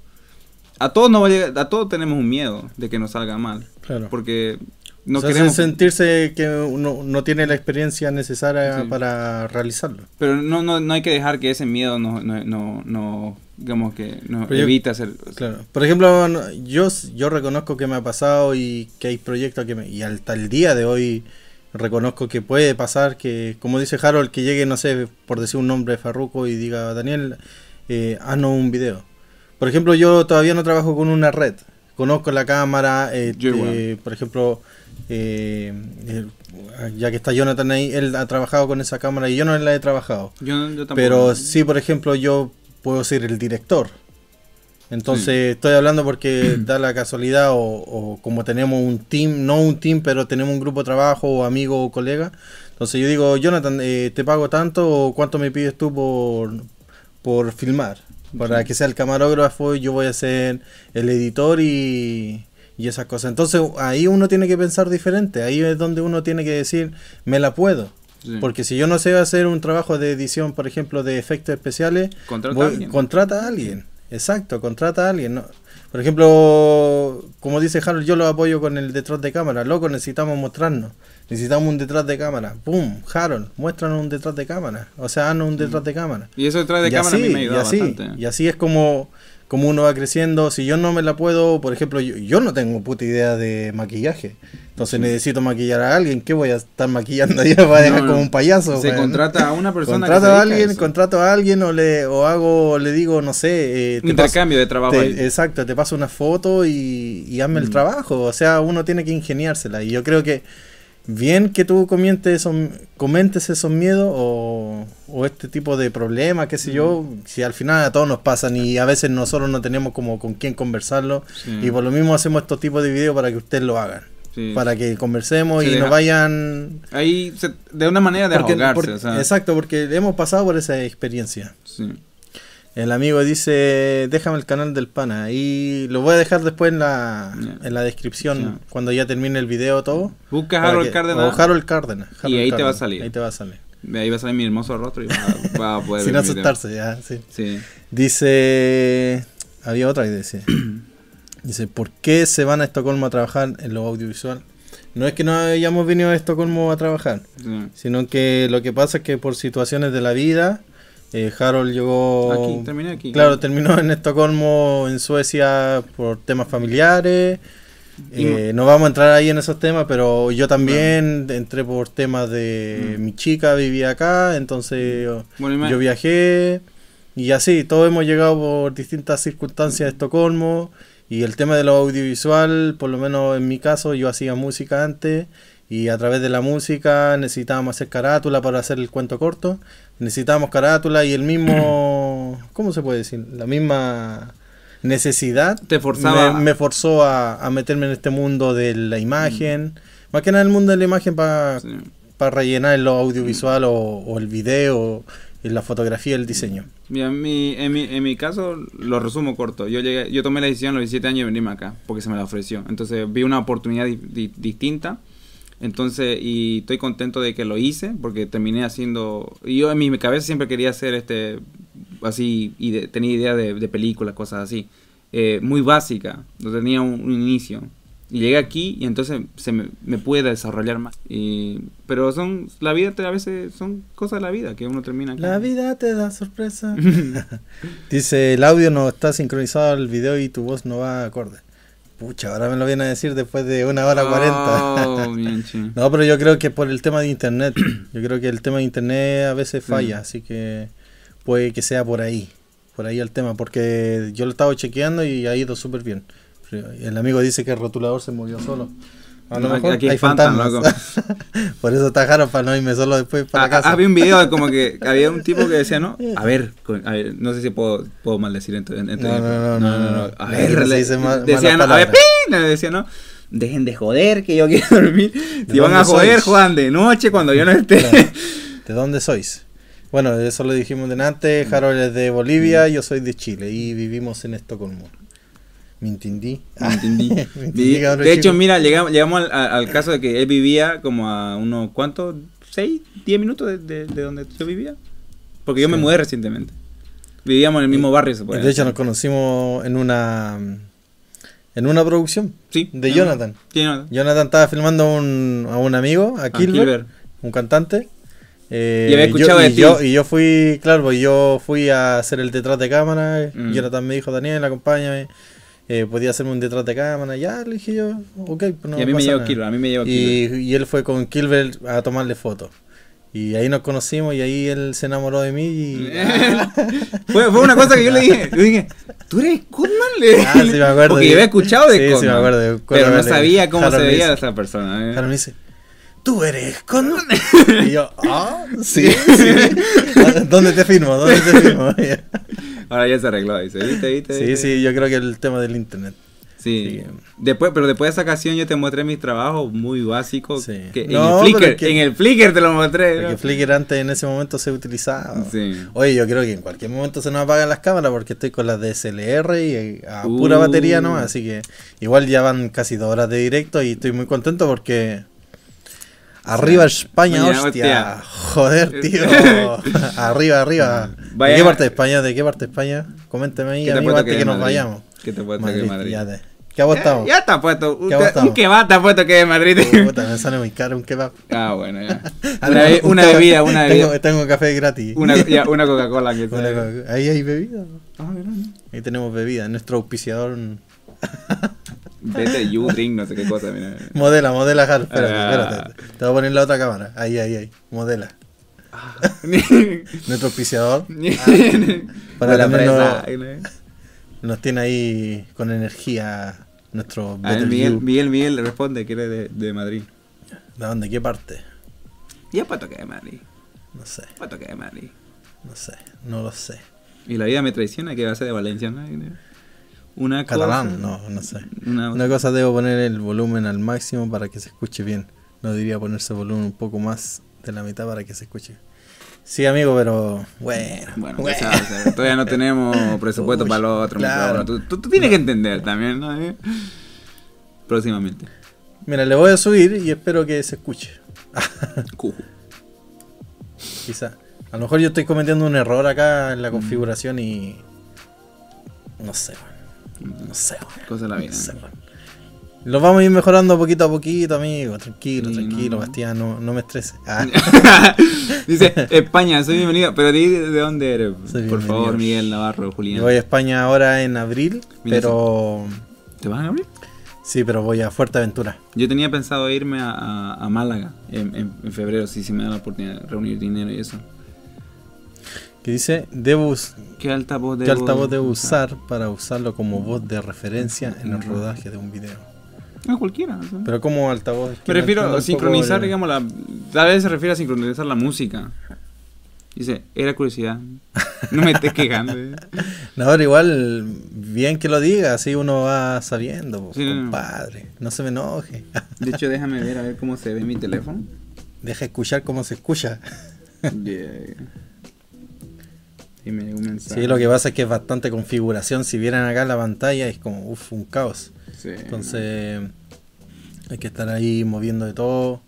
A todos, nos va a, llegar- a todos tenemos un miedo de que nos salga mal, Claro. porque no O sea, queremos... sentirse que uno no tiene la experiencia necesaria Sí. para realizarlo. Pero no, no, no hay que dejar que ese miedo no, no, no, no- digamos que nos Pero yo- evite hacer... Claro. Por ejemplo, no- yo, yo reconozco que me ha pasado y que hay proyectos que me... Y hasta el día de hoy reconozco que puede pasar que, como dice Harold, que llegue, no sé, por decir un nombre de Farruko y diga, Daniel, eh, haznos un video. Por ejemplo, yo todavía no trabajo con una red. Conozco la cámara, eh, eh, por ejemplo, eh, ya que está Jonathan ahí, él ha trabajado con esa cámara y yo no la he trabajado. Yo, yo tampoco. Pero sí, por ejemplo, yo puedo ser el director. Entonces estoy hablando porque da la casualidad o, o como tenemos un team, no un team, pero tenemos un grupo de trabajo o amigo o colega. Entonces yo digo, Jonathan, eh, ¿te pago tanto o cuánto me pides tú por, por filmar? Para Sí. que sea el camarógrafo y yo voy a ser el editor y, y esas cosas. Entonces ahí uno tiene que pensar diferente. Ahí es donde uno tiene que decir, me la puedo. Sí. Porque si yo no sé hacer un trabajo de edición, por ejemplo, de efectos especiales, Contrata voy- a alguien. contrata a alguien. Exacto, contrata a alguien. ¿no? Por ejemplo, como dice Harold, yo lo apoyo con el detrás de cámara. Loco, necesitamos mostrarnos. Necesitamos un detrás de cámara. ¡Pum! Harold, muéstranos un detrás de cámara. O sea, haznos un detrás de cámara. Y eso detrás de y cámara así, a mí me ayuda y así, bastante. y así es como, como uno va creciendo. Si yo no me la puedo, por ejemplo, yo, yo no tengo puta idea de maquillaje. Entonces necesito maquillar a alguien. ¿Qué voy a estar maquillando yo? ¿Va a dejar No, como un payaso? Se contrata a una persona contrato que se a alguien, contrato a alguien o le o hago, le digo, no sé, eh, intercambio de trabajo te- ahí. exacto, te paso una foto y, y hazme el Mm. trabajo. O sea, uno tiene que ingeniársela. Y yo creo que bien que tú comentes esos, comentes esos miedos o, o este tipo de problemas, qué sé yo, si al final a todos nos pasan y a veces nosotros no tenemos como con quién conversarlo. Sí. Y por lo mismo hacemos estos tipos de videos para que ustedes lo hagan. Sí. Para que conversemos Se y deja- no vayan... Ahí, se- de una manera de porque- ahogarse. porque- o sea, Exacto, porque hemos pasado por esa experiencia. sí. El amigo dice, déjame el canal del pana. Y lo voy a dejar después en la, en la descripción, cuando ya termine el video todo. Busca Harold que- Cárdenas. O Harold Cárdenas. Y ahí te va a salir. Ahí te va a salir. Ahí va a salir mi hermoso rostro y va, va a poder Sin video. asustarse, ya, sí. Sí. Dice, había otra que dice, dice, ¿por qué se van a Estocolmo a trabajar en lo audiovisual? No es que no hayamos venido a Estocolmo a trabajar, sí. sino que lo que pasa es que por situaciones de la vida, eh, Harold llegó... Aquí, terminé aquí. Claro, terminó en Estocolmo, en Suecia, por temas familiares. Eh, no vamos a entrar ahí en esos temas, pero yo también entré por temas de Mm. mi chica vivía acá, entonces Bueno, y me- yo viajé y así, todos hemos llegado por distintas circunstancias a Estocolmo y el tema de lo audiovisual, por lo menos en mi caso, yo hacía música antes y a través de la música necesitábamos hacer carátula para hacer el cuento corto, necesitábamos carátula y el mismo, ¿cómo se puede decir? La misma necesidad Te forzaba- me, me forzó a, a meterme en este mundo de la imagen, más que nada el mundo de la imagen para sí. para rellenar lo audiovisual o, o el video, y la fotografía y el diseño. Mira, en mi, en, mi, en mi caso, lo resumo corto. Yo llegué, yo tomé la decisión a los 17 años de venirme acá, porque se me la ofreció. Entonces vi una oportunidad di- di- distinta. Entonces, y estoy contento de que lo hice, porque terminé haciendo... y Yo en mi cabeza siempre quería hacer este, así, y de- tenía idea de, de películas, cosas así. eh, muy básica, no tenía un, un inicio. Y llegué aquí y entonces se me, me pude desarrollar más. Y, pero son, la vida te- a veces son cosas de la vida que uno termina acá. La vida te da sorpresa. Dice, el audio no está sincronizado al video y tu voz no va acorde. Pucha, ahora me lo viene a decir después de una hora cuarenta. Oh, bien chido. No, pero yo creo que por el tema de internet. Yo creo que el tema de internet a veces falla, así que puede que sea por ahí. Por ahí el tema, porque yo lo estaba chequeando y ha ido súper bien. El amigo dice que el rotulador se movió solo. A lo No, mejor aquí hay espantan, fantasmas. por eso tajaron para no irme solo después para Ah, casa. ah, había un video de como que había un tipo que decía, ¿no? A ver, a ver, no sé si puedo, puedo maldecir entre, entre- No, no, no, no, no. A No, ver, no le- dice ma- decía, no, a ver. ¡pin! Le decía, ¿no? Dejen de joder, que yo quiero dormir. Si van a joder, juegan de noche cuando yo no esté. Claro. ¿De dónde sois? Bueno, eso lo dijimos delante. Harold es de Bolivia, yo soy de Chile y vivimos en Estocolmo. ¿Me entendí? No entendí. Me entendí, de hecho, mira, llegamos, llegamos al, caso de que él vivía como a unos, ¿cuántos? ¿Seis? ¿Diez minutos de, de- de donde yo vivía? Porque yo me mudé recientemente. Vivíamos en el mismo barrio, se puede de hecho, nos conocimos en una en una producción Sí. de no, Jonathan. Sí, Jonathan. Jonathan estaba filmando un- a un amigo, a Ah, Kilber, Kilber. un cantante. Eh, Y había escuchado yo, de y ti. yo, y yo fui, claro, pues yo fui a hacer el detrás de cámara. Mm. Jonathan me dijo, Daniel, acompáñame. Eh, podía hacerme un detrás de cámara. Ya, le dije yo, ok, pues no y a mí me llevó. Kilber, a mí me llevó Kilber. Y, y él fue con Kilber a tomarle fotos. Y ahí nos conocimos y ahí él se enamoró de mí. Y... fue, fue una cosa que yo le dije. Yo dije, ¿tú eres Kutman? Le Ah, sí, me acuerdo. Porque yo había escuchado de Sí, sí, me Kutman, acuerdo. de- Pero no sabía cómo Harold se veía esa persona. ¿eh? Harold me dice, ¿tú eres con...? y yo, ah, sí, sí. ¿Dónde te firmo? ¿Dónde te firmo? Ahora ya se arregló, dice. ¿Viste, viste? sí, viste? sí, yo creo que el tema del internet. Sí. Sí. Después, pero después de esa ocasión yo te mostré mis trabajos muy básicos. Sí. Que No, en el Flickr, que- en el Flickr te lo mostré. Porque ¿no? Flickr antes en ese momento se utilizaba. Sí. Oye, yo creo que en cualquier momento se nos apagan las cámaras porque estoy con las DSLR y eh, a Uh. pura batería no, así que igual ya van casi dos horas de directo y estoy muy contento porque arriba España, hostia. hostia. Joder, tío. arriba, arriba. Vaya- ¿De qué parte de España? ¿De qué parte de España? Coménteme ahí, ¿Qué te amigo, antes que que nos Madrid? vayamos. ¿Qué te puesto que de Madrid? ya de- ¿Qué ha estamos? Ya, ya está puesto. ¿Qué te- un kebab está puesto que de Madrid. Puta, me sale muy caro un kebab. ah, bueno, ya. Una, no, be- un una bebida, una Tengo, bebida. tengo café gratis. Una, ya, una Coca-Cola Ahí hay bebida. Ah. Ahí tenemos bebida. Nuestro auspiciador. Vete, you drink, no sé qué cosa, mira. Modela, modela. Espérate, Ah. espérate. Te voy a poner la otra cámara. Ahí, ahí, ahí. Modela. Nuestro auspiciador Para Para la presa. nos tiene ahí con energía. Nuestro A ver, Better Miguel. Miguel, Miguel responde que eres de, de Madrid. ¿De dónde? ¿Qué parte? Ya puesto que de Madrid. No sé, Puesto que de Madrid. no sé. No lo sé. Y la vida me traiciona que va a ser de Valencia, ¿no? Una cosa. Catalán, no, no sé. Una, Una cosa debo poner el volumen al máximo para que se escuche bien. No diría ponerse el volumen un poco más de la mitad para que se escuche. Sí, amigo, pero bueno. Bueno, bueno. sabes, todavía no tenemos presupuesto Uy, para lo otro. claro. Tú, tú- tú tienes que entender también, ¿no? ¿Eh? Próximamente. Mira, le voy a subir y espero que se escuche. Quizá. A lo mejor yo estoy cometiendo un error acá en la configuración y. No sé, weón. No sé. Cosa de la vida. No sé. Lo vamos a ir mejorando poquito a poquito, amigo. Tranquilo, Sí, tranquilo, no. Bastián, no, no me estreses. Ah, Dice, España, soy bienvenido. Pero di de dónde eres. Soy Por bienvenido. favor, Miguel Navarro, Julián. yo voy a España ahora en abril, Mira, pero. ¿Te vas a abrir? Sí, pero voy a Fuerteventura. Yo tenía pensado irme a, a- a Málaga en, en- en febrero, si se me da la oportunidad de reunir dinero y eso. Que dice: Debo, ¿Qué altavoz ¿Qué debo altavoz debo usar para usarlo como voz de referencia en el rodaje de un video? Ah, cualquiera. Pero como altavoz. Me no refiero a sincronizar, poco, digamos, la. Tal vez se refiere a sincronizar la música. Dice, era curiosidad. No me estés quejando. eh. No, pero igual, bien que lo diga, así uno va sabiendo, Sí, no, no. compadre. No se me enoje. De hecho, déjame ver a ver cómo se ve mi teléfono. Deja escuchar cómo se escucha. Yeah. Me mensaje. Sí, lo que pasa es que es bastante configuración. Si vieran acá la pantalla es como, uff, un caos. Sí. Entonces hay que estar ahí moviendo de todo.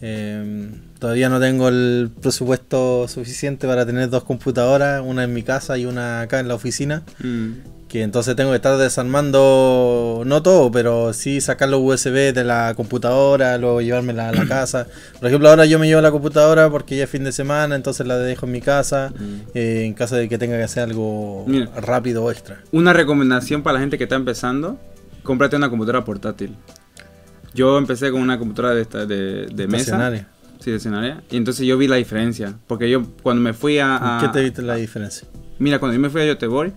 Eh, todavía no tengo el presupuesto suficiente para tener dos computadoras, una en mi casa y una acá en la oficina. Mm. Que entonces tengo que estar desarmando, no todo, pero sí sacar los USB de la computadora, luego llevármela a la casa. Por ejemplo, ahora yo me llevo la computadora porque ya es fin de semana, entonces la dejo en mi casa, eh, en caso de que tenga que hacer algo Mira. rápido o extra. Una recomendación para la gente que está empezando, cómprate una computadora portátil. Yo empecé con una computadora de, esta, de, de mesa. Sí, de escenaria. Y entonces yo vi la diferencia. Porque yo cuando me fui a... a- ¿Qué te viste la diferencia? Mira, cuando yo me fui a Göteborg,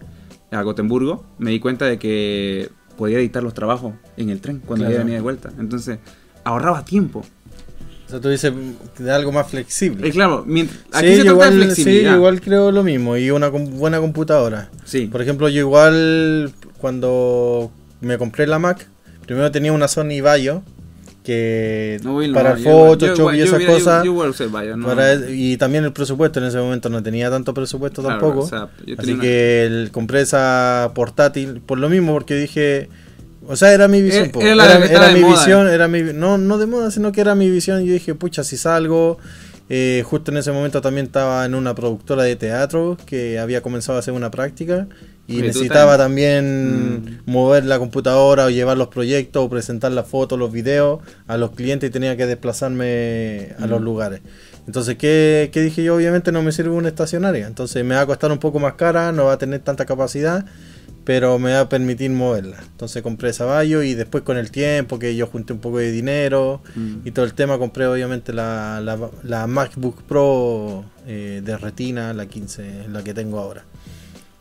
a Gotemburgo, me di cuenta de que podía editar los trabajos en el tren cuando Claro. ya venía de vuelta. Entonces, ahorraba tiempo. O sea, tú dices de algo más flexible. Y claro, mientras, aquí Sí, se de igual, sí, flexibilidad. yo igual creo lo mismo. Y una com- buena computadora. Sí. Por ejemplo, yo igual cuando me compré la Mac, primero tenía una Sony Vaio que No, Will, no, para igual- y esas cosas. no. y también el presupuesto en ese momento no tenía tanto presupuesto Claro, tampoco. o sea, así una- que el- compré esa portátil por lo mismo porque dije, o sea, era mi visión. Era- mi moda. visión, era mi no no de moda, sino que era mi visión. Yo dije, pucha, si salgo eh, justo en ese momento también estaba en una productora de teatro que había comenzado a hacer una práctica y necesitaba también. también mover la computadora o llevar los proyectos o presentar las fotos, los videos a los clientes y tenía que desplazarme a los lugares. Entonces, ¿qué, qué dije yo? Obviamente no me sirve una estacionaria. Entonces me va a costar un poco más cara, no va a tener tanta capacidad, pero me va a permitir moverla. Entonces compré esa Bayo y después con el tiempo que yo junté un poco de dinero Mm. y todo el tema, compré obviamente la, la, la MacBook Pro eh, de retina, la 15, la que tengo ahora.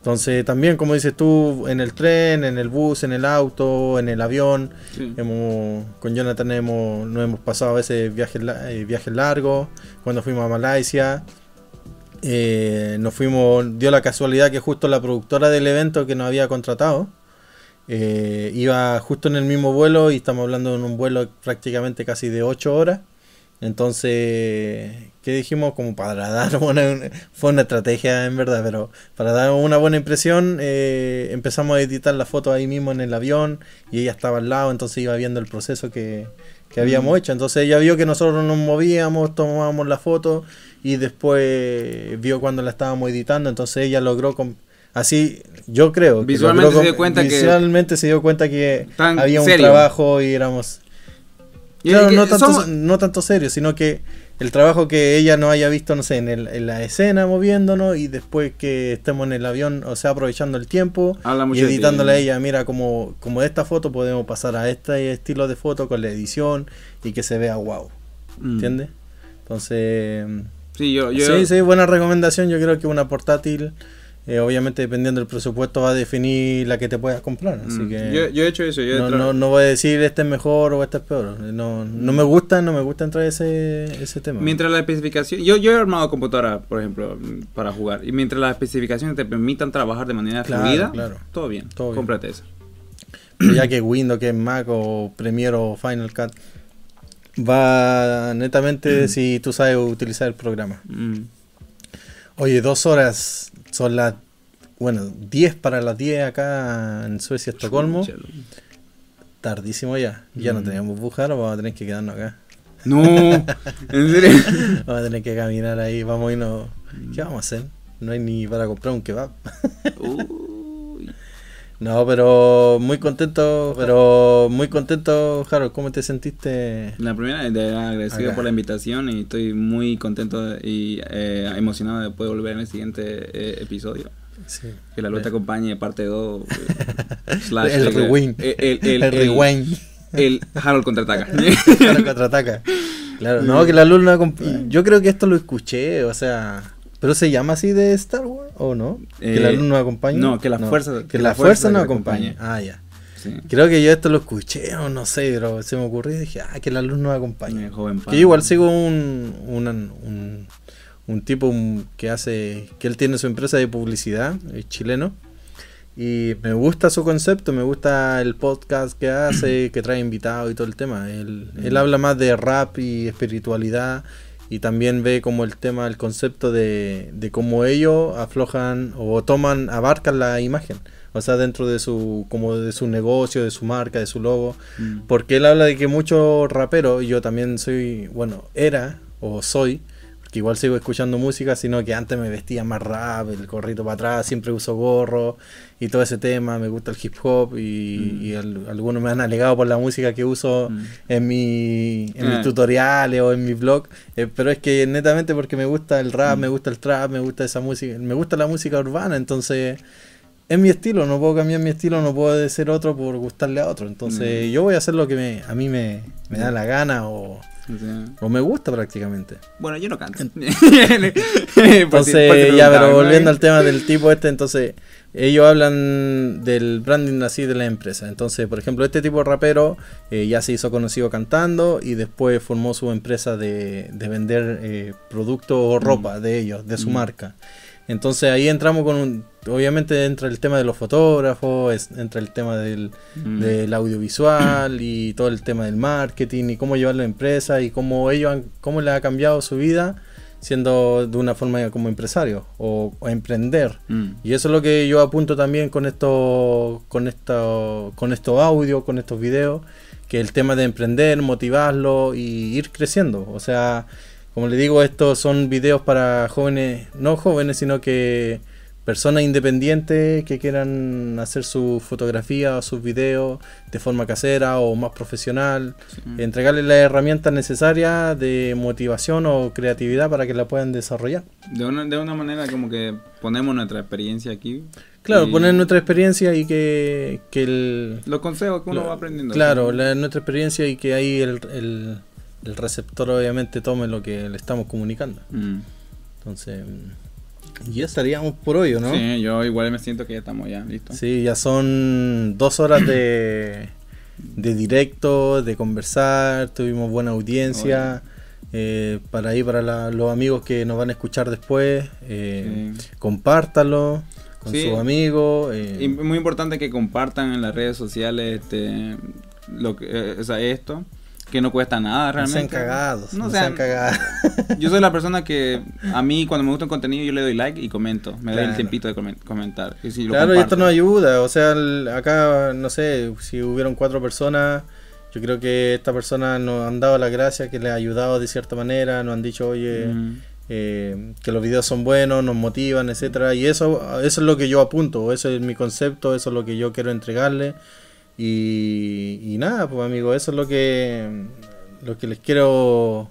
Entonces también, como dices tú, en el tren, en el bus, en el auto, en el avión, Sí. hemos, con Jonathan hemos, nos hemos pasado a veces viajes, eh, viajes largos, cuando fuimos a Malasia. eh, nos fuimos, dio la casualidad que justo la productora del evento que nos había contratado eh, iba justo en el mismo vuelo y estamos hablando de un vuelo prácticamente casi de 8 horas. Entonces, ¿qué dijimos? Como para dar una, fue una estrategia en verdad, pero para dar una buena impresión, eh, empezamos a editar la foto ahí mismo en el avión y ella estaba al lado, entonces iba viendo el proceso que, que habíamos Mm. hecho. Entonces ella vio que nosotros nos movíamos, tomábamos la foto y después vio cuando la estábamos editando, entonces ella logró... Así, yo creo. que Visualmente logró se dio cuenta que- Visualmente se dio cuenta que había un serio. trabajo y éramos... Claro, no tanto, somos- no tanto serio, sino que el trabajo que ella no haya visto, no sé, en, el- en la escena moviéndonos y después que estemos en el avión, o sea, aprovechando el tiempo y editándole a ella, mira, como, como de esta foto podemos pasar a este estilo de foto con la edición y que se vea wow, Mm. ¿entiendes? Entonces, Sí, yo, yo sí, sí, buena recomendación, yo creo que una portátil, eh, obviamente dependiendo del presupuesto va a definir la que te puedas comprar, así Mm. que... yo, yo he hecho eso. Yo No, no, no voy a decir este es mejor o este es peor. No, no me gusta, no me gusta entrar ese, ese tema. Mientras la especificación, yo, yo he armado computadora, por ejemplo, para jugar, y mientras las especificaciones te permitan trabajar de manera Claro, fluida, claro. todo bien, Todo bien. cómprate. Pero ya que Windows, que es Mac o Premiere o Final Cut, va netamente si tú sabes utilizar el programa. Mm. Oye, dos horas son las, bueno, 10 para las 10 acá en Suecia, Estocolmo. Tardísimo ya. Ya no Mm. tenemos bujar vamos a tener que quedarnos acá. No, en serio. Vamos a tener que caminar ahí, vamos a irnos. ¿Qué vamos a hacer? No hay ni para comprar un kebab. Uy. No, pero muy contento, pero muy contento, Harold, ¿cómo te sentiste? La primera, agradecido Acá. por la invitación y estoy muy contento y eh, emocionado de poder volver en el siguiente eh, episodio. Sí. Que la luz te acompañe, parte 2. slash, El eh, rewind. El, el, el, El rewind. el Harold contraataca. Harold contraataca. Claro, no, que la luz no Yo creo que esto lo escuché, o sea. ¿Pero se llama así de Star Wars o no? ¿Que la Eh, luz nos acompañe? no, que la fuerza- Que, la, fuerza, nos acompañe. Ah, ya. Sí. Creo que yo esto lo escuché o no sé, pero se me ocurrió y dije, ah, que la luz nos acompañe. Eh, joven Que yo igual sigo un, una- un, un tipo un- que hace, que él tiene su empresa de publicidad, es chileno, y me gusta su concepto, me gusta el podcast que hace, que trae invitados y todo el tema. Él, él habla más de rap y espiritualidad y también ve como el tema, el concepto de, de cómo ellos aflojan o toman, abarcan la imagen. O sea, dentro de su, como de su negocio, de su marca, de su logo. Mm. Porque él habla de que muchos raperos, y yo también soy, bueno, era o soy, porque igual sigo escuchando música, sino que antes me vestía más rap, el gorrito para atrás, siempre uso gorro y todo ese tema, me gusta el hip hop y, Mm. y algunos me han alegado por la música que uso Mm. en, mi, en mis Ah. tutoriales o en mi blog, eh, pero es que netamente porque me gusta el rap, Mm. me gusta el trap, me gusta esa música, me gusta la música urbana, entonces es mi estilo, no puedo cambiar mi estilo, no puedo ser otro por gustarle a otro, entonces Mm. yo voy a hacer lo que me, a mí me, me da la gana o, O sea, o me gusta prácticamente. bueno, yo no canto. Entonces, ya, pero volviendo al tema del tipo este, entonces, ellos hablan del branding así de la empresa. Entonces, por ejemplo, este tipo de rapero eh, ya se hizo conocido cantando y después formó su empresa de, de vender eh, productos o ropa de ellos, de su Mm. marca. Entonces ahí entramos con un... Obviamente entra el tema de los fotógrafos, es- entra el tema del, Mm. del audiovisual y todo el tema del marketing y cómo llevar la empresa y cómo ellos han, cómo les ha cambiado su vida siendo de una forma como empresario o, o emprender. Mm. Y eso es lo que yo apunto también con esto, con esto, con estos audios, con estos videos, que el tema de emprender, motivarlo y ir creciendo. O sea, como le digo, estos son videos para jóvenes, no jóvenes, sino que personas independientes que quieran hacer su fotografía o sus videos de forma casera o más profesional, Sí. entregarles las herramientas necesarias de motivación o creatividad para que la puedan desarrollar. De una, de una manera como que ponemos nuestra experiencia aquí. Claro, y poner nuestra experiencia y que, que el... Los consejos que uno va aprendiendo. Claro, la- nuestra experiencia y que ahí el, el, el receptor obviamente tome lo que le estamos comunicando. Mm. Entonces, mm, ya estaríamos por hoy, ¿o ¿no? Sí, yo igual me siento que ya estamos ya listos. Sí, ya son dos horas de, de directo, de conversar, tuvimos buena audiencia. eh, para ahí, para la- los amigos que nos van a escuchar después, eh, Sí. compártalo con Sí. sus amigos. eh, Y muy importante que compartan en las redes sociales este lo que eh, o sea, esto que no cuesta nada no sean realmente. cagados, No no, sean- sean cagados. Yo soy la persona que a mí cuando me gusta un contenido yo le doy like y comento, me doy el Claro. tiempito de comen- comentar. Y si lo Claro, y esto nos ayuda. O sea, el- acá, no sé, si hubieron cuatro personas, yo creo que esta persona nos han dado la gracia, que les ha ayudado de cierta manera, nos han dicho, oye, Mm. eh, que los videos son buenos, nos motivan, etcétera Y eso, eso es lo que yo apunto, eso es mi concepto, eso es lo que yo quiero entregarle. Y, y nada, pues amigo, eso es lo que, lo que les quiero,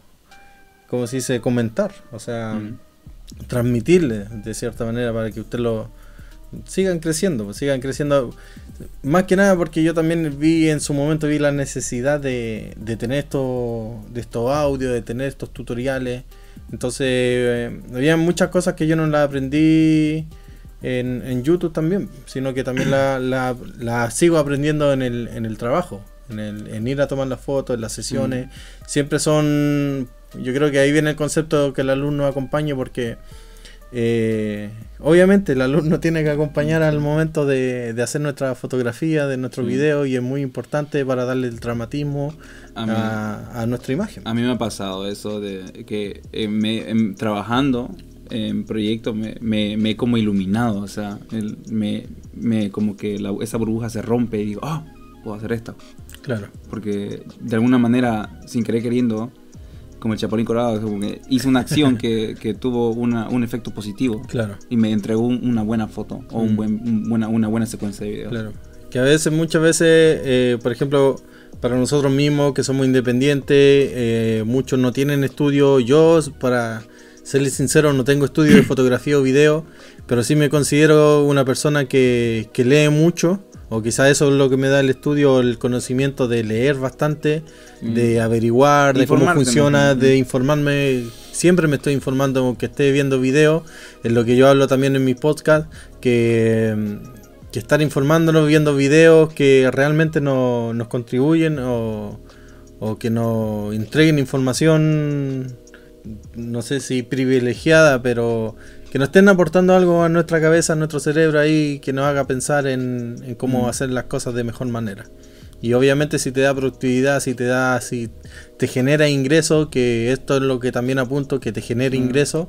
como se dice, comentar. O sea, Mm. transmitirle de cierta manera para que usted lo sigan creciendo, pues sigan creciendo. Más que nada porque yo también vi en su momento vi la necesidad de, de tener estos de estos audios, de tener estos tutoriales. Entonces, eh, había muchas cosas que yo no las aprendí en, en YouTube también, sino que también la, la sigo aprendiendo en el, en el trabajo, en, el, en ir a tomar las fotos, en las sesiones. Siempre son, yo creo que ahí viene el concepto que el alumno acompañe porque eh, obviamente el alumno tiene que acompañar al momento de, de hacer nuestra fotografía, de nuestro Sí. video y es muy importante para darle el dramatismo A mí- a, a nuestra imagen. A mí me ha pasado eso de que eh, me, em, trabajando en proyectos me, me, me he como iluminado, o sea, el- me, me como que la- esa burbuja se rompe y digo, ah, puedo hacer esto. Claro. Porque de alguna manera, sin querer queriendo, como el Chapulín Colorado, como que hizo una acción que, que tuvo una, un efecto positivo Claro. y me entregó un- una buena foto o un Mm. buen, un buena, una buena secuencia de videos. Claro. Que a veces, muchas veces, eh, por ejemplo, para nosotros mismos que somos independientes, eh, muchos no tienen estudio. Yo, para serles sincero, no tengo estudio de fotografía o video, pero sí me considero una persona que, que lee mucho. O quizás eso es lo que me da el estudio, el conocimiento de leer bastante, Mm. de averiguar, de cómo funciona, de informarme. Siempre me estoy informando, aunque esté viendo videos, en lo que yo hablo también en mi podcast, que, que estar informándonos, viendo videos que realmente no- nos contribuyen o, o que nos entreguen información, no sé si privilegiada, pero que nos estén aportando algo a nuestra cabeza, a nuestro cerebro ahí, que nos haga pensar en, en cómo Mm. hacer las cosas de mejor manera. Y obviamente si te da productividad, si te da, si te genera ingreso, que esto es lo que también apunto, que te genere Mm. ingreso,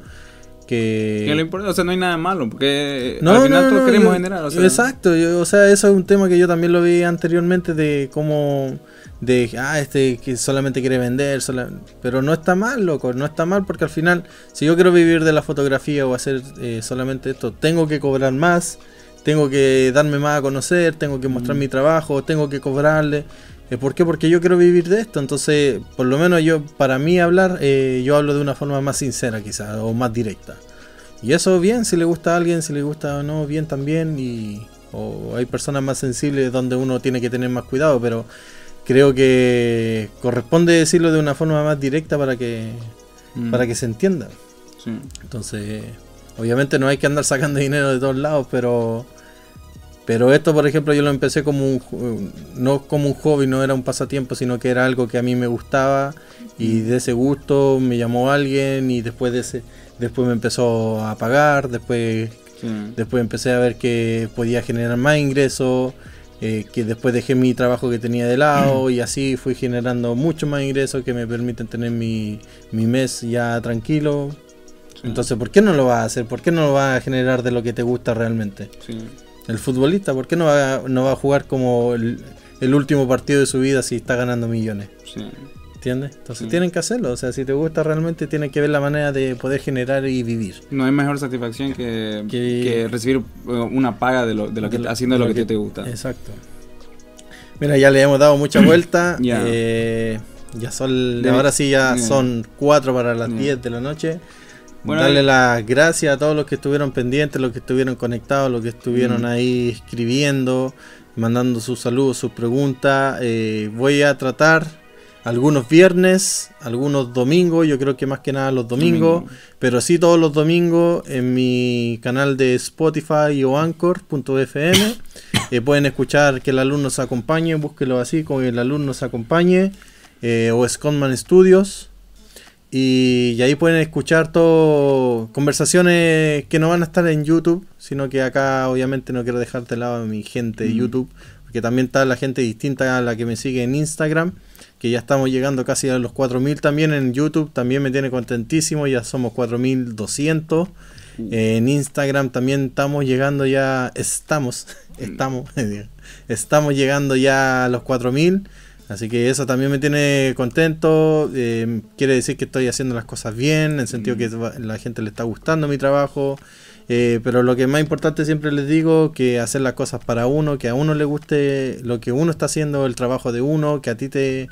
que... Que lo importa, o sea, no hay nada malo, porque No, al final no, todos no, queremos yo- generar. O sea, exacto, yo- o sea, eso es un tema que yo también lo vi anteriormente de cómo de ah este que solamente quiere vender, sola- pero no está mal, loco, no está mal porque al final si yo quiero vivir de la fotografía o hacer eh, solamente esto, tengo que cobrar más, tengo que darme más a conocer, tengo que mostrar Mm. mi trabajo, tengo que cobrarle. Eh, ¿Por qué? Porque yo quiero vivir de esto. Entonces, por lo menos yo, para mí hablar, eh, yo hablo de una forma más sincera quizás, o más directa. Y eso bien, si le gusta a alguien, si le gusta o no, bien también. Y, o hay personas más sensibles donde uno tiene que tener más cuidado, pero creo que corresponde decirlo de una forma más directa para que, mm, para que se entienda. sí. Entonces, obviamente no hay que andar sacando dinero de todos lados, pero pero esto, por ejemplo, yo lo empecé como un no como un hobby, no era un pasatiempo, sino que era algo que a mí me gustaba y de ese gusto me llamó alguien y después de ese después me empezó a pagar, después sí. después empecé a ver que podía generar más ingresos, eh, que después dejé mi trabajo que tenía de lado y así fui generando mucho más ingresos que me permiten tener mi, mi mes ya tranquilo. Sí. Entonces, ¿por qué no lo vas a hacer? ¿Por qué no lo vas a generar de lo que te gusta realmente? Sí. El futbolista, ¿por qué no va, no va a jugar como el, el último partido de su vida si está ganando millones? sí. ¿Entiendes? Entonces Sí. tienen que hacerlo. O sea, si te gusta realmente, tienen que ver la manera de poder generar y vivir. No hay mejor satisfacción que, Que- que recibir eh, una paga de lo, de lo que De lo- haciendo de lo lo que, que- te gusta. Exacto. Mira, ya le hemos dado mucha vuelta. Ya. Eh, ya son, De- ahora sí ya son 4 para las Ya. 10 de la noche. Bueno, Darle ahí- las gracias a todos los que estuvieron pendientes, los que estuvieron conectados, los que estuvieron Mm. ahí escribiendo, mandando sus saludos, sus preguntas. Eh, voy a tratar algunos viernes, algunos domingos, yo creo que más que nada los domingos, Domingo. pero sí todos los domingos en mi canal de Spotify o Anchor.fm. Eh, pueden escuchar que el alumno se acompañe, búsquelo así, que el alumno se acompañe, eh, o Scotman Studios. Y, y ahí pueden escuchar todo conversaciones que no van a estar en YouTube, sino que acá obviamente no quiero dejar de lado a mi gente de Mm. YouTube, porque también está la gente distinta a la que me sigue en Instagram, que ya estamos llegando casi a los 4000 también en YouTube, también me tiene contentísimo, ya somos 4200. Uh. En Instagram también estamos llegando ya, estamos, estamos, estamos llegando ya a los 4000. Así que eso también me tiene contento. eh, quiere decir que estoy haciendo las cosas bien, en el sentido que va- la gente le está gustando mi trabajo. Eh, pero lo que es más importante siempre les digo, que hacer las cosas para uno, que a uno le guste lo que uno está haciendo, el trabajo de uno, que a ti te,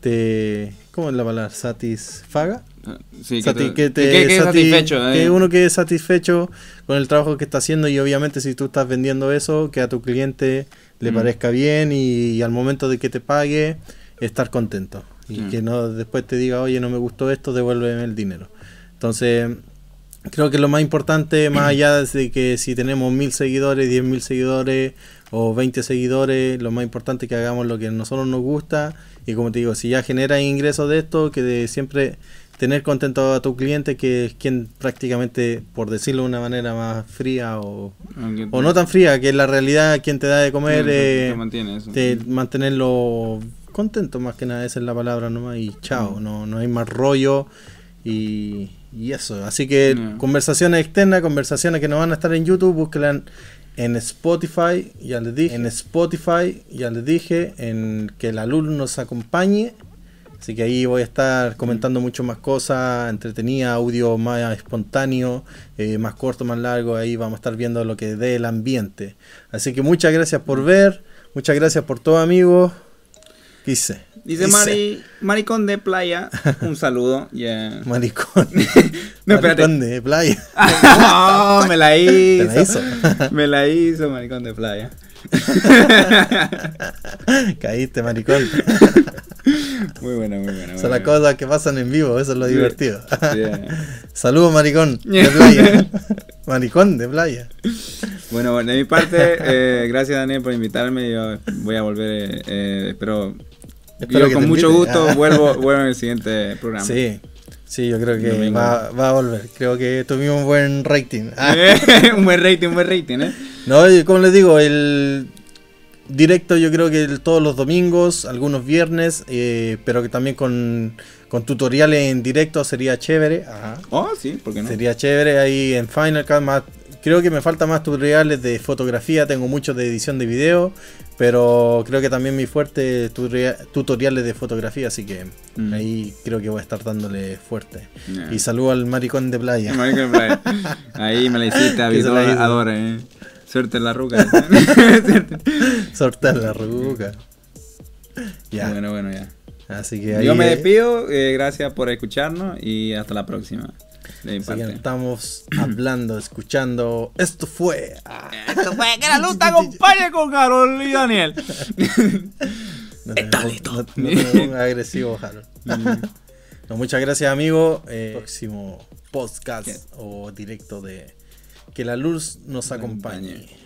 te ¿cómo es la palabra? Satisfaga. Ah, Sí, Sati- que te, que que quede sati- satisfecho. eh. que uno quede satisfecho con el trabajo que está haciendo y obviamente si tú estás vendiendo eso, que a tu cliente le Mm. parezca bien y, y al momento de que te pague, estar contento. Y que no después te diga, oye, no me gustó esto, devuélveme el dinero. Entonces, creo que lo más importante, más allá de que si tenemos mil seguidores, diez mil seguidores o 20 seguidores, lo más importante es que hagamos lo que a nosotros nos gusta y como te digo, si ya genera ingresos de esto, que de siempre tener contento a tu cliente, que es quien prácticamente, por decirlo de una manera más fría o, o no tan fría, que es la realidad, quien te da de Sí, comer, te- eh, te mantiene eso. te- mantenerlo contento más que nada, esa es la palabra nomás y chao, Mm. no, no hay más rollo y, y eso. Así que conversaciones externas, conversaciones que no van a estar en YouTube, búsquenla en, Spotify, ya les dije, en Spotify, ya les dije, en que el alumno nos acompañe. Así que ahí voy a estar comentando mucho más cosas, entretenida, audio más espontáneo, eh, más corto, más largo. Ahí vamos a estar viendo lo que dé el ambiente. Así que muchas gracias por ver, muchas gracias por todo, amigos. Dice. Dice Mari, Maricón de Playa, un saludo. ya. Maricón. No, espérate. Maricón de playa. no, me la hizo. Te la hizo. me la hizo, Maricón de Playa. Caíste, maricón. Muy buena, muy buena. muy Son las buena. cosas que pasan en vivo, eso es lo divertido. Sí. Saludos, maricón de playa. maricón de playa. Bueno, bueno, de mi parte, eh, gracias Daniel por invitarme. Yo voy a volver, eh, espero, Espero yo con mucho invite. gusto Ah. vuelvo, vuelvo en el siguiente programa. Sí, sí, yo creo que va, va a volver. Creo que tuvimos un buen rating. Ah, un buen rating, un buen rating, ¿eh? No, como les digo, el directo yo creo que el- todos los domingos, algunos viernes, eh, pero que también con, con tutoriales en directo sería chévere. Ajá. Oh, sí, ¿por qué no? Sería chévere ahí en Final Cut. Más, creo que me falta más tutoriales de fotografía. Tengo muchos de edición de video. Pero creo que también mi fuerte es tutoria- tutoriales de fotografía. Así que Mm. ahí creo que voy a estar dándole fuerte. Ya. Y saludo al maricón de playa. Marico de playa. Ahí me la hiciste, la. Adora, eh. Suerte en la ruca. Sortar la ruca. Ya. Bueno, bueno, ya. Así que ahí. Yo me despido, eh, gracias por escucharnos y hasta la próxima. De mi así que parte. estamos hablando, escuchando. Esto fue. ah, Esto fue que la luz te acompañe con Carol y Daniel. No te, Está listo. no, no agresivo, Harold. No, muchas gracias, amigo. Eh, próximo podcast ¿Qué? o directo de Que la luz nos Nos acompañe. acompañe.